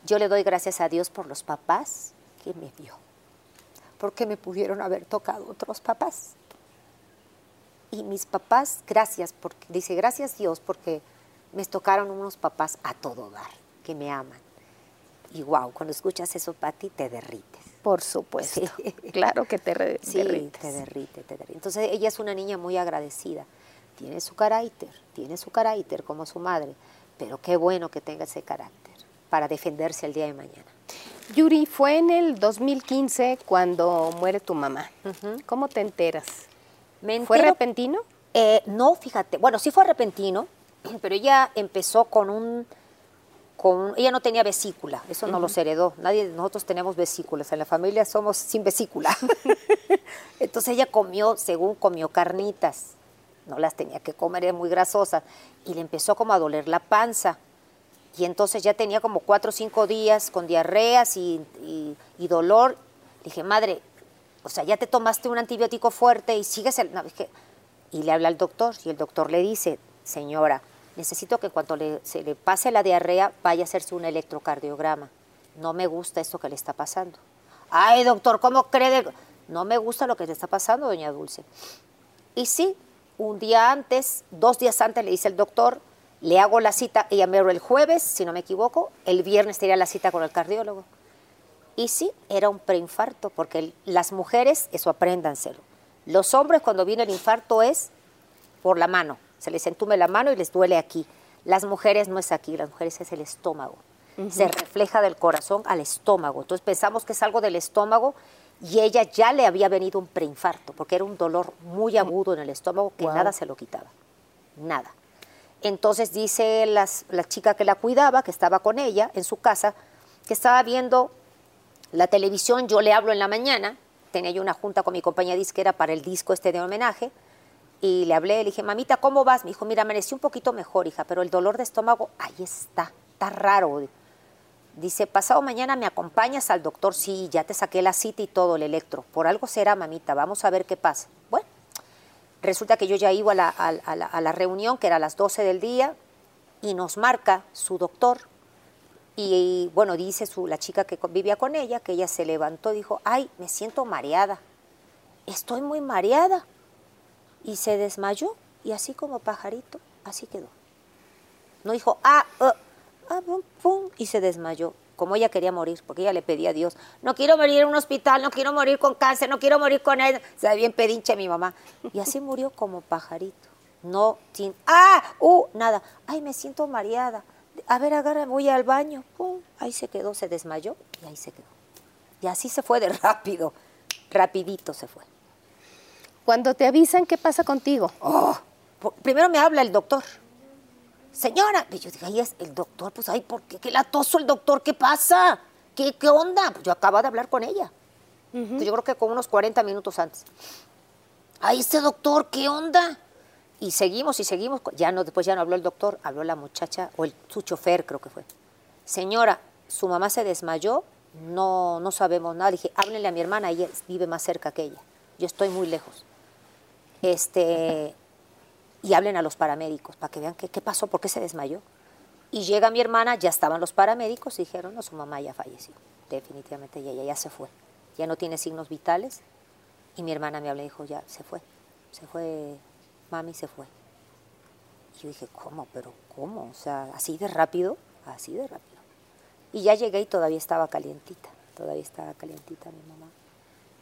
yo le doy gracias a Dios por los papás que me vio, porque me pudieron haber tocado otros papás. Y mis papás, gracias, porque, dice, gracias Dios, porque me tocaron unos papás a todo dar, que me aman. Y wow, cuando escuchas eso, Pati, te derrites. Por supuesto. Claro que te Sí, derrites. te derrite, te derrite. Entonces ella es una niña muy agradecida. Tiene su carácter, tiene su carácter como su madre, pero qué bueno que tenga ese carácter para defenderse el día de mañana. Yuri, fue en el 2015 cuando muere tu mamá. ¿Cómo te enteras? Me ¿Fue repentino? Eh, no, fíjate, bueno, sí fue repentino, pero ella empezó con un, con, ella no tenía vesícula, eso no los heredó, nadie de nosotros tenemos vesículas, en la familia somos sin vesícula. Entonces ella comió, según comió carnitas, no las tenía que comer, era muy grasosa, y le empezó como a doler la panza. Y entonces ya tenía como cuatro o cinco días con diarreas y, dolor. Dije, madre, o sea, ya te tomaste un antibiótico fuerte y sigues el... y le habla al doctor y el doctor le dice, señora, necesito que en cuanto le- se le pase la diarrea vaya a hacerse un electrocardiograma. No me gusta esto que le está pasando. Ay, doctor, ¿cómo cree? de-?" No me gusta lo que le está pasando, doña Dulce. Y sí, un día antes, dos días antes le dice el doctor, le hago la cita, ella me el jueves, si no me equivoco, el viernes tenía la cita con el cardiólogo. Y sí, era un preinfarto, porque el- las mujeres, eso apréndanselo. Los hombres cuando viene el infarto es por la mano, se les entume la mano y les duele aquí. Las mujeres no es aquí, las mujeres es el estómago. Se refleja del corazón al estómago. Entonces pensamos que es algo del estómago y ella ya le había venido un preinfarto, porque era un dolor muy agudo en el estómago que nada se lo quitaba. Nada. Entonces dice las- la chica que la cuidaba, que estaba con ella en su casa, que estaba viendo la televisión, yo le hablo en la mañana, tenía yo una junta con mi compañía disquera para el disco este de homenaje, y le hablé, le dije, mamita, ¿cómo vas? Me dijo, mira, amanecí un poquito mejor, hija, pero el dolor de estómago, ahí está, está raro. Dice, pasado mañana me acompañas al doctor, sí, ya te saqué la cita y todo, el electro. Por algo será, mamita, vamos a ver qué pasa. Bueno, resulta que yo ya iba a la, a- la- reunión, que era a las 12 del día, y nos marca su doctor. Y, bueno, dice su, la chica que vivía con ella, que ella se levantó y dijo, ay, me siento mareada, estoy muy mareada. Y se desmayó, y así como pajarito, así quedó. No dijo, ah, ah, ah, pum, pum, y se desmayó, como ella quería morir, porque ella le pedía a Dios, no quiero morir en un hospital, no quiero morir con cáncer, no quiero morir con él. Se ve bien pedinche mi mamá. Y así murió como pajarito. No, sin, ah, uh, nada. Ay, me siento mareada. A ver, agárrame, voy al baño. Pum, ahí se quedó, se desmayó y ahí se quedó. Y así se fue de rápido, rapidito se fue. Cuando te avisan, ¿qué pasa contigo? Oh, primero me habla el doctor. Señora, y yo dije, ay, es el doctor, pues, ay, ¿por qué? ¿Qué latoso el doctor? ¿Qué pasa? ¿Qué, qué onda? Pues yo acababa de hablar con ella. Yo creo que con unos 40 minutos antes. Ay, este doctor, ¿qué onda? Y seguimos y seguimos. Ya no, después ya no habló el doctor, habló la muchacha, o el, su chofer creo que fue. Señora, su mamá se desmayó, no, no sabemos nada. dije, háblenle a mi hermana, ella vive más cerca que ella. Yo estoy muy lejos. Este, y hablen a los paramédicos para que vean qué, qué pasó, por qué se desmayó. Y llega mi hermana, ya estaban los paramédicos y dijeron, no, su mamá ya falleció. Definitivamente ya, ya, ya se fue. Ya no tiene signos vitales. Y mi hermana me habló y dijo, ya, se fue. Se fue, mami se fue. Y yo dije, ¿cómo? ¿Pero cómo? O sea, así de rápido, así de rápido. Y ya llegué y todavía estaba calientita, todavía estaba calientita mi mamá.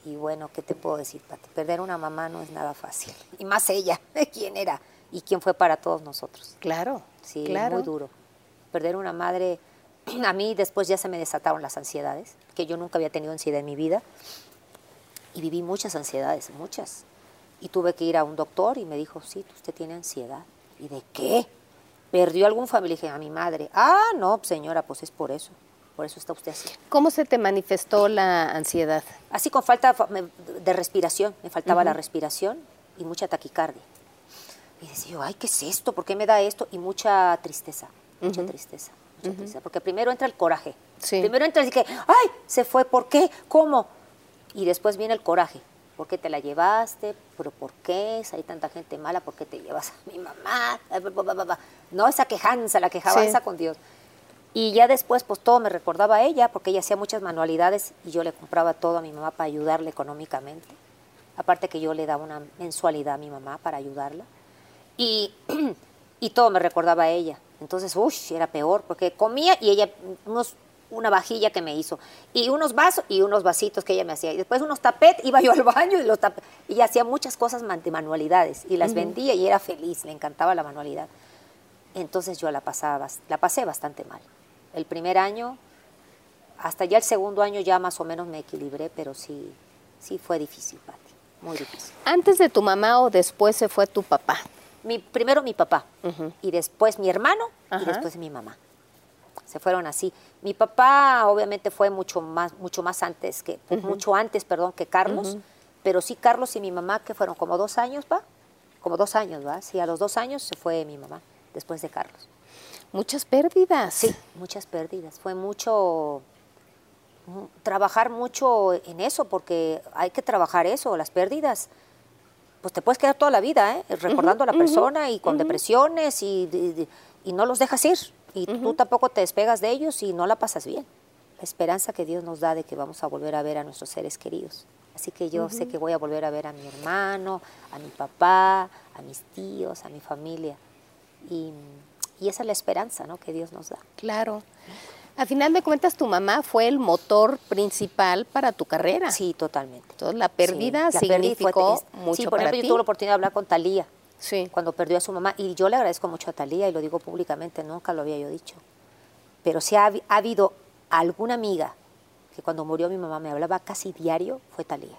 Y bueno, ¿qué te puedo decir, Pati? Perder una mamá no es nada fácil. Y más ella, quién era y quién fue para todos nosotros. Claro, Sí, claro. muy duro. Perder una madre, a mí después ya se me desataron las ansiedades, que yo nunca había tenido ansiedad en mi vida. Y viví muchas ansiedades, muchas. Y tuve que ir a un doctor y me dijo, sí, usted tiene ansiedad. ¿Y de qué? ¿Perdió algún familiar? Dije, a mi madre. Ah, no, señora, pues es por eso. Por eso está usted así. ¿Cómo se te manifestó la ansiedad? Así con falta de respiración, me faltaba la respiración y mucha taquicardia. Y decía yo, ay, ¿qué es esto? ¿Por qué me da esto? Y mucha tristeza, mucha tristeza, mucha tristeza. Porque primero entra el coraje. Sí. Primero entra y que, ay, se fue, ¿por qué? ¿Cómo? Y después viene el coraje. ¿Por qué te la llevaste? ¿Pero por qué? Si hay tanta gente mala, ¿por qué te llevas a mi mamá? No, esa quejanza, la quejanza Sí. con Dios. Y ya después, pues todo me recordaba a ella, porque ella hacía muchas manualidades y yo le compraba todo a mi mamá para ayudarle económicamente. Aparte que yo le daba una mensualidad a mi mamá para ayudarla. Y, y todo me recordaba a ella. Entonces, uff, era peor, porque comía y ella, unos, una vajilla que me hizo, y unos vasos y unos vasitos que ella me hacía. Y después unos tapetes, iba yo al baño y los tapetes. Y ella hacía muchas cosas de manualidades y las vendía y era feliz, le encantaba la manualidad. Entonces yo la, pasaba, la pasé bastante mal. El primer año, hasta ya el segundo año ya más o menos me equilibré, pero sí, sí fue difícil, Pati, muy difícil. ¿Antes de tu mamá o después se fue tu papá? Mi, primero mi papá, y después mi hermano, y después mi mamá. Se fueron así. Mi papá obviamente fue mucho más, mucho más antes que, mucho antes, perdón, que Carlos, pero sí Carlos y mi mamá, que fueron como dos años, ¿va? Como dos años, ¿va? Sí, a los dos años se fue mi mamá, después de Carlos. Muchas pérdidas. Sí, muchas pérdidas. Fue mucho, trabajar mucho en eso, porque hay que trabajar eso, las pérdidas. Pues te puedes quedar toda la vida, ¿eh? recordando a la persona y con depresiones y, y, no los dejas ir. Y tú tampoco te despegas de ellos y no la pasas bien. La esperanza que Dios nos da de que vamos a volver a ver a nuestros seres queridos. Así que yo sé que voy a volver a ver a mi hermano, a mi papá, a mis tíos, a mi familia. Y, y esa es la esperanza ¿no? que Dios nos da. Claro. A final de cuentas, tu mamá fue el motor principal para tu carrera. Sí, totalmente. Entonces, la pérdida significó mucho sí, por ejemplo, ti. yo tuve la oportunidad de hablar con Talía sí. cuando perdió a su mamá y yo le agradezco mucho a Talía y lo digo públicamente, nunca lo había yo dicho. Pero si ha, habido alguna amiga que cuando murió mi mamá me hablaba casi diario, fue Talía.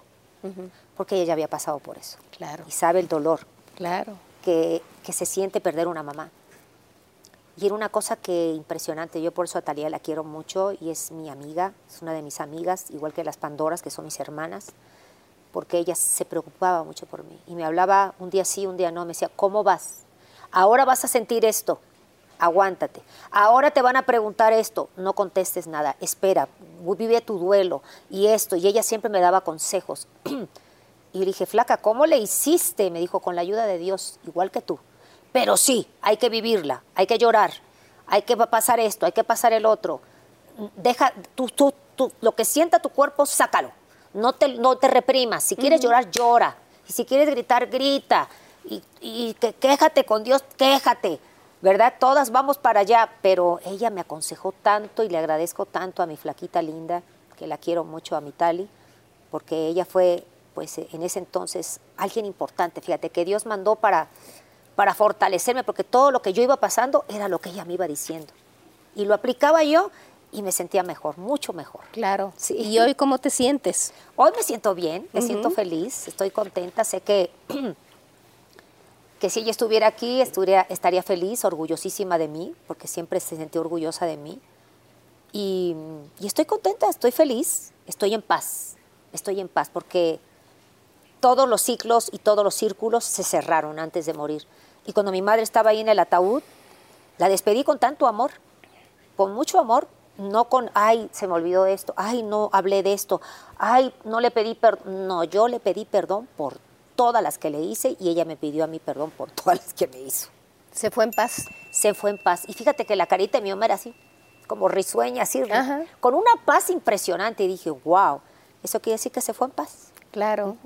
Porque ella ya había pasado por eso. Claro. Y sabe el dolor. Claro. Que, que se siente perder una mamá. Y era una cosa que impresionante. Yo por eso a Talía la quiero mucho y es mi amiga, es una de mis amigas, igual que las Pandoras, que son mis hermanas, porque ella se preocupaba mucho por mí. Y me hablaba un día sí, un día no, me decía, ¿cómo vas? Ahora vas a sentir esto, aguántate. Ahora te van a preguntar esto, no contestes nada, espera, vive tu duelo y esto. Y ella siempre me daba consejos. y le dije, flaca, ¿cómo le hiciste? Me dijo, con la ayuda de Dios, igual que tú. Pero sí, hay que vivirla, hay que llorar, hay que pasar esto, hay que pasar el otro. Deja, tú, tú, tú, lo que sienta tu cuerpo, sácalo. No te, no te reprimas. Si quieres llorar, llora. Y si quieres gritar, grita. Y, y que, quéjate con Dios, quéjate. ¿Verdad? Todas vamos para allá. Pero ella me aconsejó tanto y le agradezco tanto a mi flaquita linda, que la quiero mucho, a mi Tali, porque ella fue, pues en ese entonces, alguien importante. Fíjate, que Dios mandó para para fortalecerme, porque todo lo que yo iba pasando era lo que ella me iba diciendo. Y lo aplicaba yo y me sentía mejor, mucho mejor. Claro. Sí. ¿Y hoy cómo te sientes? Hoy me siento bien, me siento feliz, estoy contenta, sé que, que si ella estuviera aquí estaría, estaría feliz, orgullosísima de mí, porque siempre se sentía orgullosa de mí. Y, y estoy contenta, estoy feliz, estoy en paz, estoy en paz, porque todos los ciclos y todos los círculos se cerraron antes de morir. Y cuando mi madre estaba ahí en el ataúd, la despedí con tanto amor, con mucho amor, no con, ay, se me olvidó esto, ay, no hablé de esto, ay, no le pedí perdón. No, yo le pedí perdón por todas las que le hice y ella me pidió a mí perdón por todas las que me hizo. ¿Se fue en paz? Se fue en paz. Y fíjate que la carita de mi mamá era así, como risueña, así, con una paz impresionante. Y dije, wow, eso quiere decir que se fue en paz. Claro.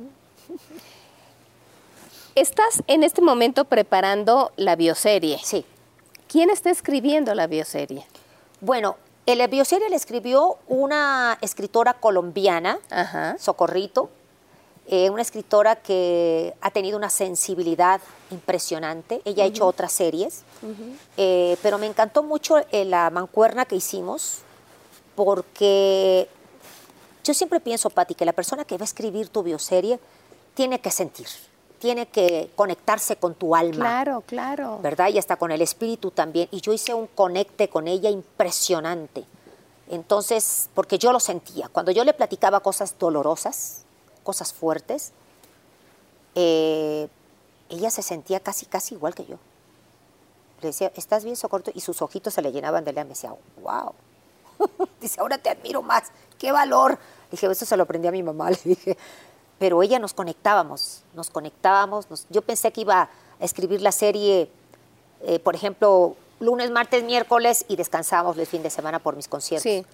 Estás en este momento preparando la bioserie. Sí. ¿Quién está escribiendo la bioserie? Bueno, la bioserie la escribió una escritora colombiana, Socorrito, eh, una escritora que ha tenido una sensibilidad impresionante. Ella ha hecho otras series, eh, pero me encantó mucho eh, la mancuerna que hicimos, porque yo siempre pienso, Patti, que la persona que va a escribir tu bioserie tiene que sentir tiene que conectarse con tu alma. Claro, claro. ¿Verdad? Y hasta con el espíritu también. Y yo hice un conecte con ella impresionante. Entonces, porque yo lo sentía. Cuando yo le platicaba cosas dolorosas, cosas fuertes, eh, ella se sentía casi, casi igual que yo. Le decía, ¿estás bien, Socorro? Y sus ojitos se le llenaban de lea. Me decía, wow. Dice, ahora te admiro más. ¡Qué valor! Dije, eso se lo aprendí a mi mamá. Le dije, pero ella nos conectábamos, nos conectábamos. yo pensé que iba a escribir la serie, eh, por ejemplo, lunes, martes, miércoles y descansábamos el fin de semana por mis conciertos. Sí.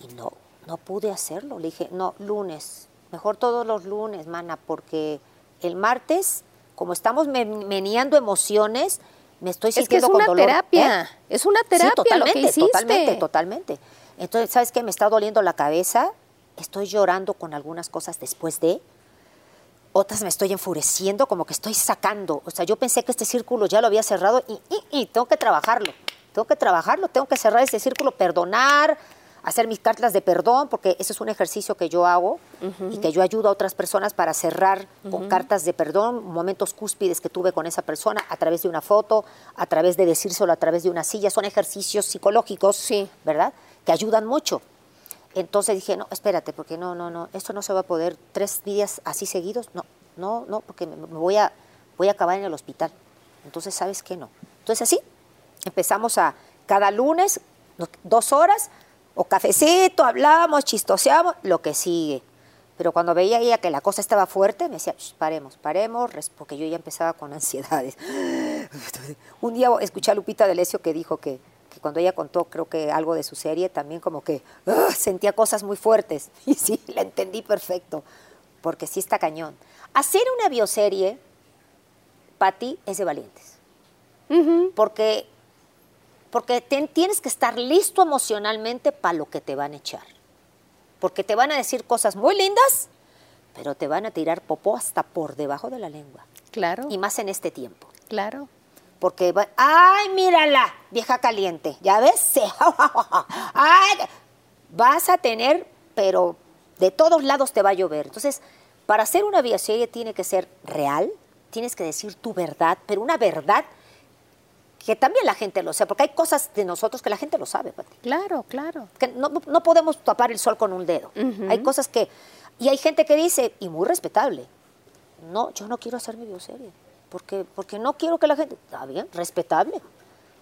Y no, no pude hacerlo. Le dije, no, lunes, mejor todos los lunes, mana, porque el martes, como estamos me- meneando emociones, me estoy Es que sintiendo es con una dolor. terapia, ¿Eh? es una terapia Sí, totalmente, lo que totalmente, totalmente. Entonces, ¿sabes qué? Me está doliendo la cabeza, estoy llorando con algunas cosas después de, otras me estoy enfureciendo, como que estoy sacando. O sea, yo pensé que este círculo ya lo había cerrado y, y- y tengo que trabajarlo. Tengo que trabajarlo, tengo que cerrar ese círculo, perdonar, hacer mis cartas de perdón, porque ese es un ejercicio que yo hago y que yo ayudo a otras personas para cerrar con cartas de perdón, momentos cúspides que tuve con esa persona a través de una foto, a través de decírselo a través de una silla. Son ejercicios psicológicos, Sí. ¿verdad? Que ayudan mucho. Entonces dije, no, espérate, porque no, no, no, esto no se va a poder tres días así seguidos, no, no, no, porque me, voy, a, voy a acabar en el hospital. Entonces, ¿sabes qué? No. Entonces así, empezamos a cada lunes, dos horas, o cafecito, hablamos, chistoseamos, lo que sigue. Pero cuando veía ella que la cosa estaba fuerte, me decía, "Shh, paremos, paremos, res-", porque yo ya empezaba con ansiedades. Un día escuché a Lupita D'Alessio que dijo que, que cuando ella contó, creo que algo de su serie, también como que "Ah", sentía cosas muy fuertes. Y sí, la entendí perfecto, porque sí está cañón. Hacer una bioserie, Patti, es de valientes. Porque, porque ten- tienes que estar listo emocionalmente para lo que te van a echar. Porque te van a decir cosas muy lindas, pero te van a tirar popó hasta por debajo de la lengua. Claro, Y más en este tiempo. claro. Porque, va- ay, mírala, vieja caliente, ¿ya ves? Ay, vas a tener, pero de todos lados te va a llover. Entonces, para hacer una bioserie tiene que ser real, tienes que decir tu verdad, pero una verdad que también la gente lo sepa, porque hay cosas de nosotros que la gente lo sabe, Pati Claro, claro. que no, no podemos tapar el sol con un dedo. Hay cosas que... Y hay gente que dice, y muy respetable, no, yo no quiero hacer mi bioserie, porque, porque no quiero que la gente... Está bien, respetable.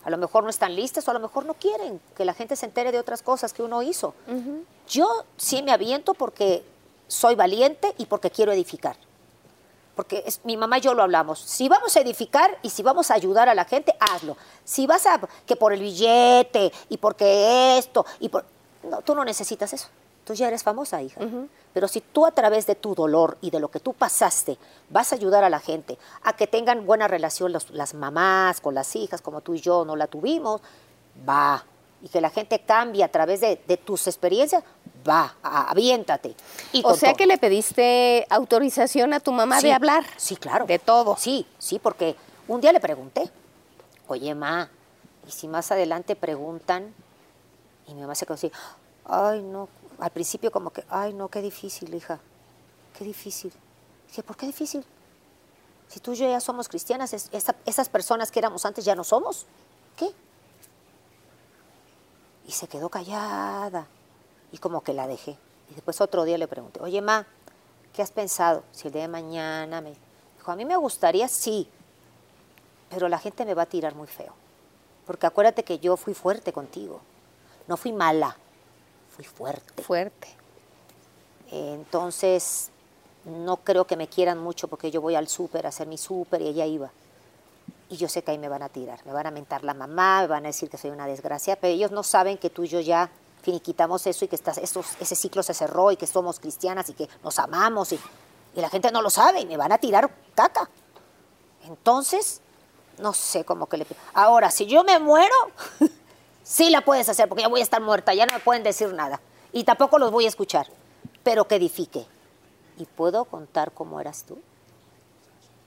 A lo mejor no están listas o a lo mejor no quieren que la gente se entere de otras cosas que uno hizo. Yo sí me aviento porque soy valiente y porque quiero edificar. Porque es- mi mamá y yo lo hablamos. Si vamos a edificar y si vamos a ayudar a la gente, hazlo. Si vas a que por el billete y porque esto y por no, tú no necesitas eso. Tú ya eres famosa, hija. Pero si tú a través de tu dolor y de lo que tú pasaste vas a ayudar a la gente a que tengan buena relación los- las mamás con las hijas, como tú y yo no la tuvimos, va. Y que la gente cambie a través de, de tus experiencias, va, a- aviéntate. Y O sea todo. que le pediste autorización a tu mamá Sí, de hablar. Sí, claro. De todo. Sí, sí, porque un día le pregunté, oye, ma, ¿y si más adelante preguntan? Y mi mamá se quedó así, ay, no, al principio como que, ay, no, qué difícil, hija, qué difícil. Dije, ¿por qué difícil? Si tú y yo ya somos cristianas, es- esa- esas personas que éramos antes ya no somos. ¿Qué? Y se quedó callada. Y como que la dejé. Y después otro día le pregunté, oye, ma, ¿qué has pensado? Si el día de mañana me... Dijo, a mí me gustaría, sí, pero la gente me va a tirar muy feo. Porque acuérdate que yo fui fuerte contigo. No fui mala, fui fuerte. Fuerte. Entonces, no creo que me quieran mucho porque yo voy al súper a hacer mi súper y ella iba. Y yo sé que ahí me van a tirar, me van a mentar la mamá, me van a decir que soy una desgracia, pero ellos no saben que tú y yo ya finiquitamos eso y que estás, esos- ese ciclo se cerró y que somos cristianas y que nos amamos y, y la gente no lo sabe y me van a tirar caca. Entonces, no sé cómo que le... Ahora, si yo me muero, sí la puedes hacer porque ya voy a estar muerta, ya no me pueden decir nada. Y tampoco los voy a escuchar, pero que edifique. ¿Y puedo contar cómo eras tú?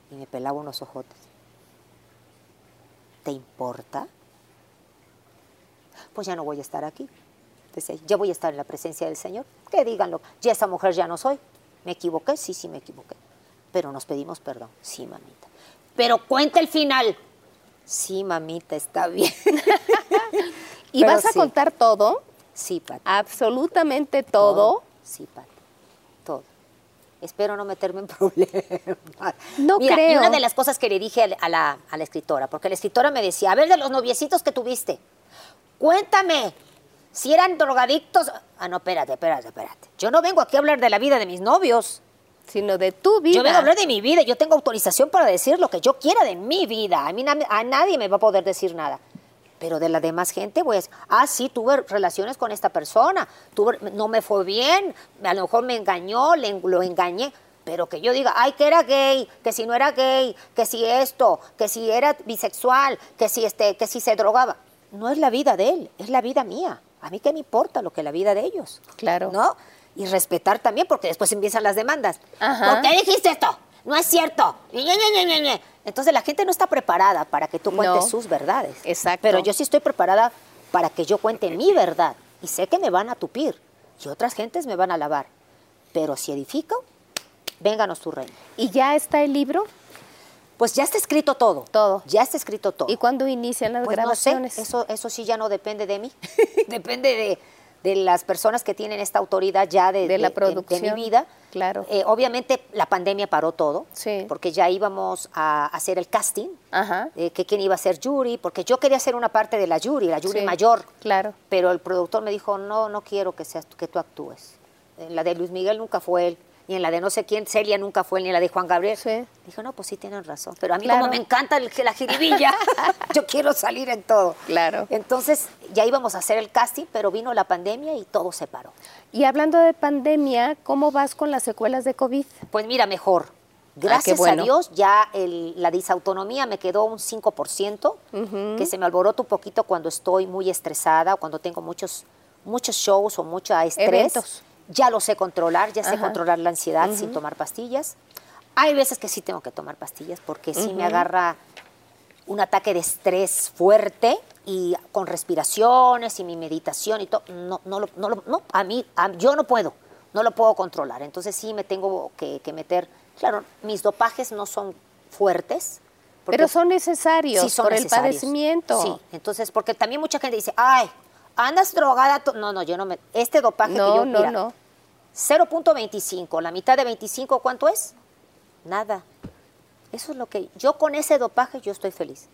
Y me pelaba unos ojotes. ¿Te importa? Pues ya no voy a estar aquí. Decía, ya voy a estar en la presencia del Señor. Que díganlo. Ya esa mujer ya no soy. ¿Me equivoqué? Sí, sí, me equivoqué. Pero nos pedimos perdón. Sí, mamita. Pero cuenta el final. Sí, mamita, está bien. ¿Y Pero vas a sí. contar todo? Sí, Pati. Absolutamente todo. Sí, Pati. Todo. Espero no meterme en problemas. No Mira, y creo. una de las cosas que le dije a la, a la escritora, porque la escritora me decía, a ver, de los noviecitos que tuviste, cuéntame, si eran drogadictos. Ah, no, espérate, espérate, espérate. Yo no vengo aquí a hablar de la vida de mis novios. Sino de tu vida. Yo vengo a hablar de mi vida. Yo tengo autorización para decir lo que yo quiera de mi vida. A mí a nadie me va a poder decir nada. Pero de la demás gente decir, ah, sí, tuve relaciones con esta persona, tuve, no me fue bien, a lo mejor me engañó, le, lo engañé. Pero que yo diga, ay, que era gay, que si no era gay, que si esto, que si era bisexual, que si, este, que si se drogaba. No es la vida de él, es la vida mía. A mí qué me importa lo que la vida de ellos. Claro. ¿No? Y respetar también, porque después empiezan las demandas. Ajá. ¿Por qué dijiste esto? No es cierto. Ñe, Ñe, Ñe, Ñe, Ñe. Entonces la gente no está preparada para que tú cuentes No. sus verdades. Exacto. Pero yo sí estoy preparada para que yo cuente mi verdad. Y sé que me van a tupir. Y otras gentes me van a alabar. Pero si edifico, vénganos tu reino. ¿Y ya está el libro? Pues ya está escrito todo. Todo. Ya está escrito todo. ¿Y cuándo inician las Pues no sé, grabaciones? eso, eso sí ya no depende de mí. depende de, de las personas que tienen esta autoridad ya de, De la de- producción, mi vida. claro. Eh, obviamente la pandemia paró todo. Sí. Porque ya íbamos a hacer el casting. Ajá. eh, que quién iba a ser jury, porque yo quería ser una parte de la jury, la Sí, mayor. claro. Pero el productor me dijo, no, no quiero que, seas, que tú actúes. En la de Luis Miguel nunca fue él, ni en la de no sé quién, Celia nunca fue ni en la de Juan Gabriel. Sí. Dijo, no, pues sí tienen razón. Pero a mí Claro. como me encanta el- la jiribilla, yo quiero salir en todo. Claro. Entonces ya íbamos a hacer el casting, pero vino la pandemia y todo se paró. Y hablando de pandemia, ¿cómo vas con las secuelas de COVID? Pues mira, mejor. Gracias Ah, bueno. a Dios, ya el- la disautonomía me quedó un 5%, que se me alborota un poquito cuando estoy muy estresada o cuando tengo muchos, muchos shows o mucho estrés. Eventos. Ya lo sé controlar, ya sé Ajá. controlar la ansiedad sin tomar pastillas. Hay veces que sí tengo que tomar pastillas porque sí me agarra un ataque de estrés fuerte y con respiraciones y mi meditación y todo, no, no, lo- no, no, a mí, a- yo no puedo, no lo puedo controlar. Entonces sí me tengo que, que meter, claro, mis dopajes no son fuertes. porque- Pero son necesarios Sí, son por necesarios. el padecimiento. Sí, entonces, porque también mucha gente dice, ay, andas drogada. to-". No, no, yo no me, este dopaje que yo, no, mira, no. 0.25, la mitad de 25, ¿cuánto es? Nada. Eso es lo que yo con ese dopaje yo estoy feliz.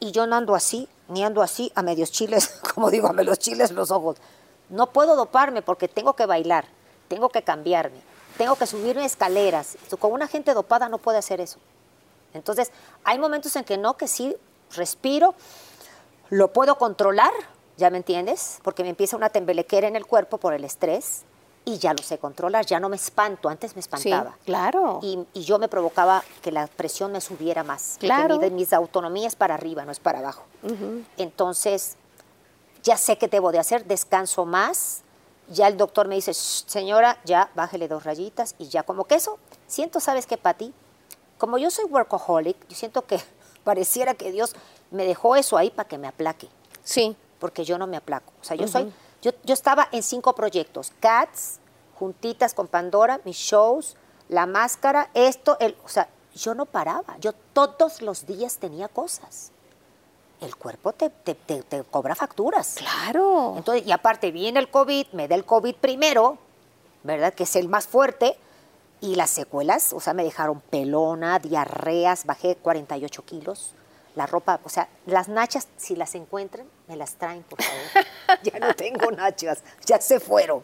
Y yo no ando así, ni ando así a medios chiles, como digo, a medios chiles los ojos. No puedo doparme porque tengo que bailar, tengo que cambiarme, tengo que subirme escaleras. Con una gente dopada no puede hacer eso. Entonces, hay momentos en que no, que sí, respiro, lo puedo controlar, ¿ya me entiendes? Porque me empieza una tembelequera en el cuerpo por el estrés y ya lo sé controlar, ya no me espanto, antes me Sí, espantaba. claro. Y, y yo me provocaba que la presión me subiera más. Claro. mi- mis autonomías para arriba, no es para abajo. Entonces, ya sé qué debo de hacer, descanso más. Ya el doctor me dice, "Shh, señora, ya bájele dos rayitas y ya como que eso, siento, ¿sabes qué, Pati? Como yo soy workaholic, yo siento que pareciera que Dios me dejó eso ahí para que me aplaque Sí. porque yo no me aplaco. O sea, yo soy, yo, yo estaba en cinco proyectos, Cats, juntitas con Pandora, mis shows, La Máscara, esto, el, o sea, yo no paraba, yo todos los días tenía cosas. El cuerpo te, te- te- te cobra facturas. Claro. Entonces, y aparte viene el COVID, me da el COVID primero, ¿verdad? Que es el más fuerte. Y las secuelas, o sea, me dejaron pelona, diarreas, bajé 48 kilos. La ropa, o sea, las nachas, si las encuentran, me las traen, por favor. ya no tengo nachas, ya se fueron.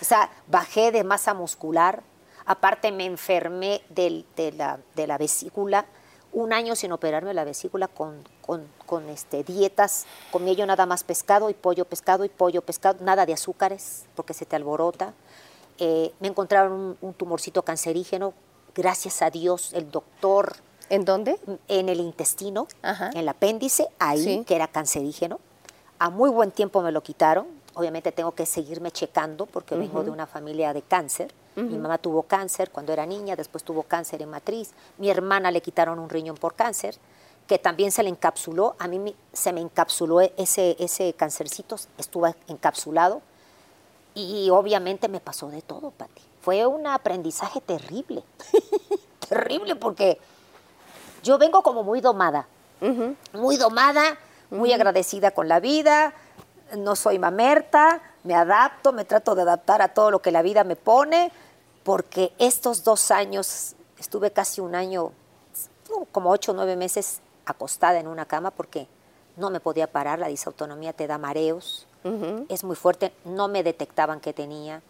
O sea, bajé de masa muscular. Aparte, me enfermé del- de, la, de la vesícula. Un año sin operarme la vesícula con, con, con, este, dietas. Comía yo nada más pescado y pollo, pescado y pollo, pescado. Nada de azúcares, porque se te alborota. Eh, me encontraron un, un tumorcito cancerígeno. Gracias a Dios, el doctor ¿En dónde? en el intestino, Ajá. en el apéndice, ahí, Sí. que era cancerígeno. A muy buen tiempo me lo quitaron. Obviamente tengo que seguirme checando porque vengo de una familia de cáncer. Mi mamá tuvo cáncer cuando era niña, después tuvo cáncer en matriz. Mi hermana le quitaron un riñón por cáncer, que también se le encapsuló. A mí me- se me encapsuló ese, ese cancercito, estuvo encapsulado. Y obviamente me pasó de todo, Pati. Fue un aprendizaje terrible. terrible porque yo vengo como muy domada. Muy domada, muy agradecida con la vida. No soy mamerta, me adapto, me trato de adaptar a todo lo que la vida me pone, porque estos dos años, estuve casi un año, no, como ocho o nueve meses acostada en una cama porque no me podía parar, la disautonomía te da mareos, es muy fuerte, no me detectaban que tenía.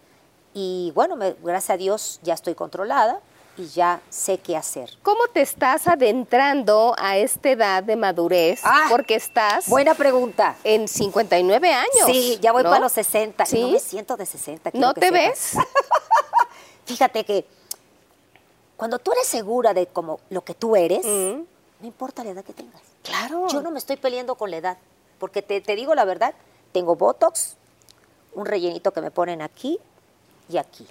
Y bueno, me- gracias a Dios ya estoy controlada y ya sé qué hacer. ¿Cómo te estás adentrando a esta edad de madurez? Ah, Porque estás Buena pregunta. en 59 años. Sí, ya voy ¿no? para los 60. y ¿Sí? no me siento de 60. quiero ¿No te ves? Fíjate que cuando tú eres segura de como lo que tú eres, Mm. no importa la edad que tengas. Claro. Yo no me estoy peleando con la edad, porque te, te digo la verdad, tengo Botox, un rellenito que me ponen aquí y aquí.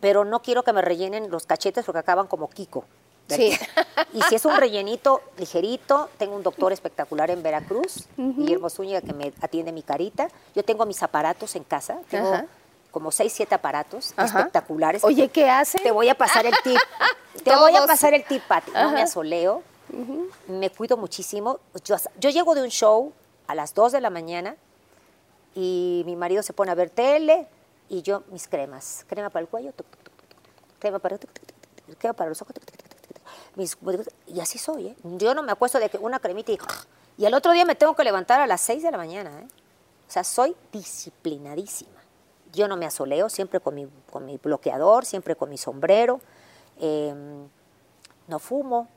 Pero no quiero que me rellenen los cachetes porque acaban como Kiko. Sí. Y si es un rellenito ligerito, tengo un doctor espectacular en Veracruz, Guillermo Zúñiga, que me atiende mi carita. Yo tengo mis aparatos en casa, tengo Ajá. como seis, siete aparatos Ajá. espectaculares. Oye, ¿qué hace? Te voy a pasar el tip. Te voy a pasar el tip, Pati. No me asoleo. Me cuido muchísimo. Yo, yo llego de un show a las 2 de la mañana y mi marido se pone a ver tele y yo mis cremas. Crema para el cuello, tuc, tuc, tuc, crema para, los ojos. mis- y así soy, ¿eh? Yo no me acuesto de que una cremita y... Y el otro día me tengo que levantar a las 6 de la mañana, ¿eh? O sea, soy disciplinadísima. Yo no me asoleo, siempre con mi, con mi bloqueador, siempre con mi sombrero. eh, no fumo.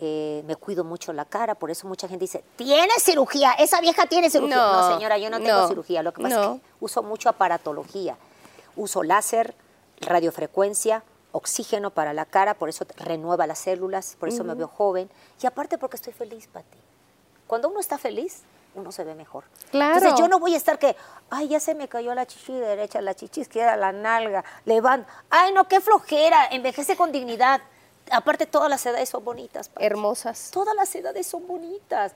Eh, me cuido mucho la cara, por eso mucha gente dice, ¿tiene cirugía? Esa vieja tiene cirugía. No, No, señora, yo no tengo cirugía. Lo que pasa no. es que uso mucho aparatología. Uso láser, radiofrecuencia, oxígeno para la cara, por eso renueva las células, por eso me veo joven. Y aparte porque estoy feliz, Pati. Cuando uno está feliz, uno se ve mejor. Claro. Entonces yo no voy a estar que, ay, ya se me cayó la chichi derecha, la chichi izquierda, la nalga, levanta. Ay, no, qué flojera, envejece con dignidad. Aparte, todas las edades son bonitas. Hermosas. Todas las edades son bonitas.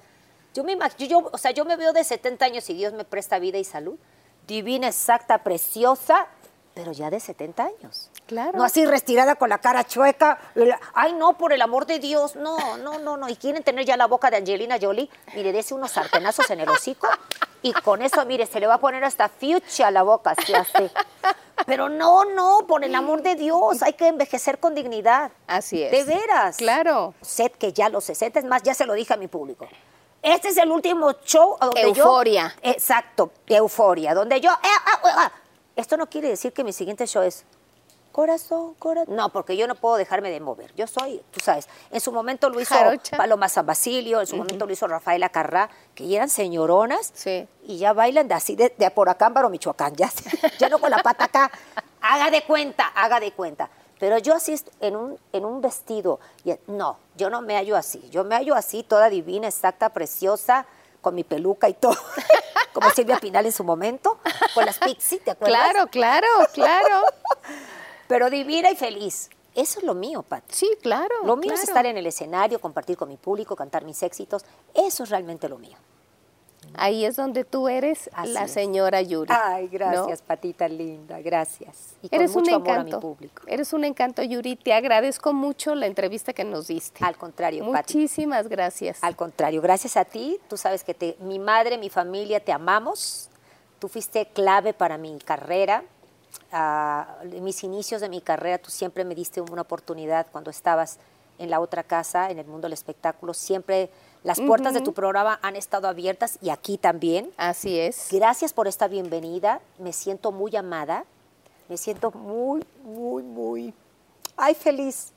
Yo me imagino, yo, o sea, yo me veo de 70 años y Dios me presta vida y salud. Divina, exacta, preciosa, pero ya de 70 años. Claro. No así retirada con la cara chueca. Ay, no, por el amor de Dios. No, no, no, no. Y quieren tener ya la boca de Angelina Jolie. Mire, dese unos sartenazos en el hocico. Y con eso, mire, se le va a poner hasta fuchsia a la boca, así, así. Pero no, no, por el amor de Dios. Hay que envejecer con dignidad. Así es. De veras. Claro. Sé que ya los 60, es más, ya se lo dije a mi público. Este es el último show donde yo... Euforia. Exacto, euforia, donde yo... eh, ah, ah, ah. Esto no quiere decir que mi siguiente show es corazón, corazón. No, porque yo no puedo dejarme de mover. Yo soy, tú sabes, en su momento lo hizo Jarocha. Paloma San Basilio, en su momento lo hizo Rafaela Carrá, que ya eran señoronas Sí. y ya bailan de así de, de por Acámbaro, Michoacán, ya, ya no con la pata acá. Haga de cuenta, haga de cuenta. Pero yo así en un, en un vestido, y- no, yo no me hallo así. Yo me hallo así, toda divina, exacta, preciosa, con mi peluca y todo, como Silvia Pinal en su momento, con las pixie, ¿te acuerdas? Claro, claro, claro. Pero divina y feliz. Eso es lo mío, Pat. Sí, claro. Lo mío es estar en el escenario, compartir con mi público, cantar mis éxitos. Eso es realmente lo mío. Ahí es donde tú eres Así la es. señora Yuri. Ay, ¿no? gracias, patita linda, gracias. Y con Eres mucho un amor encanto. a mi público. Eres un encanto, Yuri. Te agradezco mucho la entrevista que nos diste. Al contrario, Pati. Muchísimas gracias. Al contrario, gracias a ti. Tú sabes que te, mi madre, mi familia, te amamos. Tú fuiste clave para mi carrera. En mis inicios de mi carrera, tú siempre me diste una oportunidad cuando estabas en la otra casa, en el mundo del espectáculo. Siempre las puertas de tu programa han estado abiertas y aquí también. Así es. Gracias por esta bienvenida. Me siento muy amada. Me siento muy, muy, muy, ay, feliz.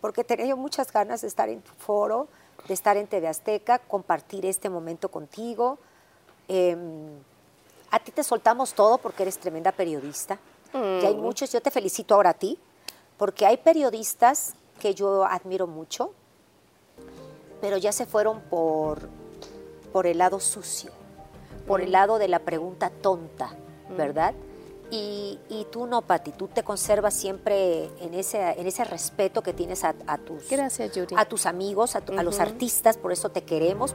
Porque tenía yo muchas ganas de estar en tu foro, de estar en TV Azteca, compartir este momento contigo. Em, a ti te soltamos todo porque eres tremenda periodista. Y hay muchos, yo te felicito ahora a ti, porque hay periodistas que yo admiro mucho, pero ya se fueron por, por el lado sucio, por el lado de la pregunta tonta, ¿verdad? Y, y tú no, Pati, tú te conservas siempre en ese, en ese respeto que tienes a, a tus, Gracias, a tus amigos, a, tu- a los artistas, por eso te queremos.